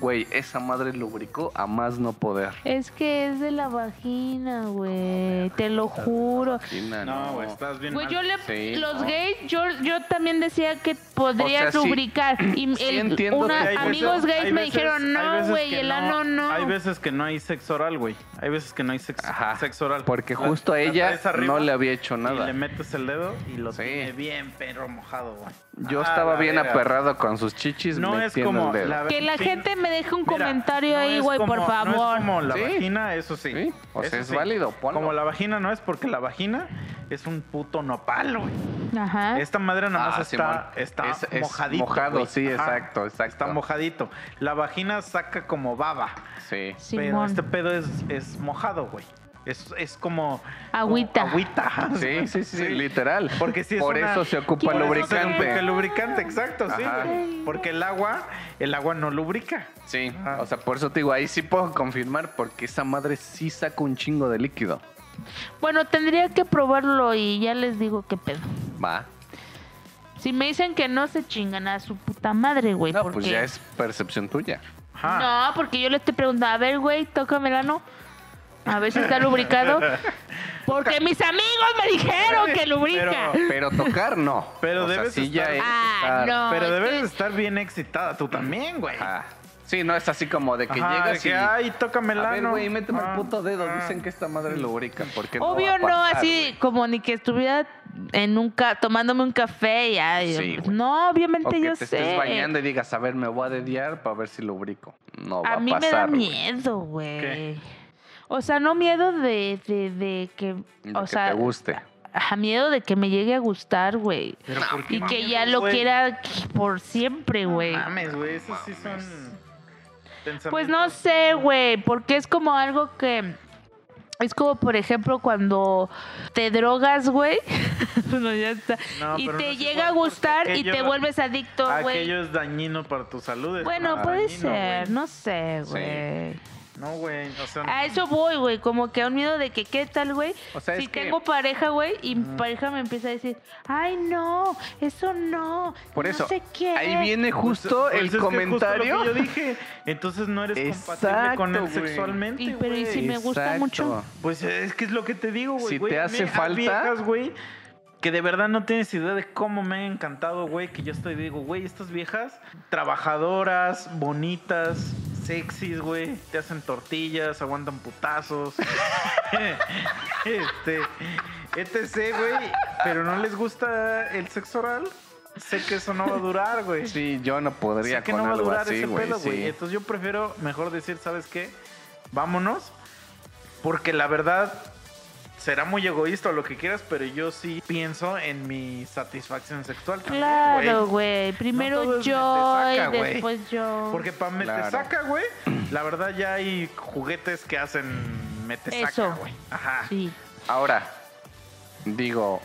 Speaker 3: Güey, esa madre lubricó a más no poder.
Speaker 2: Es que es de la vagina, güey. Te lo juro.
Speaker 3: Vagina,
Speaker 1: No, güey, estás bien
Speaker 2: Güey,
Speaker 1: mal.
Speaker 2: yo le,
Speaker 3: Sí,
Speaker 2: los
Speaker 3: no.
Speaker 2: gays, yo, yo también decía que podrías
Speaker 3: O sea, sí.
Speaker 2: lubricar. Y
Speaker 3: Sí
Speaker 2: el-
Speaker 3: entiendo
Speaker 2: una-
Speaker 3: que hay
Speaker 2: amigos
Speaker 1: veces-
Speaker 2: gays
Speaker 1: hay
Speaker 2: me
Speaker 1: veces-
Speaker 2: dijeron, no, güey, el ano no.
Speaker 1: Hay veces que no hay sexo oral, güey. Hay veces que no hay sexo,
Speaker 3: Ajá.
Speaker 1: sexo oral.
Speaker 3: Porque
Speaker 1: La-
Speaker 3: justo a
Speaker 1: la
Speaker 3: ella
Speaker 1: arriba
Speaker 3: no le había hecho
Speaker 1: Y
Speaker 3: nada.
Speaker 1: le metes el dedo y lo
Speaker 3: Sí.
Speaker 1: tiene bien perro mojado, güey.
Speaker 3: Yo
Speaker 1: Ah,
Speaker 3: estaba bien aperrado con sus chichis
Speaker 1: No es como
Speaker 3: el dedo.
Speaker 1: la
Speaker 2: Que la gente me deje un
Speaker 1: Mira,
Speaker 2: comentario
Speaker 1: no
Speaker 2: ahí, güey, por
Speaker 1: como- No
Speaker 2: favor.
Speaker 1: es como la
Speaker 3: Sí.
Speaker 1: vagina, eso sí.
Speaker 3: Sí, o sea,
Speaker 1: Eso
Speaker 3: es
Speaker 1: sí.
Speaker 3: válido, ponlo.
Speaker 1: Como la vagina no es porque la vagina es un puto nopal, güey.
Speaker 2: Ajá.
Speaker 1: Esta madre nada más
Speaker 3: Ah,
Speaker 1: está, está
Speaker 3: Es- es
Speaker 1: mojadito.
Speaker 3: mojado, sí, exacto, exacto.
Speaker 1: Está mojadito. La vagina saca como baba.
Speaker 3: Sí.
Speaker 1: Pero
Speaker 2: Simón.
Speaker 1: este pedo es, es mojado, güey. Es, es como.
Speaker 2: Agüita.
Speaker 1: como agüita.
Speaker 3: Sí, sí, sí, literal.
Speaker 1: Porque si es
Speaker 3: Por
Speaker 1: una-
Speaker 3: eso se ocupa
Speaker 2: Por eso se
Speaker 3: lubricante.
Speaker 1: Porque el lubricante, exacto, sí.
Speaker 3: Ajá.
Speaker 1: Porque el agua, el agua no lubrica.
Speaker 3: Sí,
Speaker 1: Ajá.
Speaker 3: o sea, por eso te digo, ahí sí puedo confirmar porque esa madre sí saca un chingo de líquido.
Speaker 2: Bueno, tendría que probarlo y ya les digo qué pedo.
Speaker 3: Va.
Speaker 2: Si me dicen que no se chingan a su puta madre, güey.
Speaker 3: No,
Speaker 2: porque...
Speaker 3: pues ya es percepción tuya.
Speaker 1: Ajá.
Speaker 2: No, porque yo le estoy preguntando, a ver, güey, tócame el ano. A ver si está lubricado. Porque mis amigos me dijeron que lubrica.
Speaker 1: Pero-
Speaker 3: Pero tocar no.
Speaker 1: Pero
Speaker 3: o sea,
Speaker 1: debes
Speaker 3: sí ya
Speaker 1: estar-
Speaker 3: es
Speaker 2: Ah,
Speaker 3: estar-
Speaker 2: no.
Speaker 1: Pero
Speaker 2: es
Speaker 1: debes
Speaker 2: que-
Speaker 1: de estar bien excitada tú también, güey.
Speaker 3: Ajá. Sí, no es así como de que
Speaker 1: Ajá,
Speaker 3: llegas
Speaker 1: de que,
Speaker 3: y...
Speaker 1: ay, tócame el
Speaker 3: a ver,
Speaker 1: ano.
Speaker 3: güey, méteme
Speaker 1: Ah,
Speaker 3: el puto dedo.
Speaker 1: ah.
Speaker 3: Dicen que esta madre lubrica. porque
Speaker 2: Obvio no, así como ni que estuviera en un ca tomándome un café y ay,
Speaker 3: Sí, güey.
Speaker 2: No,
Speaker 3: O
Speaker 2: obviamente
Speaker 3: que
Speaker 2: yo
Speaker 3: te
Speaker 2: sé.
Speaker 3: estés bañando y digas, a ver, me voy a dediar para ver si lubrico. No va
Speaker 2: a
Speaker 3: a,
Speaker 2: mí me da
Speaker 3: pasar. güey.
Speaker 2: miedo, güey.
Speaker 1: ¿Qué?
Speaker 2: O sea, no miedo de, de, de que,
Speaker 3: De
Speaker 2: o
Speaker 3: que
Speaker 2: sea,
Speaker 3: te guste.
Speaker 2: ajá, miedo de que me llegue a gustar, güey.
Speaker 1: Pero ¿por qué
Speaker 2: Y que ya lo
Speaker 1: güey?
Speaker 2: quiera por siempre, güey.
Speaker 1: No mames, güey, esos sí son.
Speaker 2: Pues no sé, güey, porque es como algo que Es como, por ejemplo, cuando te drogas, güey. bueno, ya está.
Speaker 1: No,
Speaker 2: y te
Speaker 1: no
Speaker 2: llega a gustar y te vuelves adicto, güey.
Speaker 1: Aquello es dañino para tu salud.
Speaker 2: Bueno, puede
Speaker 1: dañino,
Speaker 2: ser,
Speaker 1: güey.
Speaker 2: no sé,
Speaker 3: Sí.
Speaker 1: No, güey. O sea,
Speaker 2: A eso voy, güey, como que a un miedo de que qué tal, güey.
Speaker 3: O sea,
Speaker 2: si
Speaker 3: es que-
Speaker 2: tengo pareja, güey, y mi pareja me empieza a decir, ay, no, eso no.
Speaker 3: Por
Speaker 2: no
Speaker 3: eso,
Speaker 2: sé qué".
Speaker 3: ahí viene
Speaker 1: pues,
Speaker 3: justo
Speaker 1: pues,
Speaker 3: el
Speaker 1: es que justo
Speaker 3: comentario.
Speaker 1: lo que yo dije. Entonces no eres compatible con él
Speaker 3: Exacto, güey.
Speaker 1: sexualmente.
Speaker 2: Y, pero, ¿y
Speaker 1: güey.
Speaker 2: si me gusta
Speaker 3: Exacto.
Speaker 2: mucho?
Speaker 1: Pues es que es lo que te digo, güey.
Speaker 3: Si te hace falta-
Speaker 1: viejas, güey, que de verdad no tienes idea de cómo me han encantado, güey. Que yo estoy, digo, güey, estas viejas trabajadoras, bonitas, sexys, güey. Te hacen tortillas, aguantan putazos. este, etc, güey. Pero no les gusta el sexo oral. Sé que eso no va a durar, güey.
Speaker 3: Sí, yo no podría
Speaker 1: Sé que
Speaker 3: con
Speaker 1: no va a durar
Speaker 3: así,
Speaker 1: ese
Speaker 3: güey.
Speaker 1: pedo, güey. Entonces yo prefiero mejor decir, ¿sabes qué? Vámonos. Porque la verdad será muy egoísta o lo que quieras, pero yo sí pienso en mi satisfacción sexual. también,
Speaker 2: Claro,
Speaker 1: güey.
Speaker 2: Primero yo y después yo.
Speaker 1: Porque para me
Speaker 3: Claro.
Speaker 1: te saca, güey, la verdad ya hay juguetes que hacen me te saca,
Speaker 2: Eso.
Speaker 1: güey. Ajá.
Speaker 2: Sí.
Speaker 3: Ahora, digo,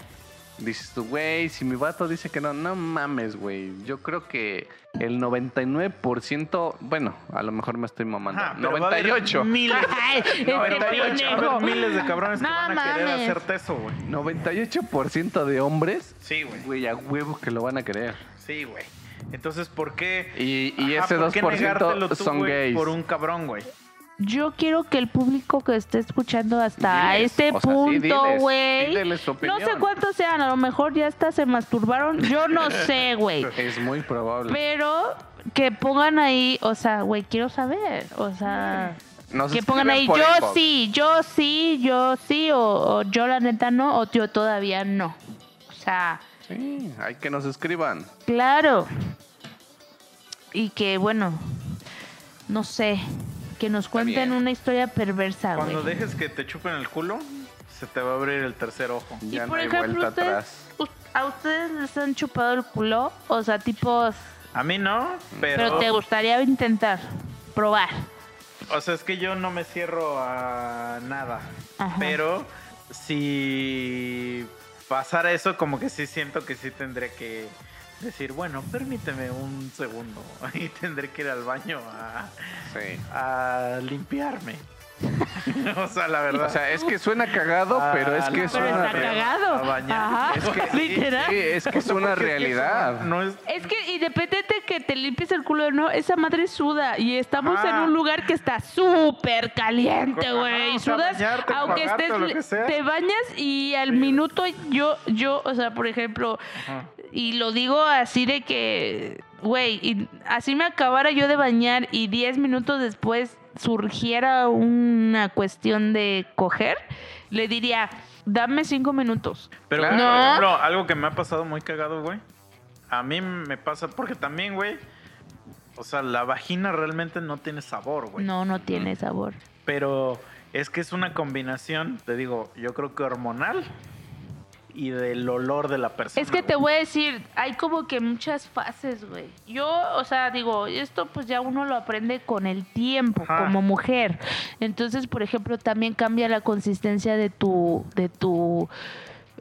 Speaker 3: dices tú, güey, si mi vato dice que no, no mames, güey. Yo creo que el 99%, bueno, a lo mejor me estoy mamando.
Speaker 1: Ajá, pero va a haber
Speaker 3: 98.
Speaker 1: Miles,
Speaker 2: Ay, este
Speaker 1: 98, va a haber miles de cabrones
Speaker 2: No
Speaker 1: que van a querer hacerte eso, güey.
Speaker 3: 98% de hombres,
Speaker 1: Sí, güey.
Speaker 3: güey, a huevo que lo van a querer.
Speaker 1: Sí, güey. Entonces, ¿por qué?
Speaker 3: Y, y
Speaker 1: Ajá,
Speaker 3: ese
Speaker 1: ¿por qué
Speaker 3: 2%
Speaker 1: negártelo tú,
Speaker 3: son
Speaker 1: güey,
Speaker 3: gays.
Speaker 1: Por un cabrón, güey.
Speaker 2: Yo quiero que el público que esté escuchando hasta
Speaker 3: Diles,
Speaker 2: este
Speaker 3: o sea, sí,
Speaker 2: punto, güey. no sé cuántos sean, a lo mejor ya hasta se masturbaron. Yo no sé, güey.
Speaker 3: Es muy probable.
Speaker 2: Pero que pongan ahí, o sea, güey, quiero saber. O sea,
Speaker 3: Nos
Speaker 2: que pongan ahí, yo
Speaker 3: inbox.
Speaker 2: sí, yo sí, yo sí, o, o yo la neta no, o yo todavía no. O sea,
Speaker 3: Sí, hay que nos escriban.
Speaker 2: claro. Y que, bueno, no sé, que nos cuenten una historia perversa, güey.
Speaker 1: Cuando dejes que te chupen el culo, se te va a abrir el tercer ojo.
Speaker 2: Y
Speaker 3: Ya no
Speaker 2: por
Speaker 3: hay
Speaker 2: ejemplo,
Speaker 3: vuelta atrás.
Speaker 2: ¿a ustedes les han chupado el culo? O sea, tipo,
Speaker 1: A mí no, pero...
Speaker 2: pero te gustaría intentar, probar.
Speaker 1: O sea, es que yo no me cierro a nada.
Speaker 2: Ajá.
Speaker 1: Pero si pasara eso, como que sí siento que sí tendré que decir, bueno, permíteme un segundo. Y tendré que ir al baño a,
Speaker 3: Sí.
Speaker 1: a limpiarme. o sea, la verdad.
Speaker 3: O sea, es que suena cagado,
Speaker 1: Ah,
Speaker 3: pero es que es una
Speaker 2: cagado.
Speaker 1: Es que
Speaker 2: Literal.
Speaker 3: Sí, es que es una
Speaker 1: porque es que
Speaker 3: realidad.
Speaker 1: No es,
Speaker 2: Es que independiente que te limpies el culo o no, esa madre suda y estamos en un lugar que está súper caliente, güey. Y sudas,
Speaker 1: bañarte,
Speaker 2: aunque estés, te bañas y al minuto yo, yo, o sea, por ejemplo,
Speaker 1: Ajá.
Speaker 2: Y lo digo así de que, güey, y así me acabara yo de bañar y 10 minutos después surgiera una cuestión de coger, le diría, dame 5 minutos.
Speaker 1: Pero,
Speaker 3: Claro.
Speaker 1: por ejemplo, algo que me ha pasado muy cagado, güey. A mí me pasa porque también, güey. O sea, la vagina realmente no tiene sabor, güey.
Speaker 2: No, no tiene sabor.
Speaker 1: Pero es que es una combinación, te digo, yo creo que hormonal y del olor de la persona.
Speaker 2: Es que te voy a decir, hay como que muchas fases, güey. Yo, o sea, digo, esto pues ya uno lo aprende con el tiempo,
Speaker 1: Ajá.
Speaker 2: como mujer. Entonces, por ejemplo, también cambia la consistencia de tu, de tu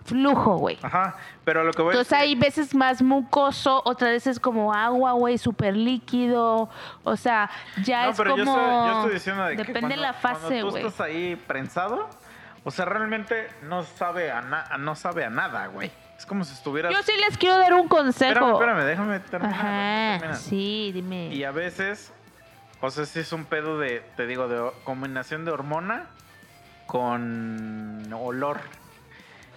Speaker 2: flujo, güey.
Speaker 1: Ajá, pero lo que voy a
Speaker 2: Entonces hay veces más mucoso, otras veces como agua, güey, súper líquido. O sea, ya
Speaker 1: No,
Speaker 2: es
Speaker 1: pero
Speaker 2: como...
Speaker 1: yo estoy, yo estoy diciendo de que
Speaker 2: Depende
Speaker 1: cuando,
Speaker 2: de la fase, güey.
Speaker 1: estás ahí prensado, o sea, realmente no sabe a, na- no sabe a nada, güey. Es como si estuvieras...
Speaker 2: Yo sí les quiero dar un consejo.
Speaker 1: Espérame, espérame, déjame terminar.
Speaker 2: Ajá,
Speaker 1: déjame terminar.
Speaker 2: sí, dime.
Speaker 1: Y a veces, o sea, sí es un pedo de, te digo, de combinación de hormona con olor.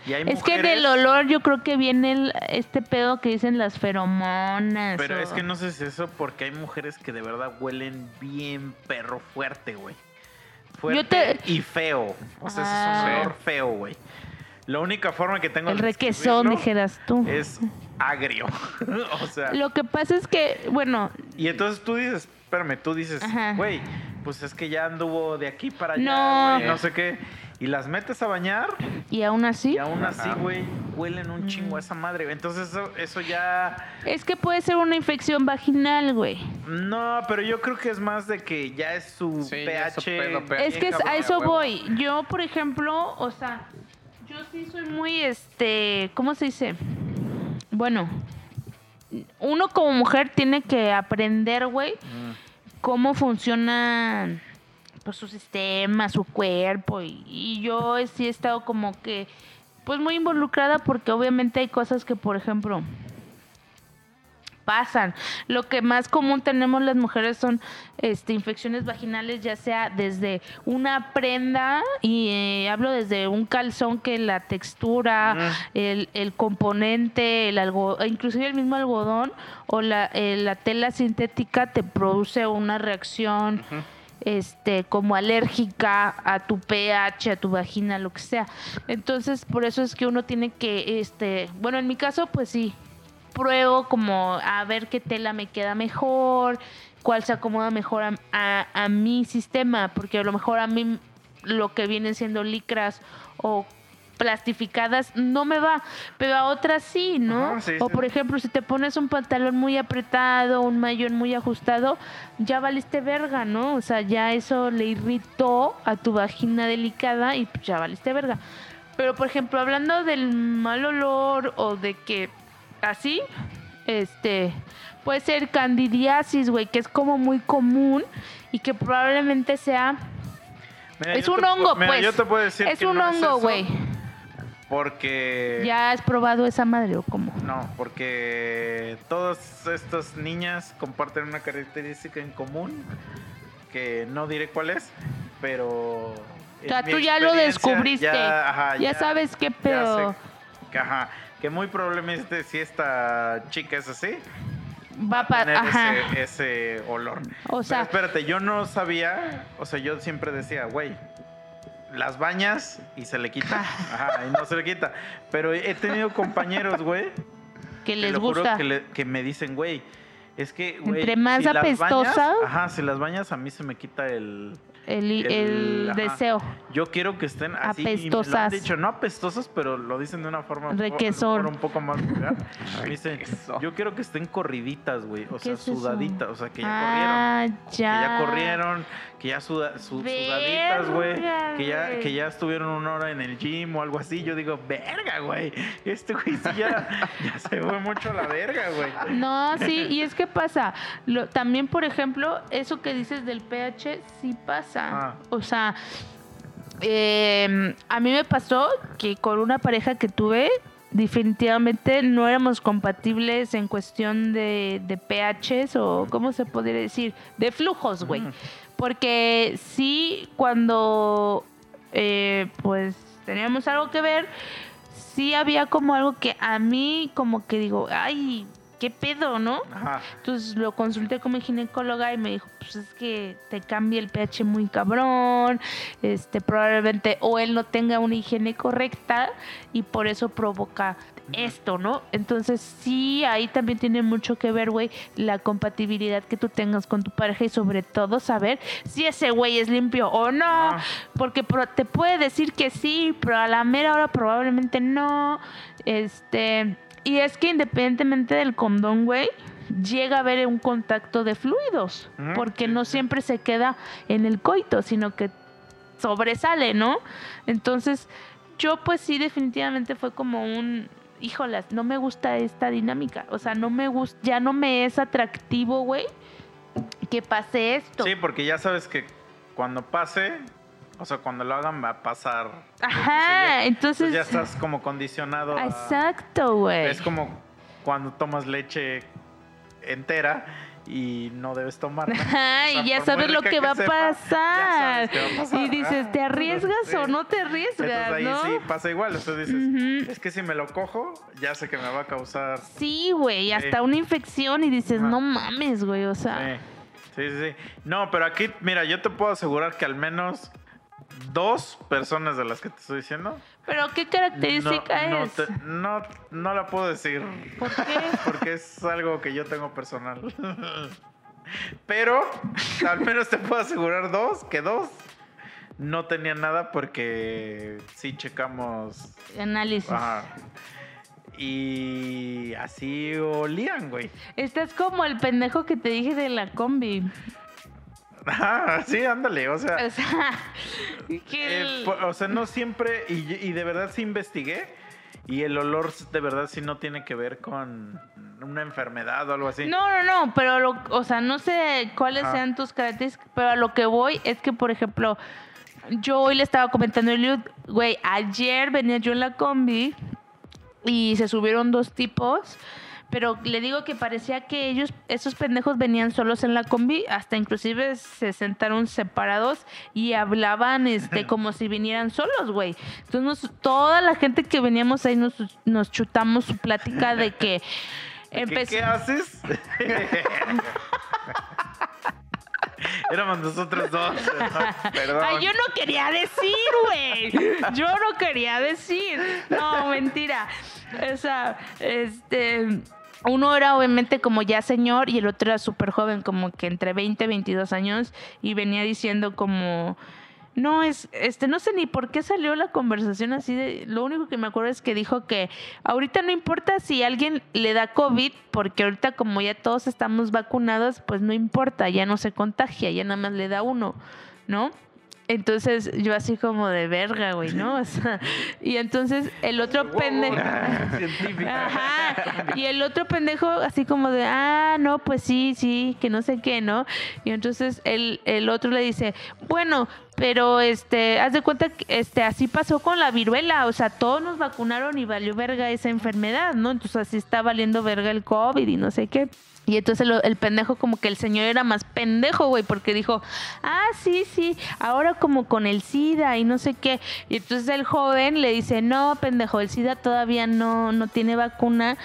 Speaker 1: Y hay
Speaker 2: Es que del olor yo creo que viene el- este pedo que dicen las feromonas.
Speaker 1: Pero
Speaker 2: o-
Speaker 1: es que no sé si es eso porque hay mujeres que de verdad huelen bien perro fuerte, güey. Fuerte
Speaker 2: Yo te-
Speaker 1: y feo. O sea, ese es
Speaker 2: Ah.
Speaker 1: un olor feo, güey. La única forma que tengo
Speaker 2: El
Speaker 1: de
Speaker 2: requesón, dijeras tú.
Speaker 1: es agrio. o sea,
Speaker 2: Lo que pasa es que, bueno,
Speaker 1: y entonces tú dices, espérame, tú dices, güey, pues es que ya anduvo de aquí para allá,
Speaker 2: No.
Speaker 1: no sé qué. Y las metes a bañar
Speaker 2: Y aún así,
Speaker 1: y aún así, güey, huelen un chingo a esa madre. güey. Entonces eso, eso ya...
Speaker 2: es que puede ser una infección vaginal, güey.
Speaker 1: No, pero yo creo que es más de que ya es su
Speaker 3: Sí, ya
Speaker 1: pH.
Speaker 3: es su pedo,
Speaker 2: Es que es- a
Speaker 3: cabrón,
Speaker 2: eso
Speaker 3: huevo.
Speaker 2: voy. Yo, por ejemplo, o sea, yo sí soy muy, este, ¿cómo se dice? Bueno, uno como mujer tiene que aprender, güey,
Speaker 1: Mm.
Speaker 2: cómo funciona pues, su sistema, su cuerpo. Y, y yo sí he estado como que, pues muy involucrada porque obviamente hay cosas que, por ejemplo, pasan. Lo que más común tenemos las mujeres son este, infecciones vaginales, ya sea desde una prenda, y eh, hablo desde un calzón que la textura, el, el componente, el algo, inclusive el mismo algodón o la, eh, la tela sintética te produce una reacción este como alérgica a tu pH, a tu vagina, lo que sea. Entonces, por eso es que uno tiene que este, bueno, en mi caso pues sí, pruebo como a ver qué tela me queda mejor, cuál se acomoda mejor a, a- mi sistema, porque a lo mejor a mí lo que vienen siendo licras o plastificadas no me va, pero a otras sí, ¿no?
Speaker 1: Ajá, sí,
Speaker 2: o
Speaker 1: sí.
Speaker 2: por ejemplo, si te pones un pantalón muy apretado, un mayón muy ajustado, ya valiste verga, ¿no? O sea, ya eso le irritó a tu vagina delicada y pues, ya valiste verga. Pero por ejemplo, hablando del mal olor o de que así, este, puede ser candidiasis, güey, que es como muy común y que probablemente sea
Speaker 1: Mira,
Speaker 2: es un
Speaker 1: te
Speaker 2: hongo,
Speaker 1: mira,
Speaker 2: pues.
Speaker 1: yo te puedo decir
Speaker 2: es
Speaker 1: que
Speaker 2: un
Speaker 1: no
Speaker 2: hongo, güey.
Speaker 1: Porque...
Speaker 2: ¿Ya has probado esa madre o cómo?
Speaker 1: No, porque todas estas niñas comparten una característica en común que no diré cuál es, pero...
Speaker 2: O sea, tú ya lo descubriste.
Speaker 1: Ya, ajá,
Speaker 2: ya, sabes qué pedo.
Speaker 1: sé ajá, que muy probablemente si esta chica es así,
Speaker 2: Va para.
Speaker 1: ese, ese olor.
Speaker 2: O sea-
Speaker 1: Pero espérate, yo no sabía, o sea, yo siempre decía, güey, las bañas y se le quita. Ajá, y no se le quita. Pero he tenido compañeros, güey,
Speaker 2: Que les
Speaker 1: lo juro
Speaker 2: gusta.
Speaker 1: Que, le- que me dicen, güey, es que, güey.
Speaker 2: Entre más
Speaker 1: las
Speaker 2: apestosa-
Speaker 1: bañas- ajá, si las bañas a mí se me quita el.
Speaker 2: El, el,
Speaker 1: el-
Speaker 2: deseo.
Speaker 1: Yo quiero que estén así. y me lo han
Speaker 2: Apestosas.
Speaker 1: dicho, no apestosas, pero lo dicen de una forma.
Speaker 2: Requesón.
Speaker 1: Un poco más vulgar. Dicen, yo quiero que estén corriditas, güey. O
Speaker 2: ¿Qué
Speaker 1: sea, sudaditas. O sea, que ya corrieron.
Speaker 2: ah, ya.
Speaker 1: Que ya corrieron, que ya suda- su- sudaditas, güey. Que ya, que ya estuvieron una hora en el gym o algo así. Yo digo, verga, güey. Este güey sí ya, ya se fue mucho a la verga, güey.
Speaker 2: No, sí, y es que pasa. Lo, también, por ejemplo, eso que dices del pH, sí pasa.
Speaker 1: Ah.
Speaker 2: O sea, eh, a mí me pasó que con una pareja que tuve, definitivamente no éramos compatibles en cuestión de, de pHs o, ¿cómo se podría decir? De flujos, güey. Porque sí, cuando eh, pues teníamos algo que ver, sí había como algo que a mí como que digo, ay, ¿qué pedo, no?
Speaker 1: Ajá.
Speaker 2: Entonces lo consulté con mi ginecóloga y me dijo, pues es que te cambia el pH muy cabrón, este probablemente o él no tenga una higiene correcta y por eso provoca esto, ¿no? Entonces sí, ahí también tiene mucho que ver, güey, la compatibilidad que tú tengas con tu pareja y sobre todo saber si ese güey es limpio o no,
Speaker 1: Ah.
Speaker 2: porque te puede decir que sí, pero a la mera hora probablemente no, este... Y es que independientemente del condón, güey, llega a haber un contacto de fluidos, porque no siempre se queda en el coito, sino que sobresale, ¿no? Entonces, yo pues sí definitivamente fue como un, híjolas, no me gusta esta dinámica, o sea, no me gusta, ya no me es atractivo, güey, que pase esto.
Speaker 1: Sí, porque ya sabes que cuando pase, o sea, cuando lo hagan va a pasar.
Speaker 2: Ajá, entonces...
Speaker 1: ya estás como condicionado
Speaker 2: Exacto, güey.
Speaker 1: Es como cuando tomas leche entera y no debes tomar.
Speaker 2: Ajá, y ya sabes lo que va a pasar. Y dices, ¿te arriesgas o no te arriesgas?
Speaker 1: Entonces ahí
Speaker 2: ¿no?
Speaker 1: sí pasa igual. Entonces dices, es que si me lo cojo, ya sé que me va a causar.
Speaker 2: Sí, güey, hasta una infección y dices,
Speaker 1: Ajá.
Speaker 2: no mames, güey, o sea.
Speaker 1: Sí, sí, sí. No, pero aquí, mira, yo te puedo asegurar que al menos dos personas de las que te estoy diciendo.
Speaker 2: Pero ¿qué característica
Speaker 1: no, no,
Speaker 2: es?
Speaker 1: te- no, no la puedo decir.
Speaker 2: ¿Por qué?
Speaker 1: Porque es algo que yo tengo personal. Pero al menos te puedo asegurar dos, que dos no tenía nada porque sí checamos.
Speaker 2: Análisis.
Speaker 1: Ajá. Y así olían, güey.
Speaker 2: Estás como el pendejo que te dije de la combi.
Speaker 1: Ajá, sí, ándale, o sea.
Speaker 2: O sea,
Speaker 1: eh, o sea, no siempre, y, y de verdad sí investigué, y el olor de verdad sí no tiene que ver con una enfermedad o algo así.
Speaker 2: No, no, no, pero, lo, o sea, no sé cuáles
Speaker 1: Ajá.
Speaker 2: sean tus características, pero a lo que voy es que, por ejemplo, yo hoy le estaba comentando güey, ayer venía yo en la combi y se subieron dos tipos, pero le digo que parecía que ellos, esos pendejos venían solos en la combi, hasta inclusive se sentaron separados y hablaban este como si vinieran solos, güey. Entonces nos- toda la gente que veníamos ahí nos, nos chutamos su plática de que
Speaker 1: ¿Qué,
Speaker 2: empezó-
Speaker 1: qué haces? Éramos nosotros dos. Perdón.
Speaker 2: Ay, yo no quería decir, güey. Yo no quería decir. No, mentira. O sea, este. Uno era obviamente como ya señor y el otro era súper joven, como que entre 20 y 22 años, y venía diciendo como. No, es, este, no sé ni por qué salió la conversación así de. Lo único que me acuerdo es que dijo que ahorita no importa si alguien le da COVID, porque ahorita como ya todos estamos vacunados, pues no importa, ya no se contagia, ya nada más le da uno, ¿no? Entonces yo así como de verga, güey, ¿no? O sea, y entonces el otro pendejo. Ajá. Y el otro pendejo así como de, ah, no, pues sí, sí, que no sé qué, ¿no? Y entonces el, el otro le dice, bueno, pero este, haz de cuenta que este, así pasó con la viruela, o sea, todos nos vacunaron y valió verga esa enfermedad, ¿no? Entonces así está valiendo verga el COVID y no sé qué. Y entonces lo- el pendejo como que el señor era más pendejo, güey, porque dijo, ah, sí, sí, ahora como con el SIDA y no sé qué. Y entonces el joven le dice, no, pendejo, el SIDA todavía no, no tiene vacuna,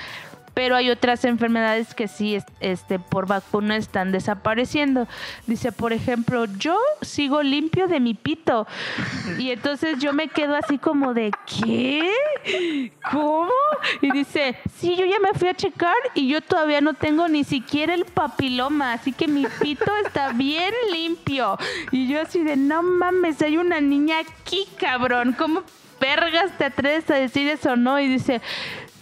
Speaker 2: pero hay otras enfermedades que sí, es- este, por vacuna están desapareciendo. Dice, por ejemplo, yo sigo limpio de mi pito. Y entonces yo me quedo así como de, ¿qué? ¿Cómo? Y dice, sí, yo ya me fui a checar y yo todavía no tengo ni siquiera el papiloma, así que mi pito está bien limpio. Y yo así de, no mames, hay una niña aquí, cabrón. ¿Cómo vergas te atreves a decir eso, no? Y dice,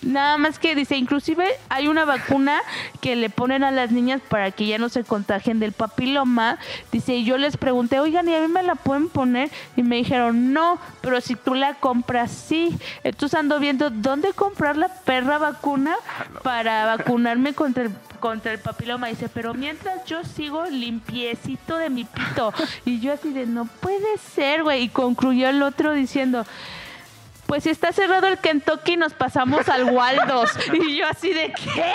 Speaker 2: Nada más que dice, inclusive hay una vacuna que le ponen a las niñas para que ya no se contagien del papiloma. Dice, y yo les pregunté, oigan, ¿y a mí me la pueden poner? Y me dijeron, no, pero si tú la compras, sí. Entonces ando viendo dónde comprar la perra vacuna para vacunarme contra el, contra el papiloma. Dice, pero mientras yo sigo limpiecito de mi pito. Y yo así de, no puede ser, güey. Y concluyó el otro diciendo... Pues si está cerrado el Kentucky, nos pasamos al Waldos. Y yo así de ¿qué?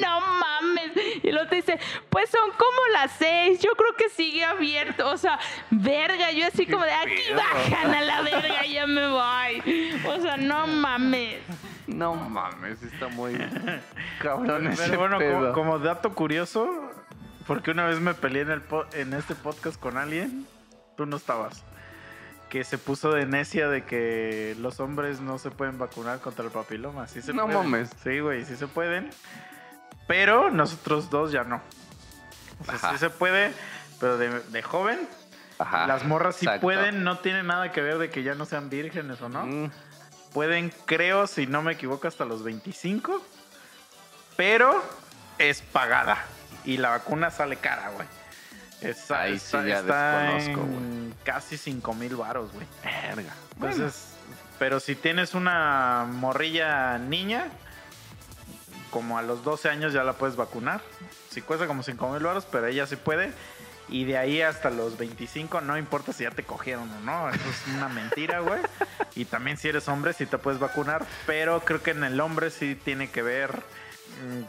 Speaker 2: No mames. Y el otro dice, pues son como las seis. Yo creo que sigue abierto. O sea, verga. Yo así como de aquí bajan a la verga, ya me voy. O sea, no mames.
Speaker 3: No mames, está muy cabrón ese
Speaker 1: Pero bueno, como dato curioso, porque una vez me peleé en, el po- en este podcast con alguien, tú no estabas, que se puso de necia de que los hombres no se pueden vacunar contra el papiloma. Sí se
Speaker 3: No
Speaker 1: pueden.
Speaker 3: mames.
Speaker 1: Sí, güey, sí se pueden. Pero nosotros dos ya no. O sea,
Speaker 3: Ajá.
Speaker 1: sí se puede, pero de, de joven.
Speaker 3: Ajá,
Speaker 1: las morras sí
Speaker 3: exacto.
Speaker 1: pueden, no tiene nada que ver de que ya no sean vírgenes o no.
Speaker 3: Mm,
Speaker 1: Pueden, creo, si no me equivoco, hasta los 25. Pero es pagada. Y la vacuna sale cara, güey. Está,
Speaker 3: Ahí sí
Speaker 1: está-
Speaker 3: ya
Speaker 1: está
Speaker 3: desconozco,
Speaker 1: casi 5 mil varos, güey.
Speaker 3: verga.
Speaker 1: Entonces, pero si tienes una morrilla niña, como a los 12 años ya la puedes vacunar. Si cuesta como 5 mil varos, pero ella sí puede. Y de ahí hasta los 25, no importa si ya te cogieron o no. Eso es una mentira, güey. Y también si eres hombre, sí te puedes vacunar. Pero creo que en el hombre sí tiene que ver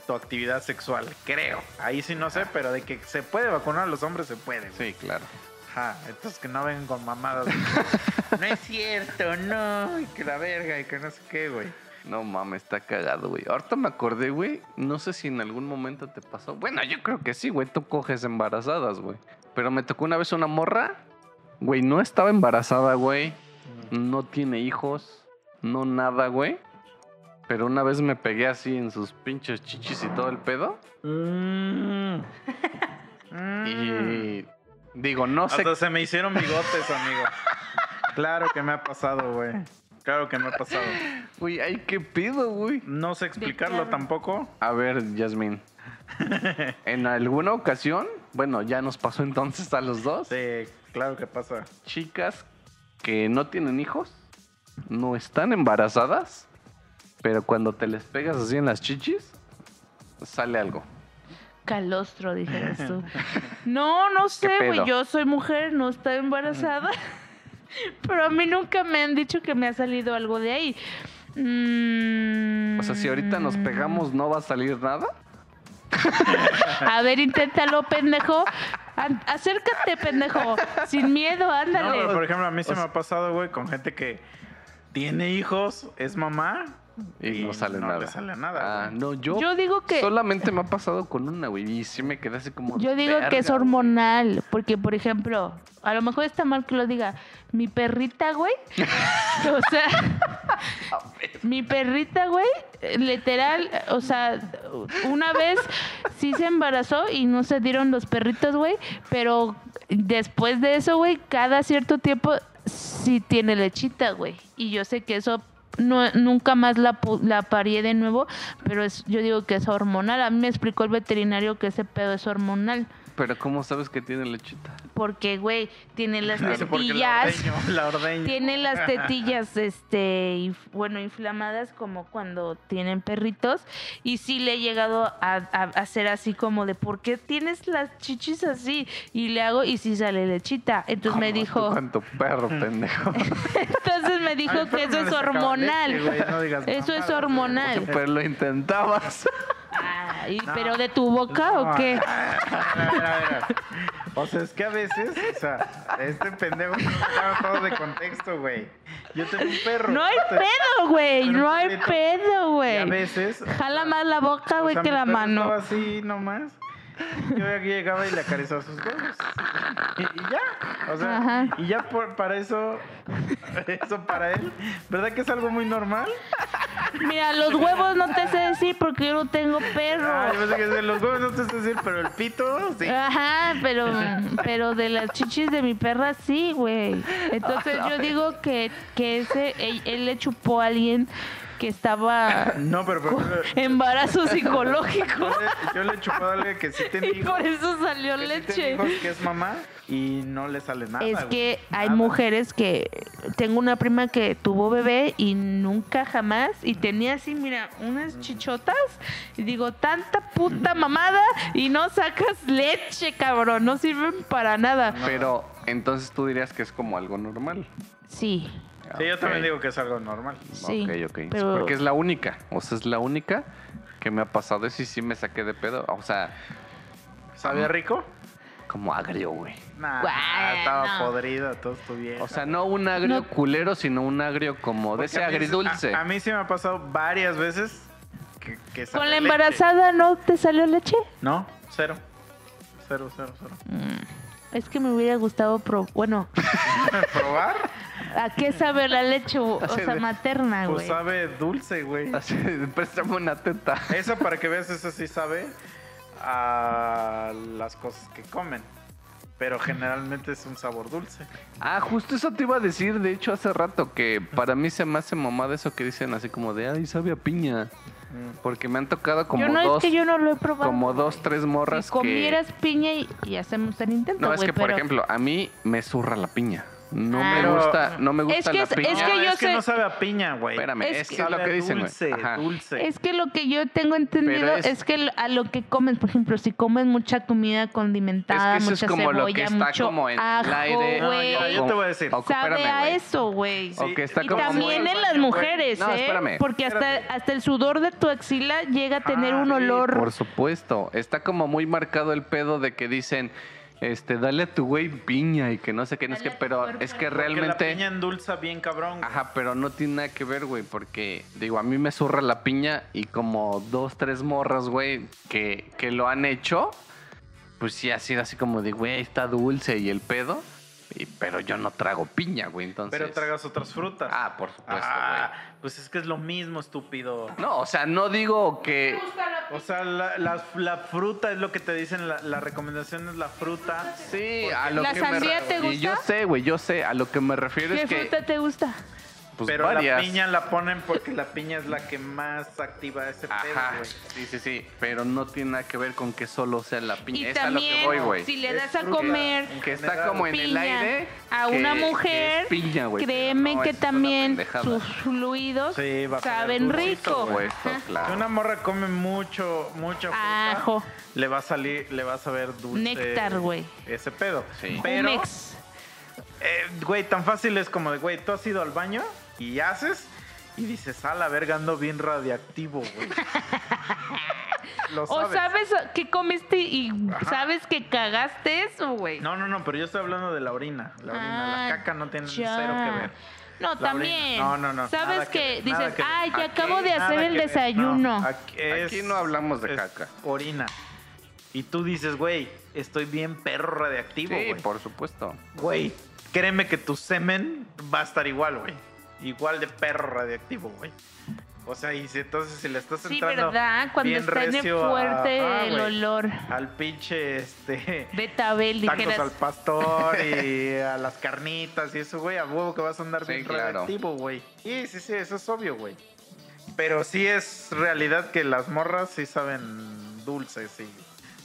Speaker 1: tu actividad sexual. Creo. Ahí sí no sé, pero de que se puede vacunar a los hombres, se puede. güey.
Speaker 3: Sí, claro.
Speaker 1: Ajá, entonces que no vengan con mamadas. no es cierto, no, y que la verga, y que no sé qué, güey.
Speaker 3: No mames, está cagado, güey. Ahorita me acordé, güey. No sé si en algún momento te pasó. Bueno, yo creo que sí, güey. Tú coges embarazadas, güey. Pero me tocó una vez una morra. Güey, no estaba embarazada, güey. No tiene hijos. No nada, güey. Pero una vez me pegué así en sus pinches chichis y todo el pedo.
Speaker 1: Mm.
Speaker 3: Y Digo, no sé.
Speaker 1: Hasta se me hicieron bigotes, amigo. Claro que me ha pasado, güey. Claro que me ha pasado.
Speaker 3: Güey, ay, qué pido, güey.
Speaker 1: No sé explicarlo tampoco.
Speaker 3: A ver, Yasmin. en alguna ocasión, bueno, ya nos pasó entonces a los dos.
Speaker 1: Sí, claro que pasa.
Speaker 3: Chicas que no tienen hijos, no están embarazadas, pero cuando te les pegas así en las chichis, sale algo.
Speaker 2: Calostro, dijeras tú. No, no sé, güey. Yo soy mujer, no estoy embarazada. Pero a mí nunca me han dicho que me ha salido algo de ahí. Mm,
Speaker 3: O sea, si ahorita nos pegamos, ¿no va a salir nada?
Speaker 2: A ver, inténtalo, pendejo. An- acércate, pendejo. Sin miedo,
Speaker 1: No,
Speaker 2: ándale.
Speaker 1: pero por ejemplo, a mí se me ha pasado, güey, con gente que tiene hijos, es mamá
Speaker 3: Y, no sale
Speaker 1: no
Speaker 3: nada.
Speaker 1: le sale nada,
Speaker 3: Ah, no, yo,
Speaker 2: Yo digo que
Speaker 3: solamente me ha pasado con una, güey, y sí me quedé así como.
Speaker 2: Yo digo que es
Speaker 3: "Verga,
Speaker 2: hormonal, porque por ejemplo, a lo mejor está mal que lo diga, mi perrita, güey. o sea, mi perrita, güey, literal, o sea, una vez sí se embarazó y no se dieron los perritos, güey, pero después de eso, güey, cada cierto tiempo sí tiene lechita, güey. Y yo sé que eso no, nunca más la, la parié de nuevo, pero es, yo digo que es hormonal. A mí me explicó el veterinario que ese pedo es hormonal.
Speaker 3: Pero ¿cómo sabes que tiene lechita?
Speaker 2: Porque, güey, tiene las
Speaker 1: No sé por qué la
Speaker 2: tetillas.
Speaker 1: ordeño, la ordeño.
Speaker 2: Tiene las tetillas, este, inf- bueno, inflamadas como cuando tienen perritos. Y sí le he llegado a, hacer así como de, ¿por qué tienes las chichis así? Y le hago, y sí sale lechita. Entonces me dijo,
Speaker 3: ¿Tú ¿Cuánto perro, pendejo?
Speaker 2: entonces me dijo que eso es hormonal.
Speaker 1: leche, güey, no digas
Speaker 2: Eso es hormonal.
Speaker 3: Pero lo intentabas.
Speaker 2: Ay,
Speaker 1: No.
Speaker 2: ¿Pero de tu boca o qué?
Speaker 1: a ver, a ver. O sea, es que a veces, o sea, este pendejo no sacaba todo de contexto, güey. Yo tengo un perro.
Speaker 2: No hay
Speaker 1: te-
Speaker 2: pedo, güey. No hay pedo,
Speaker 1: Y a
Speaker 2: güey.
Speaker 1: veces.
Speaker 2: Jala más la boca,
Speaker 1: o
Speaker 2: güey,
Speaker 1: sea,
Speaker 2: que
Speaker 1: mi
Speaker 2: la
Speaker 1: perro
Speaker 2: mano.
Speaker 1: Estaba así nomás. Yo aquí llegaba y le acariciaba sus huevos. Y, y ya. O sea,
Speaker 2: Ajá.
Speaker 1: y ya por- para eso. Eso para él. ¿Verdad que es algo muy normal?
Speaker 2: Mira, los huevos no te sé decir porque yo no tengo perro.
Speaker 1: Ah, yo pensé que los huevos no te sé decir, pero el pito, sí.
Speaker 2: Ajá, pero, pero de las chichis de mi perra sí, güey. Entonces yo digo que, que ese, él, él le chupó a alguien que estaba
Speaker 1: No, pero
Speaker 2: embarazo psicológico
Speaker 1: yo le, he chupado a alguien que sí tiene
Speaker 2: y
Speaker 1: hijos.
Speaker 2: por eso salió
Speaker 1: que sí
Speaker 2: leche.
Speaker 1: hijos, que es mamá y no le sale nada.
Speaker 2: Es que hay mujeres que tengo una prima que tuvo bebé y nunca jamás y tenía así, mira, unas chichotas y digo, tanta puta mamada y no sacas leche, cabrón, no sirven para nada.
Speaker 3: Pero entonces tú dirías que es como algo normal.
Speaker 2: Sí,
Speaker 1: Sí, yo también digo que es algo normal.
Speaker 2: sí.
Speaker 3: Ok, ok.
Speaker 2: pero-
Speaker 3: Porque es la única. O sea, es la única que me ha pasado. Eso y sí me saqué de pedo. O sea,
Speaker 1: ¿Sabía rico?
Speaker 3: como agrio, güey.
Speaker 1: Nah,
Speaker 2: Bueno.
Speaker 1: estaba podrido, todo estuvieron.
Speaker 3: O sea, no un agrio
Speaker 2: No.
Speaker 3: culero, sino un agrio como de ese agridulce.
Speaker 1: A, a mí sí me ha pasado varias veces que, que
Speaker 2: ¿Con la
Speaker 1: leche.
Speaker 2: embarazada no te salió leche?
Speaker 1: No, cero. Cero, cero, cero.
Speaker 2: Es que me hubiera gustado, pro bueno,
Speaker 1: ¿Probar?
Speaker 2: ¿A qué sabe la leche, o, sea, materna,
Speaker 1: Pues
Speaker 2: güey?
Speaker 1: sabe dulce, güey.
Speaker 3: Así, préstame una teta.
Speaker 1: Eso para que veas, eso sí sabe a las cosas que comen. Pero generalmente es un sabor dulce.
Speaker 3: Ah, justo eso te iba a decir, de hecho, hace rato, que para mí se me hace mamada eso que dicen así como de, ay, sabe a piña. Porque me han tocado como
Speaker 2: yo no,
Speaker 3: dos,
Speaker 2: es que yo no lo he probado.
Speaker 3: como dos, tres morras
Speaker 2: si
Speaker 3: que...
Speaker 2: comieras piña y, y hacemos el intento,
Speaker 3: No, es que, por ejemplo, a mí me zurra la piña. No
Speaker 2: Ah.
Speaker 3: me
Speaker 1: Pero-
Speaker 3: gusta, no me gusta
Speaker 2: Es que
Speaker 3: la
Speaker 2: es- es
Speaker 3: piña.
Speaker 2: que
Speaker 1: No,
Speaker 2: yo
Speaker 1: es que
Speaker 2: sé-
Speaker 1: no sabe a piña, güey.
Speaker 3: Espérame,
Speaker 2: Es
Speaker 3: es,
Speaker 2: que-
Speaker 3: que es lo que dicen, güey.
Speaker 1: Dulce, dulce.
Speaker 2: Es que lo que yo tengo entendido es...
Speaker 3: es-
Speaker 2: que a lo que comes, por ejemplo, si comes mucha comida condimentada,
Speaker 3: Es que eso es
Speaker 2: mucha
Speaker 3: como lo
Speaker 2: cebolla,
Speaker 3: que está
Speaker 2: mucho
Speaker 3: como en el
Speaker 2: ajo,
Speaker 3: aire.
Speaker 1: No, ya, yo te voy a decir.
Speaker 3: O-
Speaker 2: sabe
Speaker 3: espérame,
Speaker 2: a eso, güey.
Speaker 3: O que está
Speaker 2: y también
Speaker 3: muy-
Speaker 2: en las mujeres,
Speaker 3: No,
Speaker 2: ¿eh?
Speaker 3: espérame.
Speaker 2: Porque hasta, hasta el sudor de tu axila llega a tener
Speaker 1: Ah,
Speaker 2: un
Speaker 1: sí,
Speaker 2: olor...
Speaker 3: Por supuesto. Está como muy marcado el pedo de que dicen, este, dale a tu güey piña y que no sé qué, no es que, pero es que
Speaker 1: Porque la
Speaker 3: realmente...
Speaker 1: piña endulza bien cabrón. güey.
Speaker 3: Ajá, pero no tiene nada que ver, güey, porque, digo, a mí me zurra la piña y como dos, tres morras, güey, que, que lo han hecho, pues sí ha sido así como de, güey, está dulce y el pedo, y- pero yo no trago piña, güey, entonces...
Speaker 1: Pero tragas otras frutas.
Speaker 3: Ah, por supuesto,
Speaker 1: Ah, pues es que es lo mismo, estúpido.
Speaker 3: No, o sea, no digo que...
Speaker 2: gusta la
Speaker 1: O sea, la, la- la fruta es lo que te dicen, la, la recomendación es la fruta.
Speaker 3: Sí, a lo
Speaker 2: ¿La
Speaker 3: que me
Speaker 2: sandía
Speaker 3: re-
Speaker 2: te
Speaker 3: Y yo sé, güey, yo sé. A lo que me refiero
Speaker 2: ¿Qué
Speaker 3: es que.
Speaker 2: fruta te gusta?
Speaker 3: Pues
Speaker 1: pero
Speaker 3: varias.
Speaker 1: la piña la ponen porque la piña es la que más activa ese pedo,
Speaker 3: Ajá,
Speaker 1: güey.
Speaker 3: sí, sí, sí. Pero no tiene nada que ver con que solo sea la piña.
Speaker 2: Y
Speaker 3: es a lo que
Speaker 2: también,
Speaker 3: voy, güey.
Speaker 2: si le
Speaker 1: Es
Speaker 2: das a
Speaker 1: fruta.
Speaker 2: comer
Speaker 3: Que está como en el aire.
Speaker 2: a
Speaker 3: que-
Speaker 2: una
Speaker 3: que es
Speaker 2: mujer,
Speaker 3: piña, güey,
Speaker 2: créeme
Speaker 3: no,
Speaker 2: que también sus fluidos
Speaker 1: Sí, va a
Speaker 2: saben rico.
Speaker 3: Por supuesto, claro.
Speaker 1: Si una morra come mucho, mucha fruta,
Speaker 2: Ajo.
Speaker 1: le va a salir, le va a saber dulce.
Speaker 2: Néctar, güey.
Speaker 1: Ese pedo.
Speaker 3: Sí.
Speaker 1: Pero,
Speaker 2: Jumex.
Speaker 1: eh, güey, tan fácil es como de, güey, tú has ido al baño y haces y dices, a la verga, ando bien radiactivo, güey. Lo
Speaker 2: O sabes que comiste y
Speaker 1: Ajá.
Speaker 2: sabes que cagaste eso, güey.
Speaker 1: No, no, no, pero yo estoy hablando de la orina. La orina,
Speaker 2: Ah,
Speaker 1: la caca no tiene
Speaker 2: ya.
Speaker 1: cero que ver.
Speaker 2: No,
Speaker 1: La
Speaker 2: también.
Speaker 1: orina. No, no, no,
Speaker 2: Sabes
Speaker 1: que
Speaker 2: dices,
Speaker 1: que
Speaker 2: ay, ya
Speaker 3: Aquí
Speaker 2: acabo de hacer el desayuno.
Speaker 1: no, aquí, es-
Speaker 3: Aquí no hablamos de
Speaker 1: es
Speaker 3: caca.
Speaker 1: Orina. Y tú dices, güey, estoy bien perro radiactivo,
Speaker 3: Sí,
Speaker 1: güey.
Speaker 3: por supuesto.
Speaker 1: Güey, créeme que tu semen va a estar igual, güey. Igual de perro radiactivo, güey. O sea, y si entonces si le estás
Speaker 2: Sí,
Speaker 1: entrando
Speaker 2: ¿verdad? Cuando
Speaker 1: bien
Speaker 2: está en
Speaker 1: recio a-
Speaker 2: fuerte
Speaker 1: ajá,
Speaker 2: el olor.
Speaker 1: al pinche este
Speaker 2: Betabel,
Speaker 1: tacos
Speaker 2: dijeras.
Speaker 1: al pastor y a las carnitas y eso, güey, a huevo que vas a andar
Speaker 3: Sí,
Speaker 1: bien
Speaker 3: claro.
Speaker 1: radiactivo, güey. Sí, sí, sí, eso es obvio, güey. Pero sí es realidad que las morras sí saben dulces y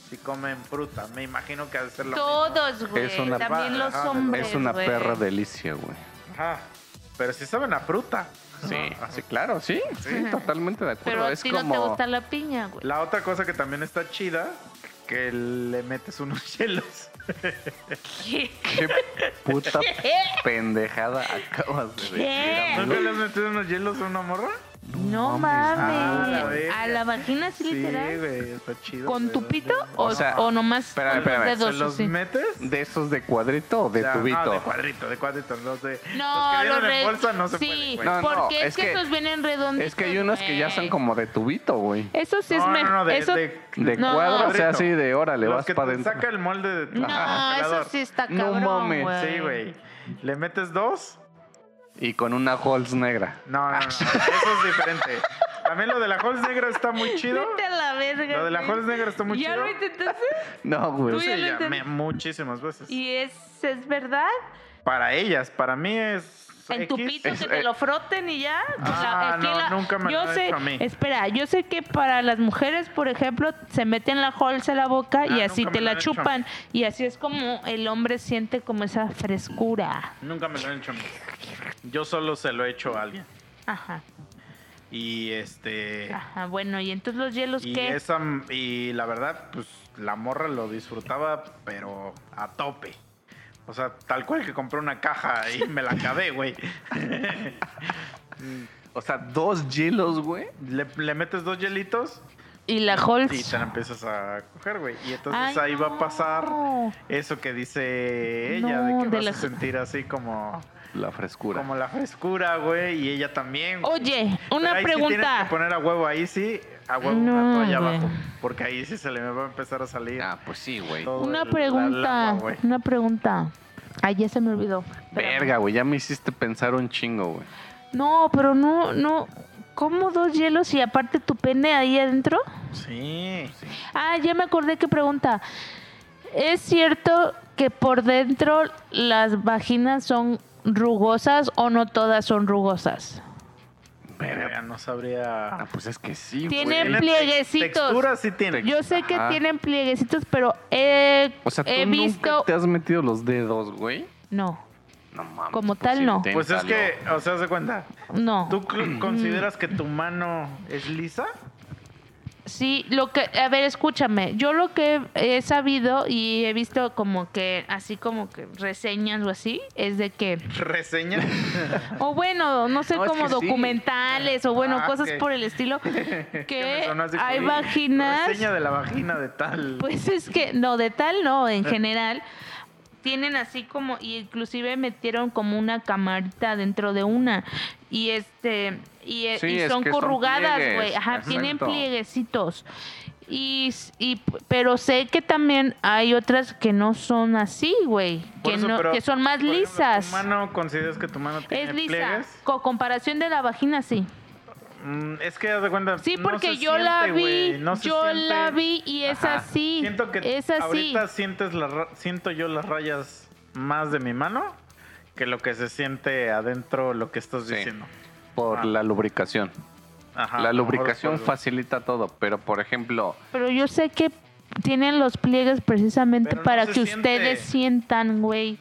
Speaker 1: si comen fruta. Me imagino que ha de ser lo.
Speaker 2: Todos, güey. También los hombres.
Speaker 3: Es una perra delicia, güey.
Speaker 1: Ajá. Pero sí saben a fruta.
Speaker 3: Sí,
Speaker 1: Ajá.
Speaker 3: sí, claro, sí, sí, totalmente de acuerdo.
Speaker 2: Pero a
Speaker 3: es
Speaker 2: ti
Speaker 3: como
Speaker 2: no te gusta la piña, güey.
Speaker 1: La otra cosa que también está chida, que le metes unos hielos.
Speaker 2: ¿Qué?
Speaker 3: qué puta pendejada acabas de decir.
Speaker 1: ¿Nunca le has metido unos hielos a una morra?
Speaker 2: No
Speaker 3: mames.
Speaker 2: mames.
Speaker 1: Ah, la
Speaker 2: a la vagina sí,
Speaker 1: Sí,
Speaker 2: literal.
Speaker 1: güey, está chido.
Speaker 2: ¿Con tu pito o,
Speaker 3: O sea,
Speaker 2: o nomás
Speaker 3: espérame,
Speaker 2: con
Speaker 3: espérame,
Speaker 2: los dedos?
Speaker 1: ¿Se los metes?
Speaker 3: ¿De esos de cuadrito o de
Speaker 1: Ya,
Speaker 3: tubito?
Speaker 1: No, de cuadrito, de cuadrito. Los, de,
Speaker 2: No,
Speaker 1: los que
Speaker 2: los re-
Speaker 1: en bolsa no se
Speaker 2: sí,
Speaker 1: pueden.
Speaker 3: No, no,
Speaker 2: porque es,
Speaker 3: es
Speaker 2: que,
Speaker 3: que-
Speaker 2: esos vienen redonditos.
Speaker 3: Es que hay unos que ya son como de tubito, güey.
Speaker 2: Eso sí es
Speaker 1: No, no,
Speaker 2: mejor.
Speaker 1: no, de,
Speaker 2: eso...
Speaker 1: de,
Speaker 3: De
Speaker 2: No.
Speaker 3: cuadro, o sea, así de órale,
Speaker 1: Los
Speaker 3: vas
Speaker 1: que
Speaker 3: para adentro.
Speaker 1: saca el molde de tu
Speaker 2: No, eso sí está
Speaker 3: No
Speaker 2: cabrón,
Speaker 3: mames.
Speaker 2: güey.
Speaker 1: Sí, güey. Le metes dos.
Speaker 3: Y con una Halls negra.
Speaker 1: No, no, no. Eso es diferente. También lo de la Halls negra está muy chido.
Speaker 2: Vete a la verga.
Speaker 1: Lo de la. Halls negra está muy
Speaker 2: ¿Ya
Speaker 1: chido.
Speaker 2: lo intentaste?
Speaker 3: No, güey.
Speaker 2: Tú
Speaker 1: Sí,
Speaker 2: ya
Speaker 1: ya, me- muchísimas veces.
Speaker 2: ¿Y es, es verdad?
Speaker 1: Para ellas, para mí es.
Speaker 2: En tu pito
Speaker 3: Es-
Speaker 2: que te
Speaker 3: eh,
Speaker 2: lo froten y ya.
Speaker 1: Ah, no, nunca me
Speaker 2: yo
Speaker 1: lo
Speaker 2: sé,
Speaker 1: hecho a mí.
Speaker 2: Espera, yo sé que para las mujeres, por ejemplo, se meten la holz a la boca y
Speaker 1: Ah,
Speaker 2: así te la chupan. Y así es como el hombre siente como esa frescura.
Speaker 1: Nunca me lo han hecho a mí. Yo solo se lo he hecho a alguien.
Speaker 2: Ajá,
Speaker 1: Y este.
Speaker 2: ajá. Bueno, y entonces los hielos,
Speaker 1: Y
Speaker 2: ¿qué?
Speaker 1: esa y la verdad, pues la morra lo disfrutaba, pero a tope. O sea, tal cual que compré una caja y me la acabé, güey.
Speaker 3: O sea, dos hielos, güey.
Speaker 1: Le, le metes dos hielitos
Speaker 2: Y la
Speaker 1: y
Speaker 2: holz.
Speaker 1: te la empiezas a coger, güey. Y entonces
Speaker 2: Ay,
Speaker 1: ahí va a pasar eso que dice ella,
Speaker 2: No,
Speaker 1: de que
Speaker 2: de
Speaker 1: vas
Speaker 2: la-
Speaker 1: a sentir así como,
Speaker 3: La frescura.
Speaker 1: como la frescura, güey. Y ella también. güey.
Speaker 2: Oye,
Speaker 1: Pero
Speaker 2: una
Speaker 1: ahí Sí tienes
Speaker 2: pregunta.
Speaker 1: que poner a huevo ahí sí, a huevo
Speaker 2: No,
Speaker 1: una toalla
Speaker 2: güey.
Speaker 1: abajo. Porque ahí sí se le va a empezar a salir.
Speaker 3: Ah, pues sí, güey.
Speaker 1: todo
Speaker 2: Una
Speaker 1: el- la
Speaker 2: pregunta.
Speaker 1: lava, güey.
Speaker 2: una pregunta. Ay, ya se me olvidó. Espérame.
Speaker 3: Verga, güey. Ya me hiciste pensar un chingo, güey.
Speaker 2: No, pero no, no. ¿Cómo dos hielos y aparte tu pene ahí adentro?
Speaker 1: Sí.
Speaker 2: Ah, ya me acordé qué pregunta. ¿Es cierto que por dentro las vaginas son rugosas o no todas son rugosas?
Speaker 1: Verga, no sabría.
Speaker 3: Ah, pues es que sí,
Speaker 2: Tiene
Speaker 3: güey.
Speaker 2: plieguecitos.
Speaker 1: Textura sí tiene.
Speaker 2: Yo sé que
Speaker 3: Ajá.
Speaker 2: tienen plieguecitos, pero he,
Speaker 3: O sea, tú
Speaker 2: he
Speaker 3: nunca
Speaker 2: visto...
Speaker 3: te has metido los dedos, güey.
Speaker 2: No,
Speaker 3: No mames.
Speaker 2: Como
Speaker 3: pues
Speaker 2: tal, no.
Speaker 1: Pues es que, o sea, haz de cuenta.
Speaker 2: no.
Speaker 1: ¿Tú consideras que tu mano es lisa?
Speaker 2: Sí, lo que, a ver, escúchame, yo lo que he sabido y he visto como que, así como que reseñas o así, es de que,
Speaker 1: ¿Reseña?
Speaker 2: o bueno, no sé,
Speaker 3: No, es
Speaker 2: como
Speaker 3: sí.
Speaker 2: documentales o bueno,
Speaker 1: Ah,
Speaker 2: cosas por el estilo,
Speaker 1: Que
Speaker 2: hay vaginas,
Speaker 1: Reseña de la vagina de tal.
Speaker 2: pues es que, no, de tal no, en general, tienen así como, y inclusive metieron como una camarita dentro de una, y este, y,
Speaker 3: Sí,
Speaker 2: y
Speaker 3: es
Speaker 2: son
Speaker 3: que
Speaker 2: corrugadas, güey, ajá, tienen plieguecitos. Y, y pero sé que también hay otras que no son así, güey, que
Speaker 1: eso,
Speaker 2: no que son más
Speaker 1: ejemplo,
Speaker 2: lisas.
Speaker 1: ¿Tu mano consideras que tu mano tiene
Speaker 2: es lisa.
Speaker 1: pliegues?
Speaker 2: Con comparación de la vagina sí.
Speaker 1: Mm, es que haz de cuenta.
Speaker 2: Sí,
Speaker 1: no
Speaker 2: porque
Speaker 1: se
Speaker 2: yo la vi,
Speaker 1: güey, no se
Speaker 2: yo
Speaker 1: siente.
Speaker 2: la vi y es
Speaker 3: Ajá.
Speaker 2: así.
Speaker 1: Siento que
Speaker 2: es así.
Speaker 1: ahorita sientes la, siento yo las rayas más de mi mano que lo que se siente adentro lo que estás
Speaker 3: Sí.
Speaker 1: diciendo.
Speaker 3: Por
Speaker 1: Ah.
Speaker 3: la lubricación.
Speaker 1: Ajá,
Speaker 3: la lubricación facilita todo, pero por ejemplo,
Speaker 2: Pero yo sé que tienen los pliegues precisamente
Speaker 1: no
Speaker 2: para que
Speaker 1: siente.
Speaker 2: ustedes sientan, güey.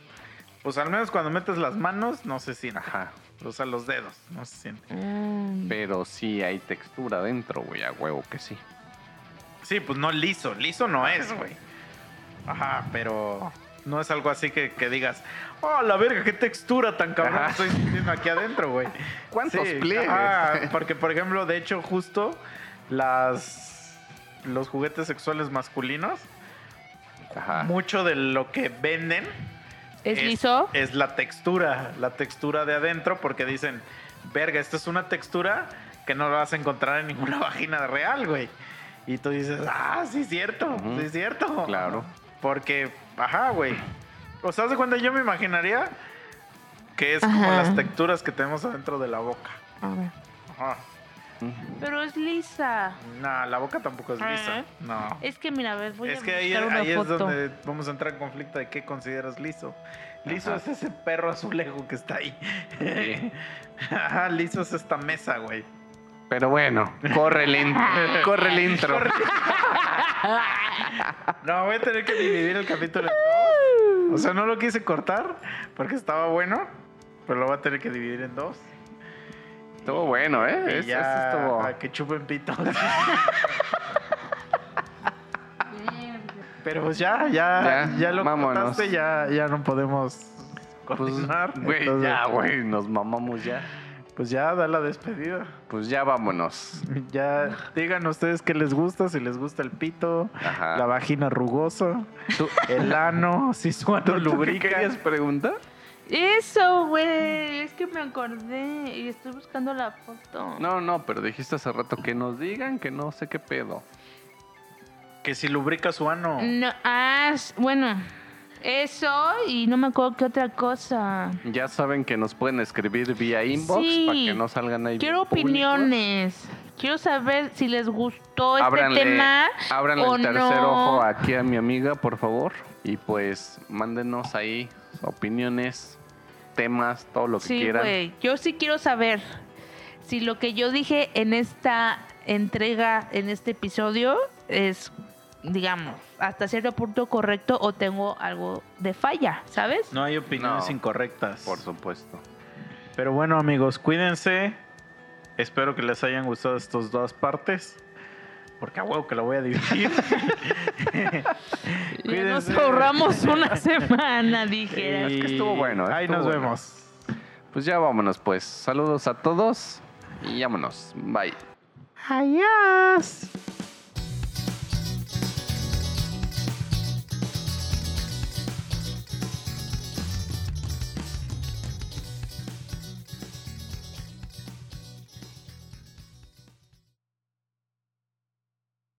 Speaker 1: Pues al menos cuando metes las manos no se siente.
Speaker 3: ajá,
Speaker 1: O sea, los dedos no se siente.
Speaker 2: Mm.
Speaker 3: pero sí hay textura dentro, güey, a huevo que sí.
Speaker 1: Sí, pues no liso. Liso no es, güey. Ajá, pero no es algo así que, que digas, oh, la verga, qué textura tan cabrón
Speaker 3: Ajá.
Speaker 1: estoy sintiendo aquí adentro, güey.
Speaker 3: ¿Cuántos
Speaker 1: Sí,
Speaker 3: pliegues?
Speaker 1: ajá, porque, por ejemplo, de hecho, justo las los juguetes sexuales masculinos,
Speaker 3: Ajá.
Speaker 1: mucho de lo que venden
Speaker 2: ¿Es liso?
Speaker 1: Es la textura, la textura de adentro, porque dicen, verga, esta es una textura que no la vas a encontrar en ninguna vagina real, güey. Y tú dices, ah, sí es cierto, sí es cierto.
Speaker 3: Claro.
Speaker 1: Porque, ajá, güey. O sea, ¿haz de cuenta? Yo me imaginaría que es como las texturas que tenemos adentro de la boca.
Speaker 2: A ver.
Speaker 1: Ajá.
Speaker 2: Pero es lisa.
Speaker 1: No, la boca tampoco es lisa.
Speaker 2: Ajá.
Speaker 1: No.
Speaker 2: Es que mira, a ver, voy
Speaker 1: Es
Speaker 2: a
Speaker 1: que ahí,
Speaker 2: buscar una
Speaker 1: ahí es
Speaker 2: foto.
Speaker 1: donde vamos a entrar en conflicto de qué consideras liso. Liso
Speaker 3: Ajá.
Speaker 1: es ese perro azulejo que está ahí.
Speaker 3: Sí.
Speaker 1: Ajá, liso es esta mesa, güey.
Speaker 3: Pero bueno, corre el, in- corre el intro.
Speaker 1: No, voy a tener que dividir el capítulo en dos. O sea, no lo quise cortar porque estaba bueno, pero lo voy a tener que dividir en dos.
Speaker 3: Estuvo bueno, ¿eh?
Speaker 1: Y
Speaker 3: Ese-
Speaker 1: ya,
Speaker 3: ese estuvo-
Speaker 1: a que chupen pito. Pero pues ya, ya,
Speaker 3: Ya,
Speaker 1: ya, lo cortaste, ya, ya no podemos
Speaker 3: Pues,
Speaker 1: continuar.
Speaker 3: güey,
Speaker 1: Entonces,
Speaker 3: ya, güey, nos mamamos ya.
Speaker 1: Pues ya, da la despedida.
Speaker 3: Pues ya vámonos.
Speaker 1: Ya digan ustedes qué les gusta, si les gusta el pito,
Speaker 3: Ajá.
Speaker 1: la vagina rugosa,
Speaker 3: ¿Tú,
Speaker 1: el ano, si su ano
Speaker 3: ¿tú qué
Speaker 1: lubrica.
Speaker 3: querías preguntar?
Speaker 2: Eso, güey. Es que me acordé y estoy buscando la foto.
Speaker 3: No, no, pero dijiste hace rato que nos digan que no sé qué pedo.
Speaker 1: Que si lubrica su ano.
Speaker 2: No, ah, bueno. Eso y no me acuerdo qué otra cosa.
Speaker 3: Ya saben que nos pueden escribir vía inbox
Speaker 2: Sí.
Speaker 3: para que no salgan ahí.
Speaker 2: Quiero
Speaker 3: públicos.
Speaker 2: opiniones. Quiero saber si les gustó este
Speaker 3: Ábranle,
Speaker 2: tema.
Speaker 3: ábranle
Speaker 2: o
Speaker 3: el tercer
Speaker 2: no.
Speaker 3: ojo aquí a mi amiga, por favor. Y pues mándenos ahí opiniones, temas, todo lo que
Speaker 2: Sí,
Speaker 3: quieran.
Speaker 2: Yo sí quiero saber si lo que yo dije en esta entrega, en este episodio, es, digamos, hasta cierto punto correcto o tengo algo de falla, ¿sabes?
Speaker 1: No hay opiniones
Speaker 3: No.
Speaker 1: incorrectas.
Speaker 3: Por supuesto.
Speaker 1: Pero bueno, amigos, cuídense. Espero que les hayan gustado estas dos partes. Porque a huevo que la voy a dividir.
Speaker 2: Ya nos ahorramos una semana, dijera.
Speaker 3: Es que estuvo bueno, ¿eh?
Speaker 1: Ahí
Speaker 3: Estuvo
Speaker 1: nos
Speaker 3: bueno.
Speaker 1: vemos.
Speaker 3: Pues ya vámonos, pues. Saludos a todos y vámonos. Bye.
Speaker 1: Adiós.